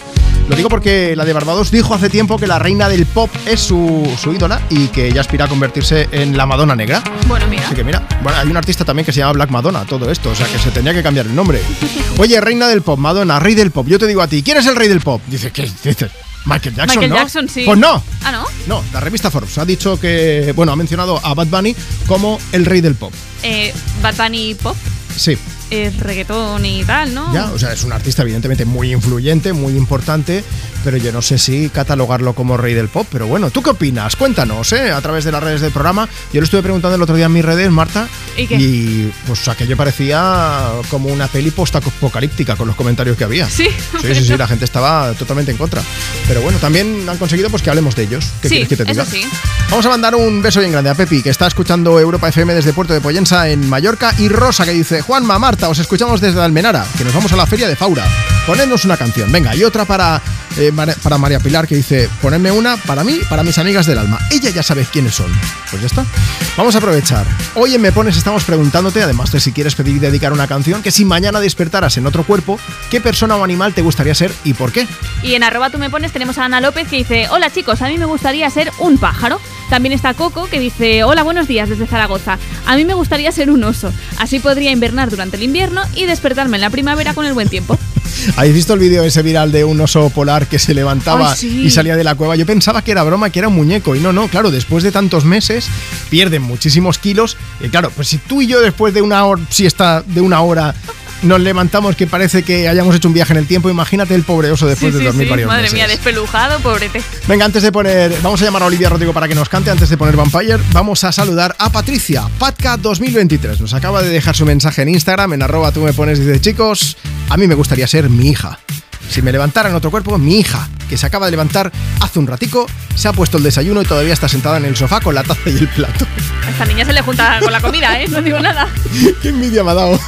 Lo digo porque la de Barbados dijo hace tiempo que la reina del pop es su, su ídola y que ella aspira a convertirse en la Madonna negra. Bueno, mira. Así que mira, bueno, hay un artista también que se llama Black Madonna, todo esto, o sea que se tendría que cambiar el nombre. Oye, reina del pop, Madonna, rey del pop, yo te digo a ti, ¿quién es el rey del pop? Dice, ¿qué dices? Michael Jackson, Michael ¿no? Jackson, sí. Pues no, Ah, ¿no? no, la revista Forbes ha dicho que, bueno, ha mencionado a Bad Bunny como el rey del pop. Eh, Bad Bunny Pop, Sí, eh, reggaetón y tal, ¿no? ya, o sea, es un artista evidentemente muy influyente, muy importante, pero yo no sé si catalogarlo como rey del pop, pero bueno, ¿tú qué opinas? Cuéntanos, ¿eh? A través de las redes del programa. Yo lo estuve preguntando el otro día en mis redes, Marta, ¿Y qué? y pues aquello parecía como una peli post-apocalíptica con los comentarios que había. Sí, Sí, sí, sí, la gente estaba totalmente en contra. Pero bueno, también han conseguido pues que hablemos de ellos. ¿Qué sí, quieres que te diga? eso sí. Vamos a mandar un beso bien grande a Pepi, que está escuchando Europa FM desde Puerto de Poyensa en Mallorca, y Rosa, que dice, Juanma, Os escuchamos desde Almenara, que nos vamos a la feria de Faura. Ponednos una canción, venga, y otra para, eh, para María Pilar, que dice, ponedme una para mí, para mis amigas del alma. Ella ya sabe quiénes son. Pues ya está. Vamos a aprovechar. Hoy en Me Pones estamos preguntándote, además de si quieres pedir y dedicar una canción, que si mañana despertaras en otro cuerpo, ¿qué persona o animal te gustaría ser y por qué? Y en arroba me pones tenemos a Ana López que dice, hola chicos, a mí me gustaría ser un pájaro. También está Coco que dice, hola, buenos días desde Zaragoza. A mí me gustaría ser un oso. Así podría invernar durante el invierno y despertarme en la primavera con el buen tiempo. ¿Habéis visto el vídeo ese viral de un oso polar que se levantaba Ay, sí. y salía de la cueva? Yo pensaba que era broma, que era un muñeco. Y no, no, claro, después de tantos meses pierden muchísimos kilos. Y claro, pues si tú y yo después de una hora, siesta de una hora nos levantamos que parece que hayamos hecho un viaje en el tiempo, imagínate el pobre oso después Sí, de sí, dormir sí. varios Madre meses. mía, despelujado, pobrete. Venga, antes de poner, vamos a llamar a Olivia Rodrigo para que nos cante, antes de poner Vampire, vamos a saludar a Patricia, Patka 2023. Nos acaba de dejar su mensaje en Instagram, en arroba tú me pones, dice, chicos, a mí me gustaría ser mi hija. Si me levantara en otro cuerpo, mi hija, que se acaba de levantar hace un ratico, se ha puesto el desayuno y todavía está sentada en el sofá con la taza y el plato. A esta niña se le junta con la comida, ¿eh? No digo nada. ¡Qué envidia me ha dado!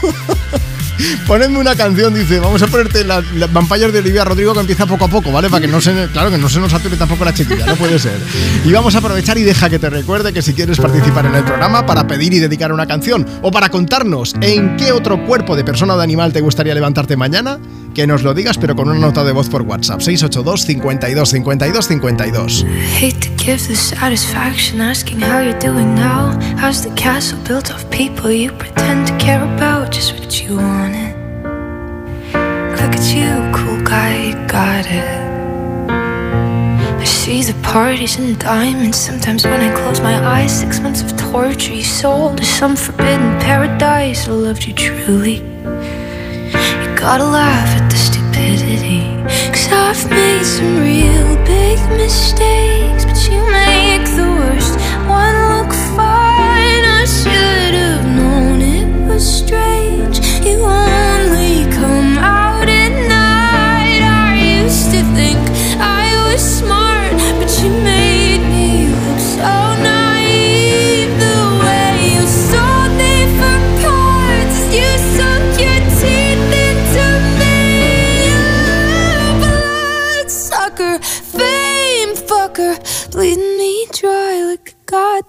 Ponedme una canción, dice. Vamos a ponerte la, la Vampires de Olivia Rodrigo que empieza poco a poco, ¿vale? Para que no se, claro, que no se nos ature tampoco la chiquilla, no puede ser. Y vamos a aprovechar y deja que te recuerde que si quieres participar en el programa para pedir y dedicar una canción o para contarnos en qué otro cuerpo de persona o de animal te gustaría levantarte mañana, que nos lo digas, pero con una nota de voz por WhatsApp. 682 52 52 52. Hate to give the satisfaction asking how you're doing now. How's the castle built of people you pretend to care about? Just what you wanted. Look at you, cool guy, you got it. I see the parties and diamonds. Sometimes when I close my eyes, six months of torture you sold to some forbidden paradise. I loved you truly. Gotta laugh at the stupidity. Cause I've made some real big mistakes, but you make the worst one look fine. I should have known it was strange. You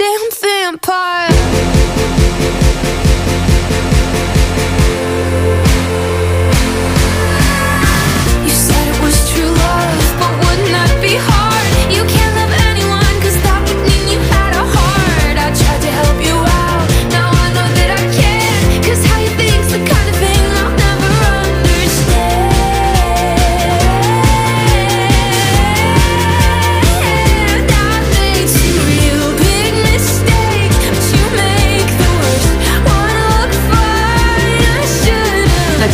a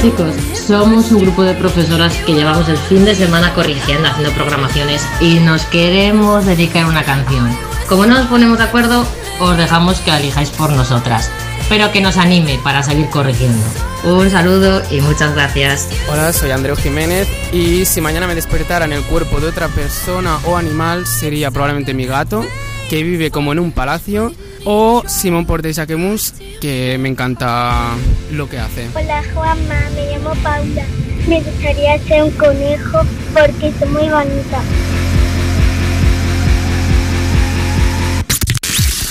chicos, somos un grupo de profesoras que llevamos el fin de semana corrigiendo, haciendo programaciones y nos queremos dedicar una canción. Como no nos ponemos de acuerdo, os dejamos que la elijáis por nosotras, pero que nos anime para seguir corrigiendo. Un saludo y muchas gracias. Hola, soy Andreu Jiménez y si mañana me despertara en el cuerpo de otra persona o animal sería probablemente mi gato, que vive como en un palacio, o Simón Portes Jaquemus, que me encanta lo que hace. Hola Juanma, me llamo Paula. Me gustaría ser un conejo porque soy muy bonita.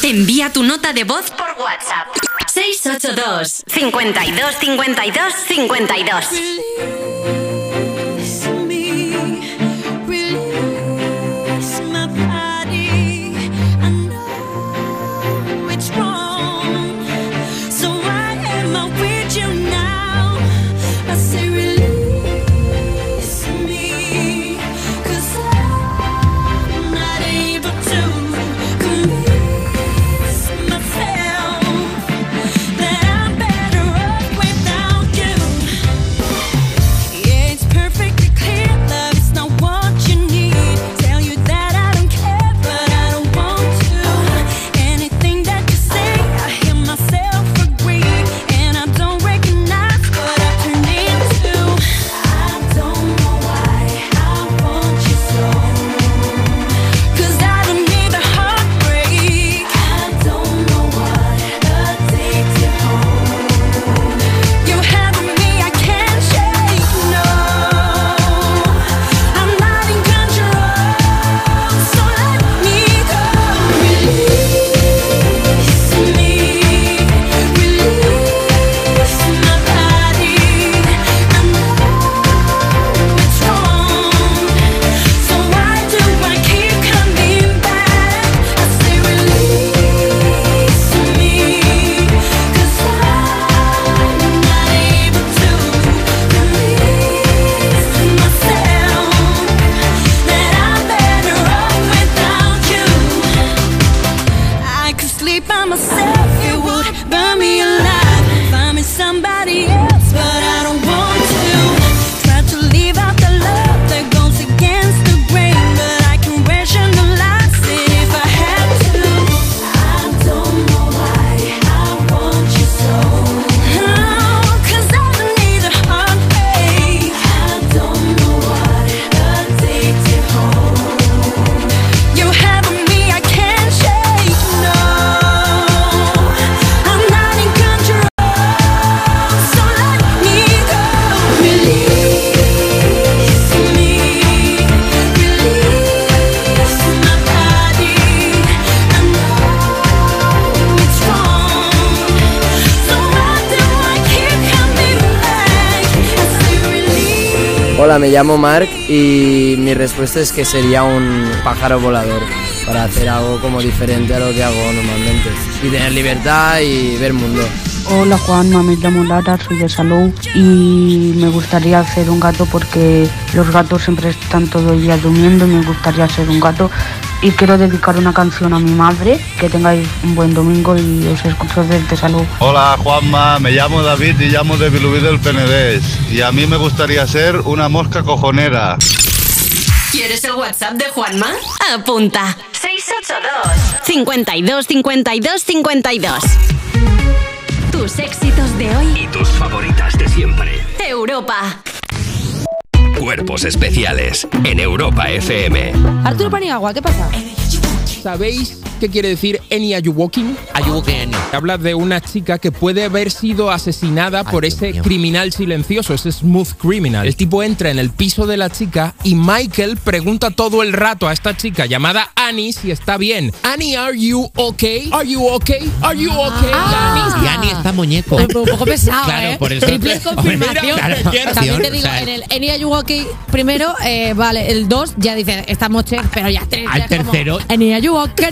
Envía tu nota de voz por WhatsApp. 682 52 52 52. Llamo Mark y mi respuesta es que sería un pájaro volador para hacer algo como diferente a lo que hago normalmente y tener libertad y ver mundo. Hola Juanma, me llamo Lara, soy de Salou y me gustaría ser un gato porque los gatos siempre están todo el día durmiendo y me gustaría ser un gato y quiero dedicar una canción a mi madre, que tengáis un buen domingo y os escucho desde Salou. Hola Juanma, me llamo David y llamo de Vilubí del Penedés. Y a mí me gustaría ser una mosca cojonera. ¿Quieres el WhatsApp de Juanma? Apunta. 682 52 52 52. Tus éxitos de hoy. Y tus favoritas de siempre. Europa. Cuerpos especiales en Europa FM. Arturo Paniagua, ¿qué pasa? ¿Sabéis qué quiere decir Any Are You Walking? Habla de una chica que puede haber sido asesinada por ese criminal silencioso, ese smooth criminal. El tipo entra en el piso de la chica y Michael pregunta todo el rato a esta chica llamada Annie si está bien. Annie, are you okay? Are you okay? Are you okay, Annie? Y Annie está muñeco. Un poco pesado, Claro, ¿eh? por eso- Triple Hombre, mira, confirmación. claro, También te digo, o sea, en el Any Are You Okay, primero, eh, vale, el 2 ya dice, estamos che, pero ya tres. Al ya es como, tercero- Any Are You Okay, que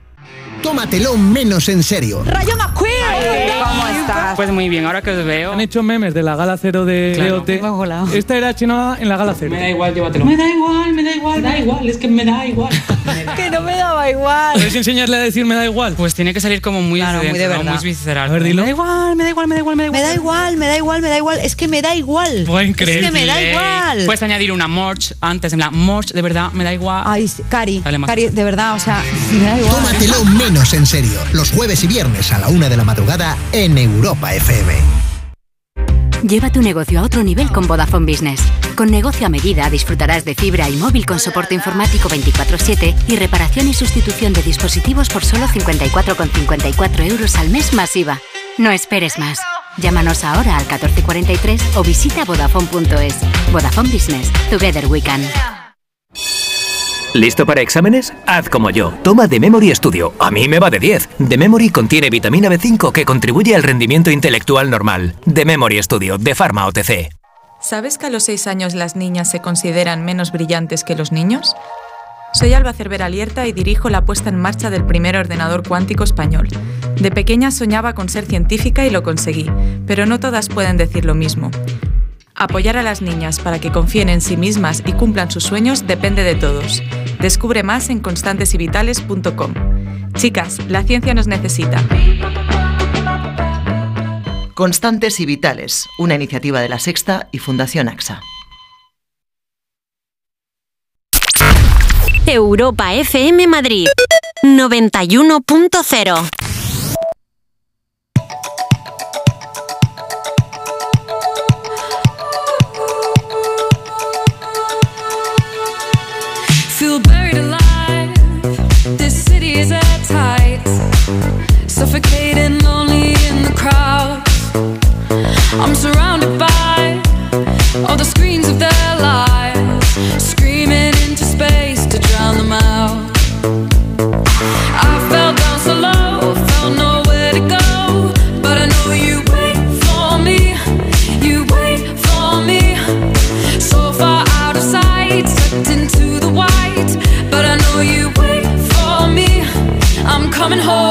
Tómatelo menos en serio. Rayo McQueen. ¿Cómo estás? Pues muy bien, ahora que os veo. Han hecho memes de la gala cero de Claro. EOT. Esta era chinoa en la gala cero. Me da igual, llévatelo. Me da igual, me da igual, me da igual, es que me da igual. que no me daba igual. ¿Puedes enseñarle a decir me da igual? Pues tiene que salir como muy Claro, de muy de verdad. muy visceral. A ver, dilo. Me da igual, me da igual, me da igual, me da igual. Me da igual, me da igual, me da igual. Es que me da igual. Pues Es que me da igual. Puedes añadir una morch antes, en plan, morch, de verdad, me da igual. Ay, Cari. Cari, de verdad, o sea, me da igual. Tómatelo menos en serio. Los jueves y viernes a la una de la madrugada en Europa FM. Lleva tu negocio a otro nivel con Vodafone Business. Con negocio a medida disfrutarás de fibra y móvil con soporte informático 24/7 y reparación y sustitución de dispositivos por solo 54,54 euros al mes masiva. No esperes más. Llámanos ahora al 1443 o visita vodafone.es. Vodafone Business. Together we can. ¿Listo para exámenes? Haz como yo. Toma The Memory Studio. A mí me va de 10. The Memory contiene vitamina B5 que contribuye al rendimiento intelectual normal. The Memory Studio de Pharma OTC. ¿Sabes que a los 6 años las niñas se consideran menos brillantes que los niños? Soy Alba Cervera Lierta y dirijo la puesta en marcha del primer ordenador cuántico español. De pequeña soñaba con ser científica y lo conseguí, pero no todas pueden decir lo mismo. Apoyar a las niñas para que confíen en sí mismas y cumplan sus sueños depende de todos. Descubre más en constantesyvitales.com. Chicas, la ciencia nos necesita. Constantes y Vitales, una iniciativa de la Sexta y Fundación AXA. Europa FM Madrid 91.0 Suffocating, lonely in the crowd. I'm surrounded by all the screens of their lives, screaming into space to drown them out. I fell down so low, found nowhere to go, but I know you wait for me. You wait for me, so far out of sight, sucked into the white. But I know you wait for me. I'm coming home,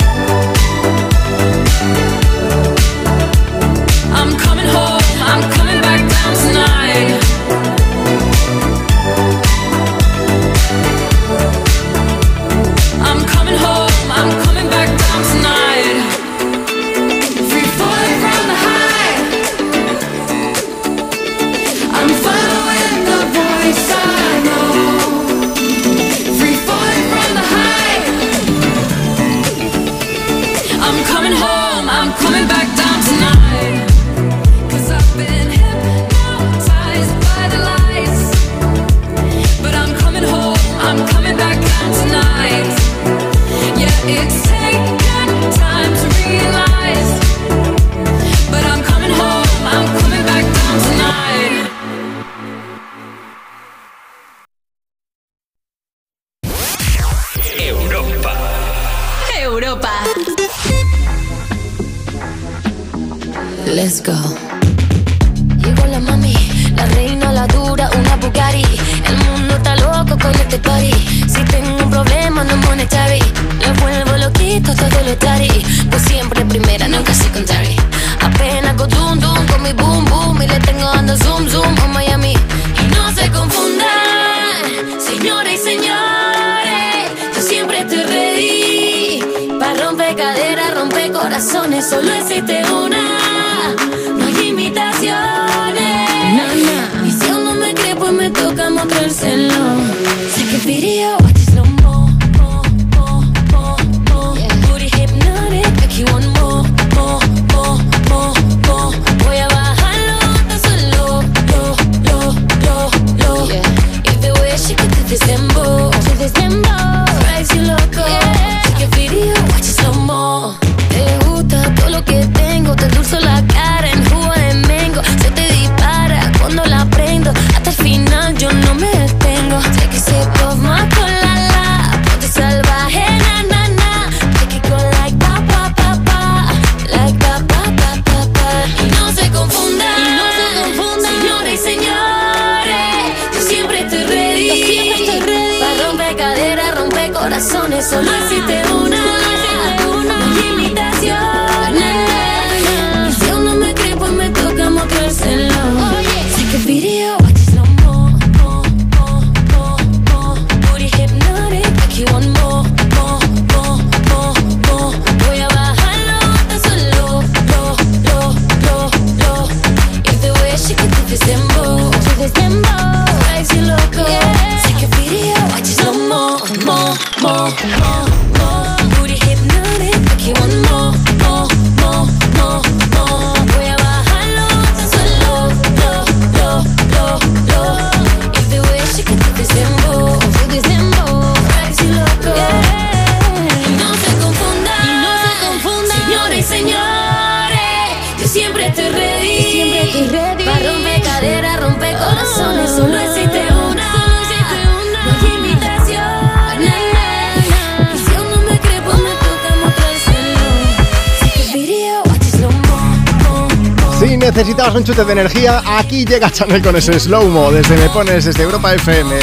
Llega Chanel con ese slow-mo desde Me Pones, desde Europa FM.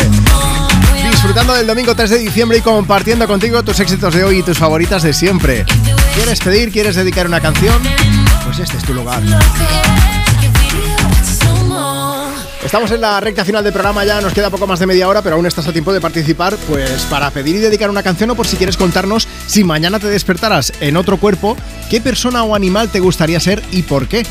Disfrutando del domingo 3 de diciembre y compartiendo contigo tus éxitos de hoy y tus favoritas de siempre. ¿Quieres pedir, quieres dedicar una canción? Pues este es tu lugar. Estamos en la recta final del programa ya, nos queda poco más de media hora, pero aún estás a tiempo de participar, pues para pedir y dedicar una canción o por si quieres contarnos si mañana te despertaras en otro cuerpo, qué persona o animal te gustaría ser y por qué.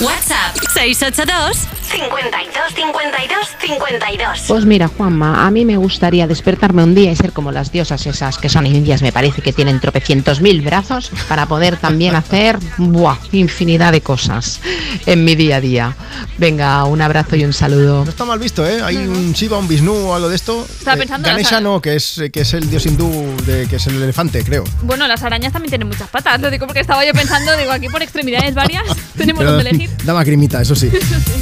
WhatsApp 682 52 52 52. Pues mira, Juanma, a mí me gustaría despertarme un día y ser como las diosas esas que son indias, me parece que tienen tropecientos mil brazos para poder también hacer buah, infinidad de cosas en mi día a día. Venga, un abrazo y un saludo. No está mal visto, ¿eh? Hay un Shiva, un Vishnu o algo de esto. Estaba Eh, pensando, Ganesha no, que es, que es el dios hindú, de, que es el elefante, creo. Bueno, las arañas también tienen muchas patas. Lo digo porque estaba yo pensando, digo, aquí por extremidades varias tenemos Pero donde elegir. Da macrimita, eso sí.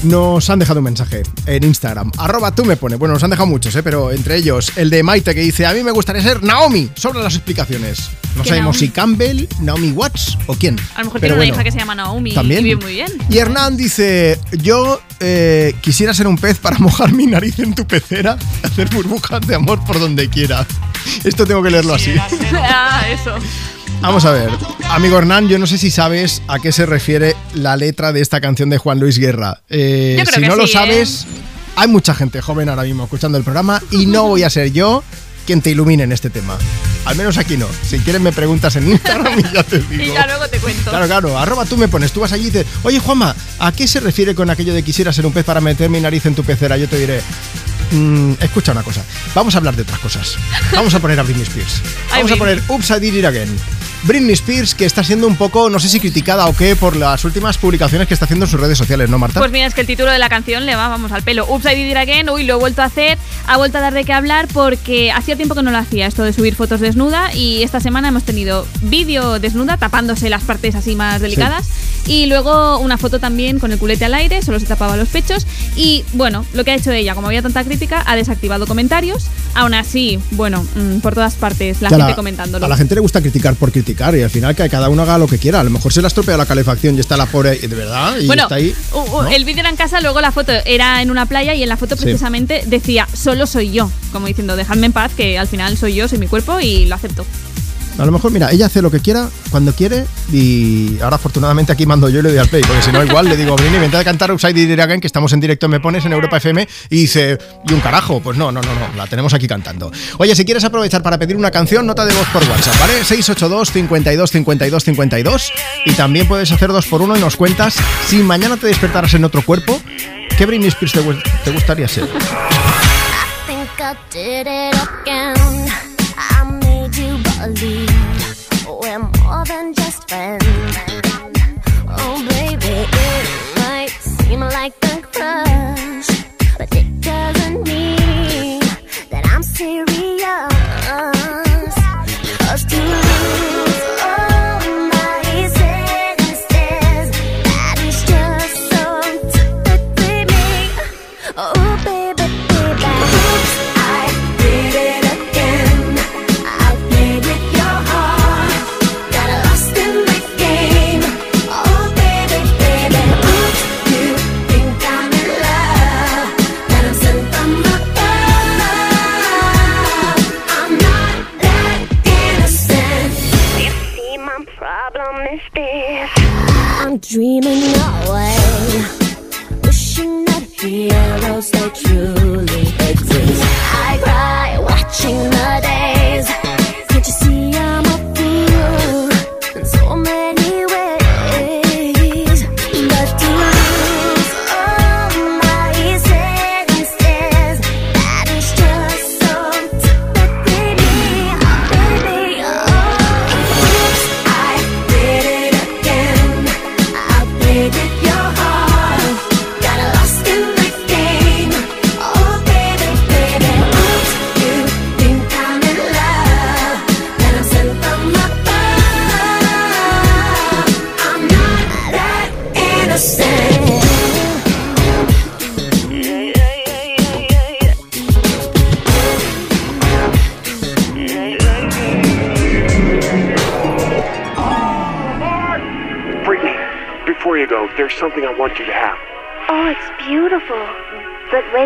Nos han dejado un mensaje en Instagram. Arroba tú me pone. Bueno, nos han dejado muchos, ¿eh? pero entre ellos el de Maite que dice: A mí me gustaría ser Naomi. Sobre las explicaciones. No ¿Qué sabemos Naomi? si Campbell, Naomi Watts o quién. A lo mejor Pero tiene una bueno, hija que se llama Naomi ¿También? y vive muy bien. Y Hernán dice: Yo eh, quisiera ser un pez para mojar mi nariz en tu pecera, hacer burbujas de amor por donde quiera. Esto tengo que leerlo así. ah, eso. Vamos a ver, amigo Hernán, yo no sé si sabes a qué se refiere la letra de esta canción de Juan Luis Guerra. Eh, Yo creo si que no lo sí, sabes, hay mucha gente joven ahora mismo escuchando el programa y no voy a ser yo quien te ilumine en este tema. Al menos aquí no. Si quieres me preguntas en Instagram y ya te digo. Y ya luego te cuento. Claro, claro, arroba tú me pones, tú vas allí y dices, oye Juanma, ¿a qué se refiere con aquello de quisiera ser un pez para meter mi nariz en tu pecera? Yo te diré, "Mm, escucha una cosa, vamos a hablar de otras cosas. Vamos a poner a Britney Spears. Vamos a poner Did It Again. Britney Spears, que está siendo un poco, no sé si criticada o qué, por las últimas publicaciones que está haciendo en sus redes sociales, ¿no, Marta? Pues mira, es que el título de la canción le va, vamos, al pelo. Oops, I did it again. Uy, lo he vuelto a hacer. Ha vuelto a dar de qué hablar porque hacía tiempo que no lo hacía, esto de subir fotos desnuda. Y esta semana hemos tenido vídeo desnuda, tapándose las partes así más delicadas. Y luego una foto también con el culete al aire, solo se tapaba los pechos. Y bueno, lo que ha hecho ella, como había tanta crítica, ha desactivado comentarios. Aún así, bueno, mm, por todas partes, la gente comentándolo. A la gente le gusta criticar por criticar y al final que cada uno haga lo que quiera. A lo mejor se le ha estropeado la calefacción y está la pobre, de verdad, y bueno, está ahí. el vídeo era en casa, luego la foto era en una playa y en la foto Sí. precisamente decía, solo soy yo, como diciendo, dejadme en paz, que al final soy yo, soy mi cuerpo y lo acepto. A lo mejor, mira, ella hace lo que quiera, cuando quiere, y ahora afortunadamente aquí mando yo y le doy al play, porque si no, igual le digo, Brini, vente a cantar Upside Down Again, que estamos en directo, me pones en Europa FM, y dice, ¿y un carajo? Pues no, no, no, no, la tenemos aquí cantando. Oye, si quieres aprovechar para pedir una canción, nota de voz por WhatsApp, ¿vale? 682 52 52 52, y también puedes hacer dos por uno y nos cuentas si mañana te despertaras en otro cuerpo, ¿qué Britney Spears te, te gustaría ser? think I did it again. I made you believe friends. Oh, baby, it might seem like a crush, but it doesn't mean that I'm serious. Dreaming away wishing that heroes they truly exist. I cry watching the days.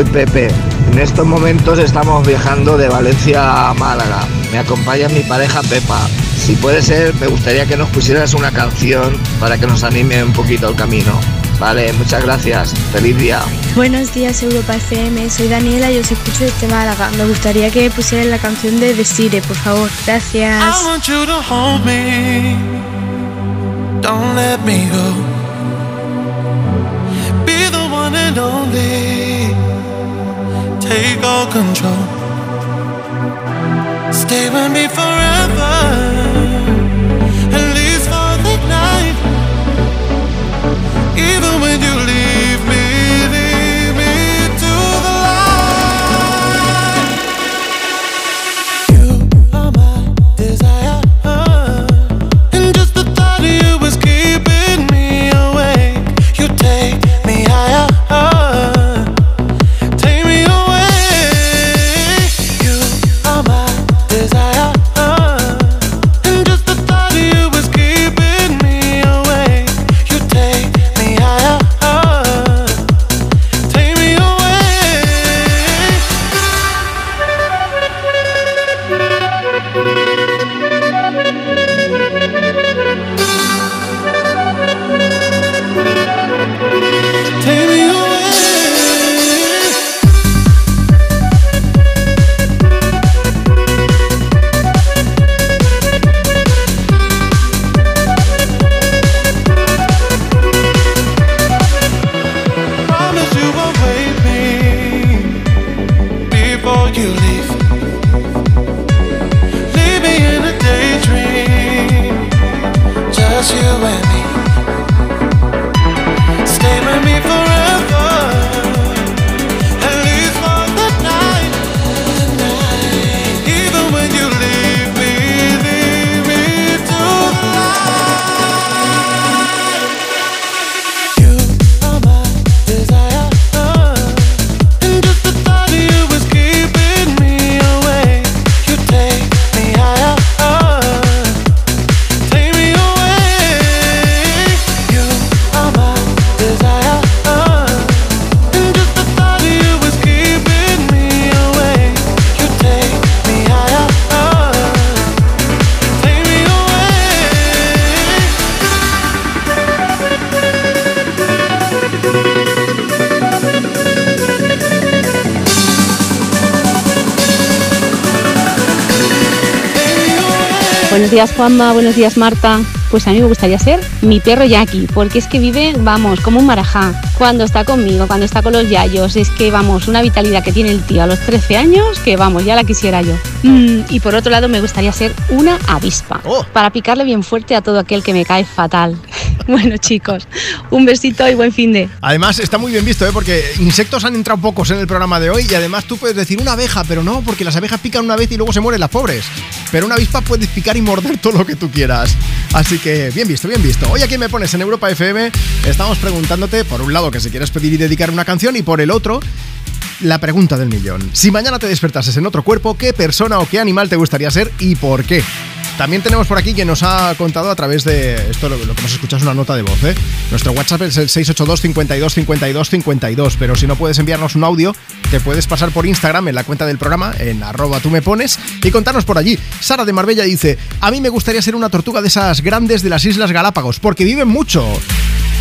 Soy Pepe. En estos momentos estamos viajando de Valencia a Málaga. Me acompaña mi pareja Pepa. Si puede ser, me gustaría que nos pusieras una canción para que nos anime un poquito el camino. Vale, muchas gracias. Feliz día. Buenos días Europa FM, soy Daniela y os escucho desde Málaga. Me gustaría que pusieran la canción de Desire, por favor. Gracias. I want you to hold me. Don't let me go. Be the one and only. Take all control. Stay with me forever. Días Juanma, buenos días Marta. Pues a mí me gustaría ser mi perro Jackie, porque es que vive, vamos, como un marajá. Cuando está conmigo, cuando está con los yayos, es que, vamos, una vitalidad que tiene el tío a los 13 años, que vamos, ya la quisiera yo. Mm, y por otro lado me gustaría ser una avispa, para picarle bien fuerte a todo aquel que me cae fatal. bueno chicos, un besito y buen fin de... Además, está muy bien visto, ¿eh? porque insectos han entrado pocos en el programa de hoy y además tú puedes decir una abeja, pero no, porque las abejas pican una vez y luego se mueren las pobres. Pero una avispa puedes picar y morder todo lo que tú quieras. Así que bien visto, bien visto. Hoy aquí me pones en Europa FM, estamos preguntándote, por un lado, que si quieres pedir y dedicar una canción y por el otro, la pregunta del millón. Si mañana te despertases en otro cuerpo, ¿qué persona o qué animal te gustaría ser y por qué? También tenemos por aquí que nos ha contado a través de esto, lo, que hemos escuchado es una nota de voz. ¿eh? Nuestro WhatsApp es el 682 52 52 52, pero si no puedes enviarnos un audio, te puedes pasar por Instagram en la cuenta del programa, en arroba tú me pones, y contarnos por allí. Sara de Marbella dice, a mí me gustaría ser una tortuga de esas grandes de las Islas Galápagos, porque viven mucho.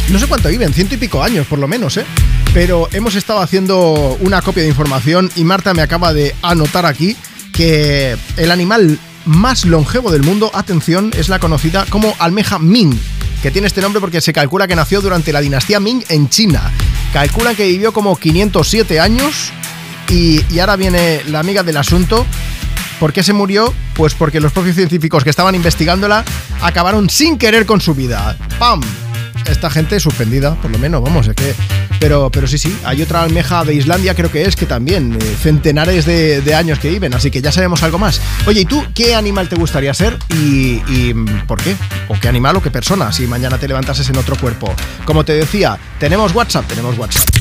No sé cuánto viven, ciento y pico años por lo menos, ¿eh? Pero hemos estado haciendo una copia de información y Marta me acaba de anotar aquí que el animal más longevo del mundo, atención, es la conocida como almeja Ming, que tiene este nombre porque se calcula que nació durante la dinastía Ming en China. Calculan que vivió como 507 años y, ahora viene la amiga del asunto. ¿Por qué se murió? Pues porque los propios científicos que estaban investigándola acabaron sin querer con su vida. ¡Pam! Esta gente suspendida, por lo menos, vamos, es que... Pero, pero sí, sí, hay otra almeja de Islandia, creo que es, que también, eh, centenares de, de años que viven, así que ya sabemos algo más. Oye, ¿y tú qué animal te gustaría ser y, y, mm, por qué? ¿O qué animal o qué persona si mañana te levantases en otro cuerpo? Como te decía, tenemos WhatsApp, tenemos WhatsApp.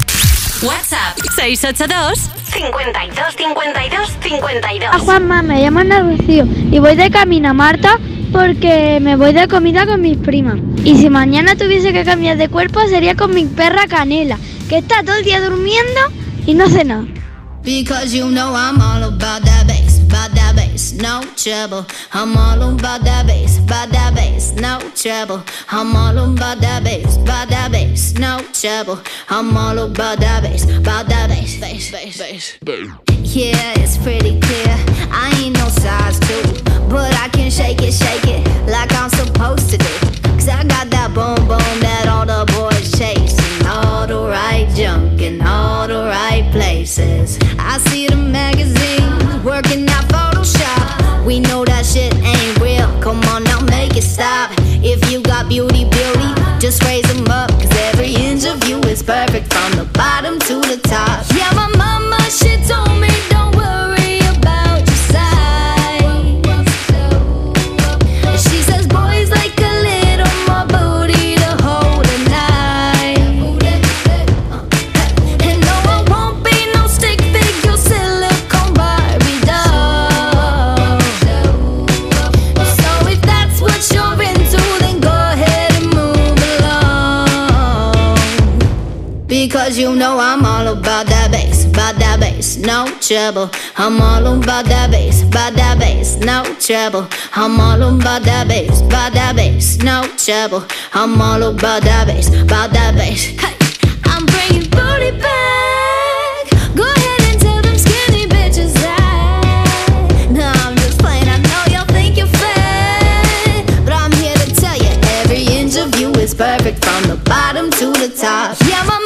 WhatsApp 682 52 52 52. Hola Juanma, me llamo Ana Rocío y voy de camino a Marta porque me voy de comida con mis primas. Y si mañana tuviese que cambiar de cuerpo sería con mi perra Canela, que está todo el día durmiendo y no hace nada. Because you know I'm all about that bass, about that bass, no trouble. I'm all about that bass, about that bass, no trouble. I'm all about that bass, about that bass, no trouble. I'm all about that bass, about that bass, bass, bass, bass. Yeah, it's pretty clear. I ain't no size two, but I can shake it, shake it like I'm supposed to do. Cause I got that boom boom that all the boys chase. And all the right junk in all the right places. I see the just raise them up. Cause every inch of you is perfect from the bottom to the top. Trouble. I'm all about that bass, about that bass, no trouble. I'm all about that bass, about that bass, no trouble. I'm all about that bass, about that bass. Hey, I'm bringing booty back. Go ahead and tell them skinny bitches that. No, I'm just playing. I know y'all think you're fat, but I'm here to tell you every inch of you is perfect from the bottom to the top. Yeah, my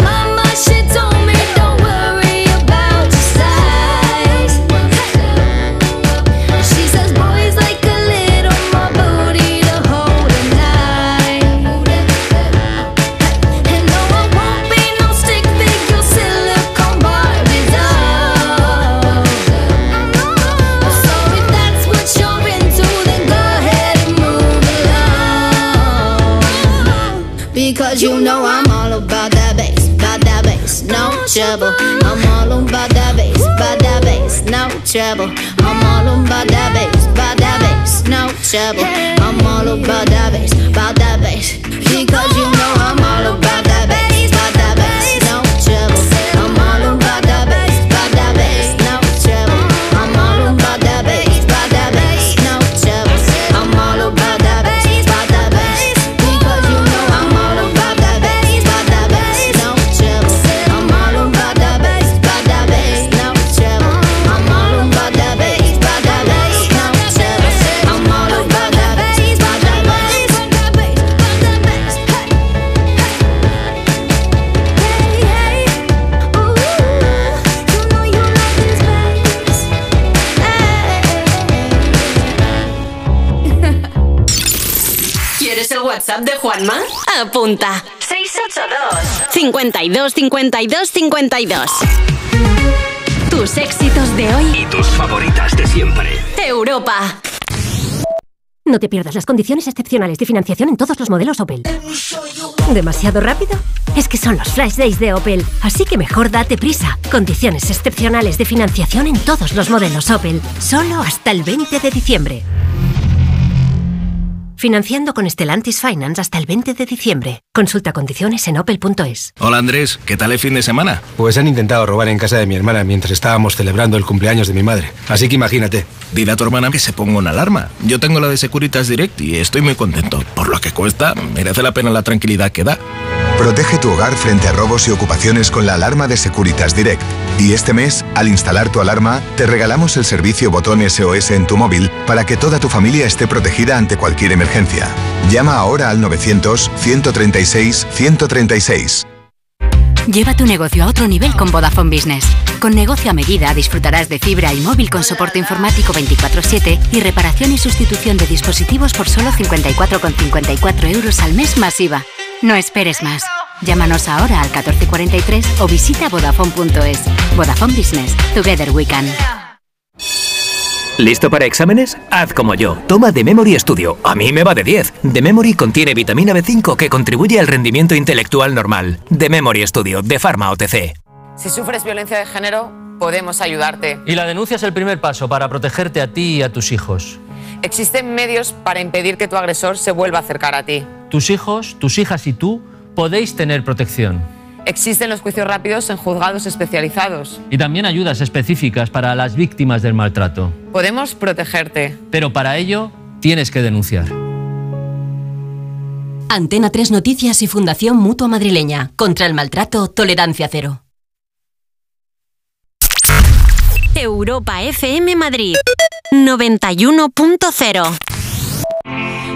Apunta. 682 52 52 52. Tus éxitos de hoy. Y tus favoritas de siempre. Europa. No te pierdas las condiciones excepcionales de financiación en todos los modelos Opel. ¿Demasiado rápido? Es que son los Flash Days de Opel, así que mejor date prisa. Condiciones excepcionales de financiación en todos los modelos Opel, solo hasta el 20 de diciembre. Financiando con Stellantis Finance hasta el 20 de diciembre. Consulta condiciones en opel.es. Hola Andrés, ¿qué tal el fin de semana? Pues han intentado robar en casa de mi hermana mientras estábamos celebrando el cumpleaños de mi madre. Así que imagínate. Dile a tu hermana que se ponga una alarma. Yo tengo la de Securitas Direct y estoy muy contento. Por lo que cuesta, merece la pena la tranquilidad que da. Protege tu hogar frente a robos y ocupaciones con la alarma de Securitas Direct. Y este mes, al instalar tu alarma, te regalamos el servicio botón SOS en tu móvil para que toda tu familia esté protegida ante cualquier emergencia. Llama ahora al 900-136-136. Lleva tu negocio a otro nivel con Vodafone Business. Con negocio a medida disfrutarás de fibra y móvil con soporte informático 24/7 y reparación y sustitución de dispositivos por solo 54,54 euros al mes masiva. No esperes más. Llámanos ahora al 1443 o visita vodafone.es. Vodafone Business. Together we can. ¿Listo para exámenes? Haz como yo. Toma The Memory Studio. A mí me va de 10. The Memory contiene vitamina B5 que contribuye al rendimiento intelectual normal. The Memory Studio de Pharma OTC. Si sufres violencia de género, podemos ayudarte. Y la denuncia es el primer paso para protegerte a ti y a tus hijos. Existen medios para impedir que tu agresor se vuelva a acercar a ti tus hijos, tus hijas y tú podéis tener protección. Existen los juicios rápidos en juzgados especializados. Y también ayudas específicas para las víctimas del maltrato. Podemos protegerte. Pero para ello tienes que denunciar. Antena 3 Noticias y Fundación Mutua Madrileña. Contra el maltrato, tolerancia cero. Europa FM Madrid 91.0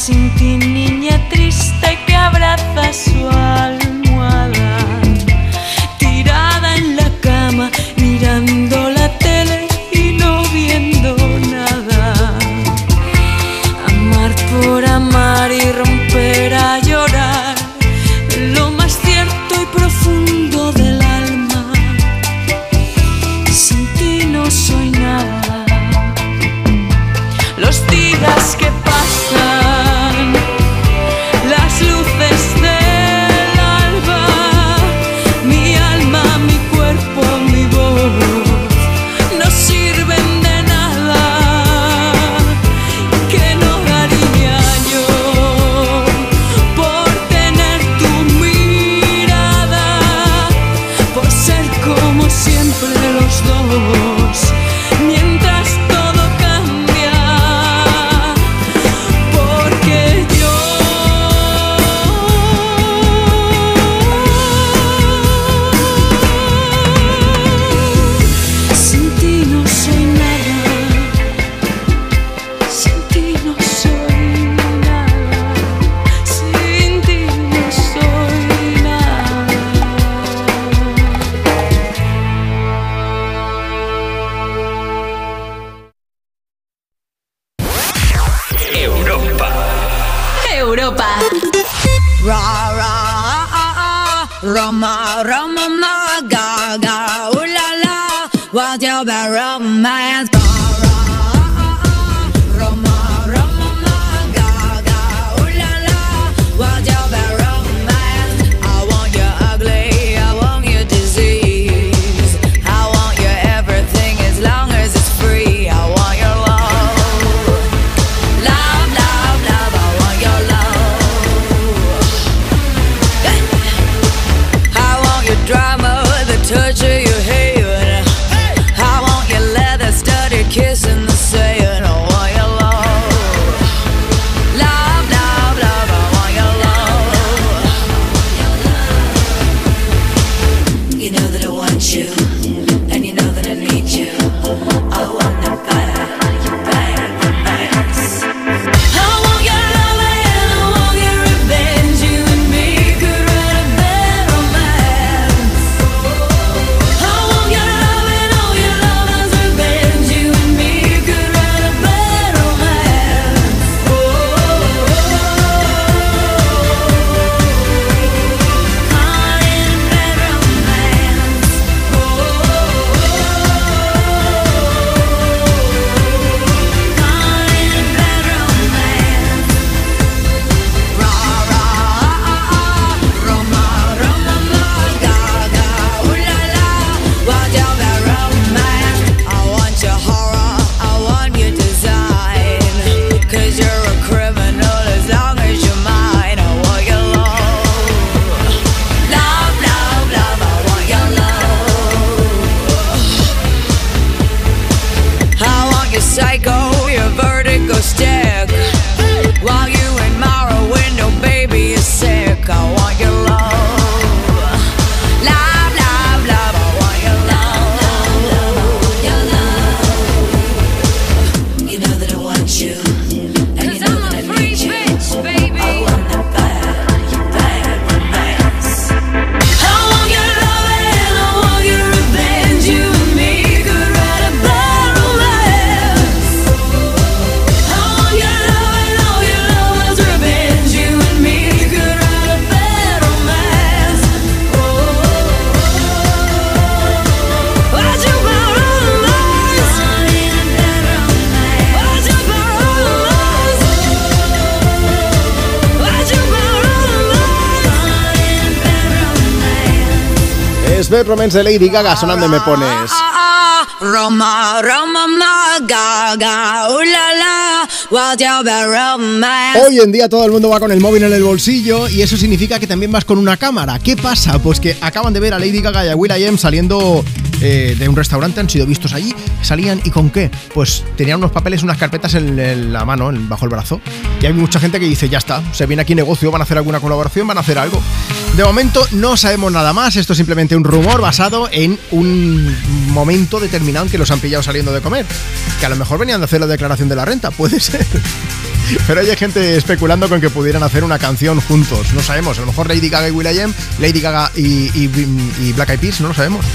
sin ti, niña triste, y te abraza suave. Rama, Rama, Gaga, ooh la la, what's your bad romance? Romance de Lady Gaga sonando y me pones. Roma, Roma, Gaga, your bad romance? Hoy en día todo el mundo va con el móvil en el bolsillo y eso significa que también vas con una cámara. ¿Qué pasa? Pues que acaban de ver a Lady Gaga y a Will.i.am saliendo eh, de un restaurante, han sido vistos allí, salían y con qué? Pues tenían unos papeles, unas carpetas en, en la mano, en- bajo el brazo. Y hay mucha gente que dice, ya está, se viene aquí negocio, van a hacer alguna colaboración, van a hacer algo. De momento no sabemos nada más, esto es simplemente un rumor basado en un momento determinado en que los han pillado saliendo de comer. Que a lo mejor venían de hacer la declaración de la renta, puede ser. Pero hay gente especulando con que pudieran hacer una canción juntos. No sabemos. A lo mejor Lady Gaga y Will.i.am, Lady Gaga y, y- y Black Eyed Peas, no lo sabemos.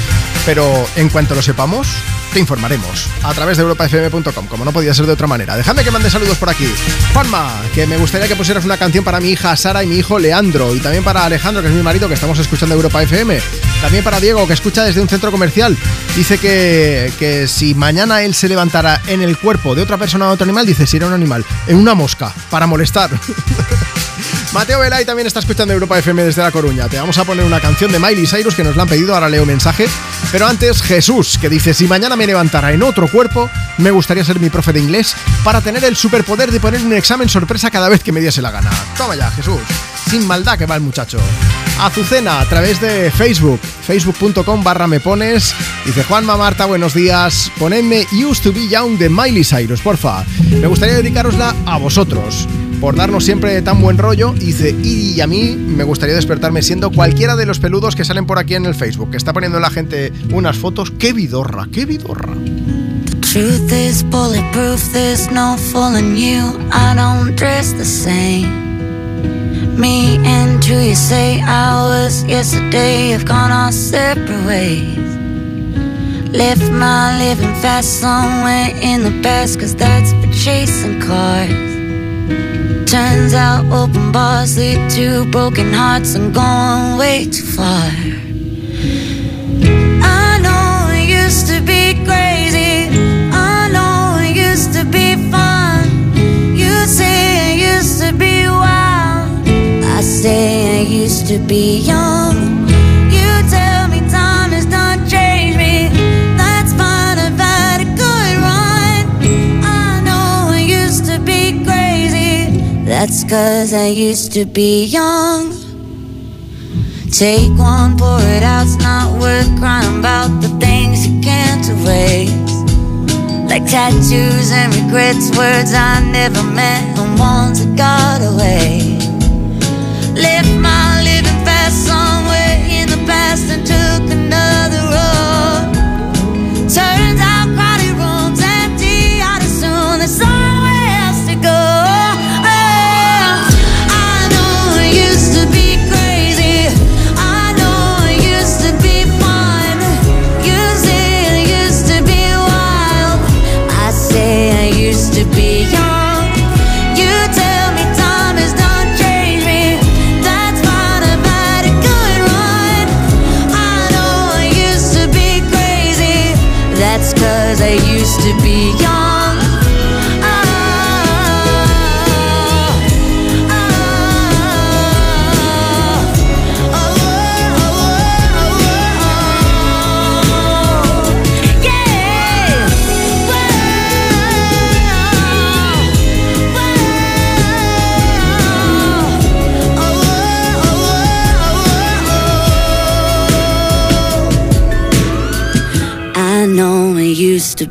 Pero en cuanto lo sepamos, te informaremos a través de europafm.com, como no podía ser de otra manera. Dejadme que mande saludos por aquí. Juanma, que me gustaría que pusieras una canción para mi hija Sara y mi hijo Leandro. Y también para Alejandro, que es mi marido, que estamos escuchando Europa FM. También para Diego, que escucha desde un centro comercial. Dice que, que si mañana él se levantara en el cuerpo de otra persona o otro animal, dice si era un animal, en una mosca, para molestar. Mateo Velay también está escuchando Europa FM desde La Coruña. Te vamos a poner una canción de Miley Cyrus que nos la han pedido, ahora leo mensaje. Pero antes, Jesús, que dice, si mañana me levantara en otro cuerpo, me gustaría ser mi profe de inglés para tener el superpoder de poner un examen sorpresa cada vez que me diese la gana. Toma ya, Jesús. Sin maldad que va el muchacho. Azucena, a través de Facebook, facebook.com barra me pones. Dice Juanma Marta, buenos días. Ponedme Used to be Young de Miley Cyrus, porfa. Me gustaría dedicarosla a vosotros por darnos siempre tan buen rollo. Dice, y a mí me gustaría despertarme siendo cualquiera de los peludos que salen por aquí en el Facebook, que está poniendo la gente unas fotos. ¡Qué vidorra, qué vidorra! Truth is bulletproof, there's no fooling you. I don't dress the same. Me and you say I was yesterday have gone our separate ways. Left my living fast somewhere in the past, cause that's for chasing cars. Turns out open bars lead to broken hearts and going way too far. I know it used to be crazy. I know it used to be fun. You say it used to be wild. I say I used to be young. You tell me time That's cause I used to be young. Take one, pour it out, it's not worth crying about the things you can't erase. Like tattoos and regrets, words I never meant, and ones that got away. Left my living fast somewhere in the past and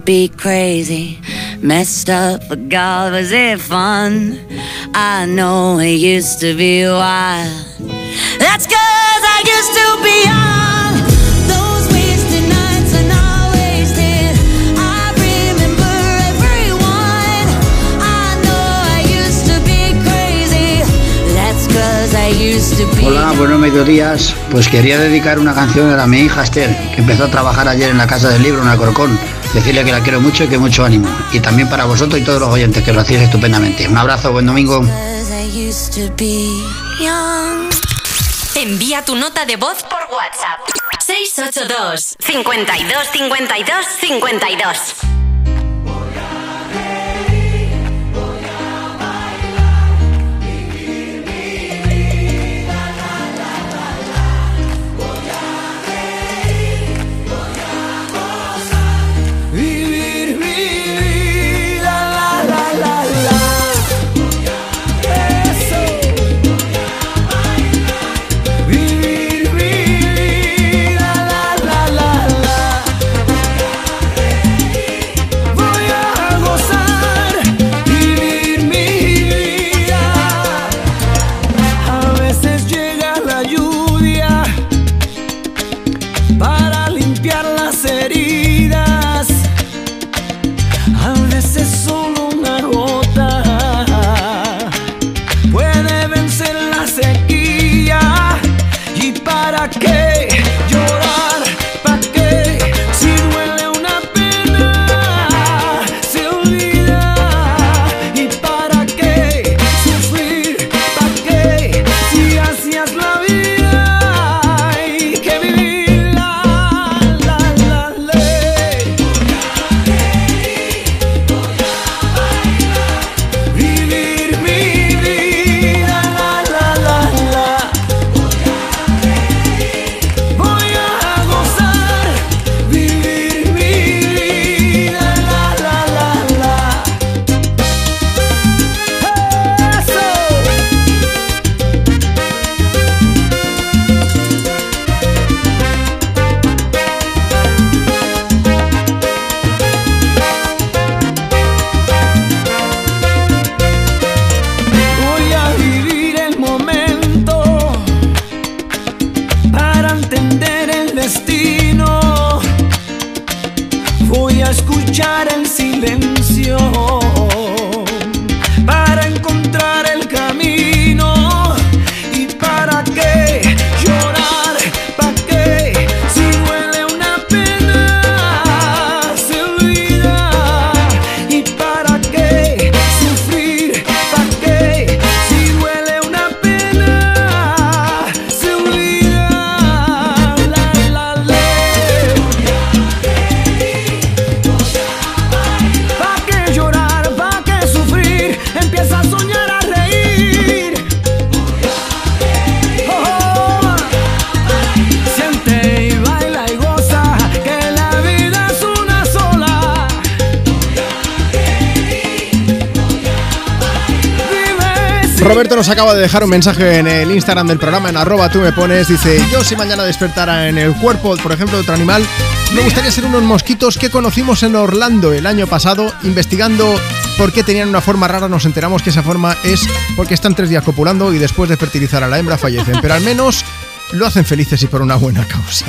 be crazy, messed up, but God, was it fun? I know it used to be wild. That's cause I used to be young. Hola, buenos mediodías. Pues quería dedicar una canción a mi hija Esther, que empezó a trabajar ayer en la Casa del Libro, en Alcorcón. Decirle que la quiero mucho y que mucho ánimo. Y también para vosotros y todos los oyentes, que lo hacéis estupendamente. Un abrazo, buen domingo. Cause I used to be young. Envía tu nota de voz por WhatsApp. 682 52 52 52 dejar un mensaje en el Instagram del programa, en arroba tú me pones, dice, yo si mañana despertara en el cuerpo, por ejemplo, de otro animal, me gustaría ser unos mosquitos que conocimos en Orlando el año pasado, investigando por qué tenían una forma rara, nos enteramos que esa forma es porque están tres días copulando y después de fertilizar a la hembra fallecen, pero al menos lo hacen felices y por una buena causa.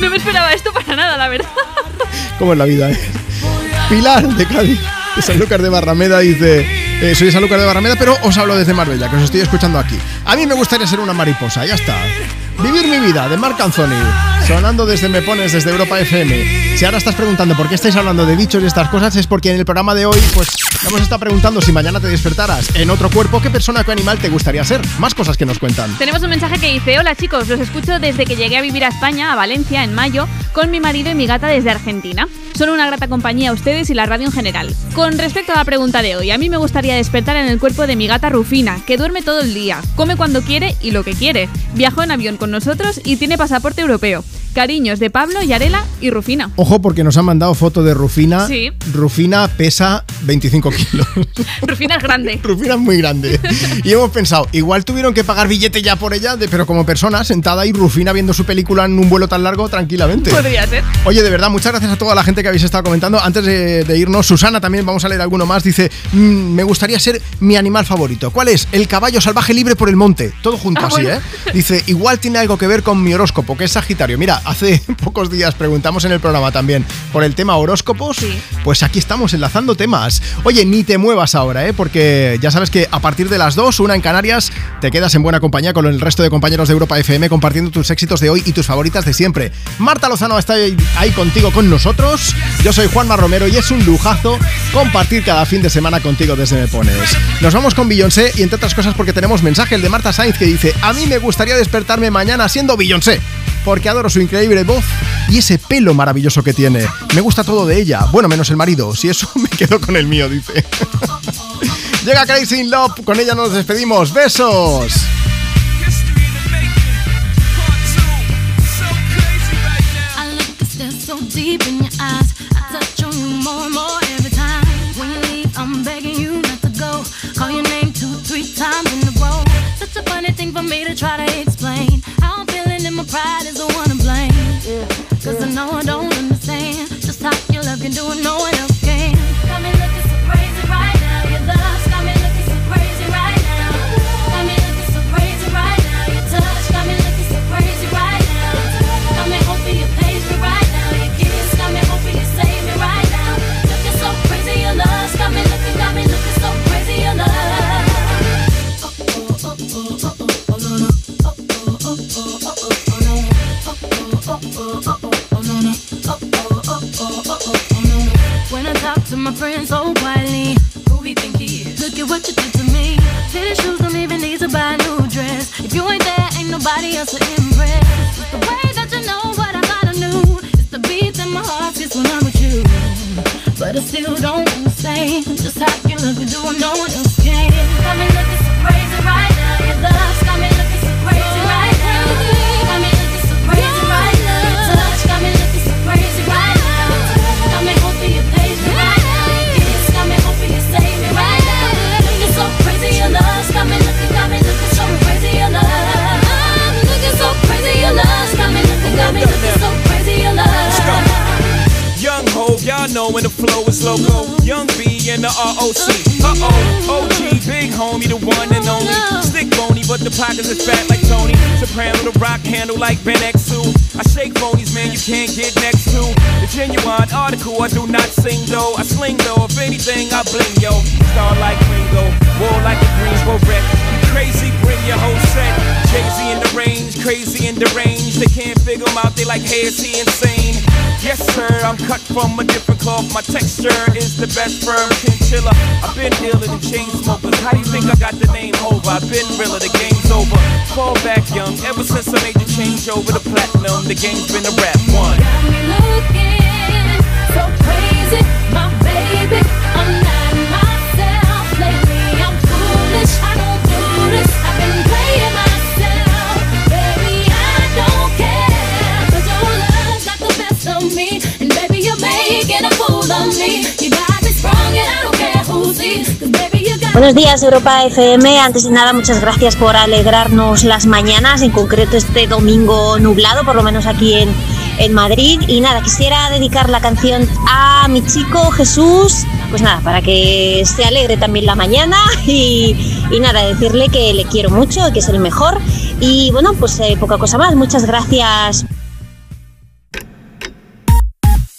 No me esperaba esto para nada, la verdad. ¿Cómo es la vida, eh? Pilar de Cádiz, de Sanlúcar de Barrameda, dice: eh, Soy de Sanlúcar de Barrameda, pero os hablo desde Marbella, que os estoy escuchando aquí. A mí me gustaría ser una mariposa, ya está. Vivir mi vida, de Marc Anthony, sonando desde Me Pones, desde Europa FM. Si ahora estás preguntando por qué estáis hablando de bichos y estas cosas, es porque en el programa de hoy, pues, hemos estado preguntando si mañana te despertaras en otro cuerpo, ¿qué persona qué animal te gustaría ser? Más cosas que nos cuentan. Tenemos un mensaje que dice, hola chicos, los escucho desde que llegué a vivir a España, a Valencia, en mayo, con mi marido y mi gata desde Argentina. Son una grata compañía a ustedes y la radio en general. Con respecto a la pregunta de hoy, a mí me gustaría despertar en el cuerpo de mi gata Rufina, que duerme todo el día, come cuando quiere y lo que quiere. Viajó en avión con nosotros y tiene pasaporte europeo. Cariños de Pablo, Yarela y Rufina. Ojo, porque nos han mandado foto de Rufina. Sí. Rufina pesa 25 kilos. Rufina es grande. Rufina es muy grande. Y hemos pensado, igual tuvieron que pagar billete ya por ella, de- pero como persona sentada ahí, Rufina viendo su película en un vuelo tan largo, tranquilamente. Podría ser. Oye, de verdad, muchas gracias a toda la gente que habéis estado comentando. Antes de, de irnos, Susana también, vamos a leer alguno más. Dice: "Mm, Me gustaría ser mi animal favorito. ¿Cuál es? El caballo salvaje libre por el monte. Todo junto Ah, así, bueno. ¿eh? Dice: Igual tiene algo que ver con mi horóscopo, que es Sagitario. Mira, hace pocos días preguntamos en el programa también por el tema horóscopos. Pues aquí estamos enlazando temas. Oye, ni te muevas ahora, ¿eh? Porque ya sabes que a partir de las 2, una en Canarias, te quedas en buena compañía con el resto de compañeros de Europa FM compartiendo tus éxitos de hoy y tus favoritas de siempre. Marta Lozano está ahí, contigo con nosotros. Yo soy Juanma Romero y es un lujazo compartir cada fin de semana contigo desde Me Pones. Nos vamos con Beyoncé y entre otras cosas porque tenemos mensaje el de Marta Sainz que dice: A mí me gustaría despertarme mañana siendo Beyoncé. Porque adoro su increíble voz y ese pelo maravilloso que tiene. Me gusta todo de ella. Bueno, menos el marido. Si eso me quedo con el mío, dice. Llega Crazy in Love. Con ella nos despedimos. ¡Besos! I look and stare so deep in your eyes. I touch on you more and But I still don't understand flow is loco. Young B and the ROC. Uh oh, OG, big homie, the one and only. Stick bony, but the pockets is fat like Tony. Soprano, the rock handle like Ben X2. I shake phonies, man, you can't get next to. The Genuine article, I do not sing though. I sling though, if anything, I bling yo. Star like Ringo, war like a Greensboro wreck. Crazy, bring your whole set. Jay-Z in the range, crazy in the range. They can't figure him out, they like, hey, is he insane? Yes, sir, I'm cut from a different cloth. My texture is the best firm chinchilla. I've been iller than chain smokers. How do you think I got the name over? I've been realer, the game's over. Fall back young, ever since I made the change over to platinum, the game's been a rap one. Baby. I'm not myself lately. I'm foolish. I don't do this. Buenos días Europa FM, antes de nada muchas gracias por alegrarnos las mañanas, en concreto este domingo nublado, por lo menos aquí en, en Madrid. Y nada, quisiera dedicar la canción a mi chico Jesús, pues nada, para que se alegre también la mañana. Y, nada, decirle que le quiero mucho, que es el mejor. Y bueno, pues eh, poca cosa más, muchas gracias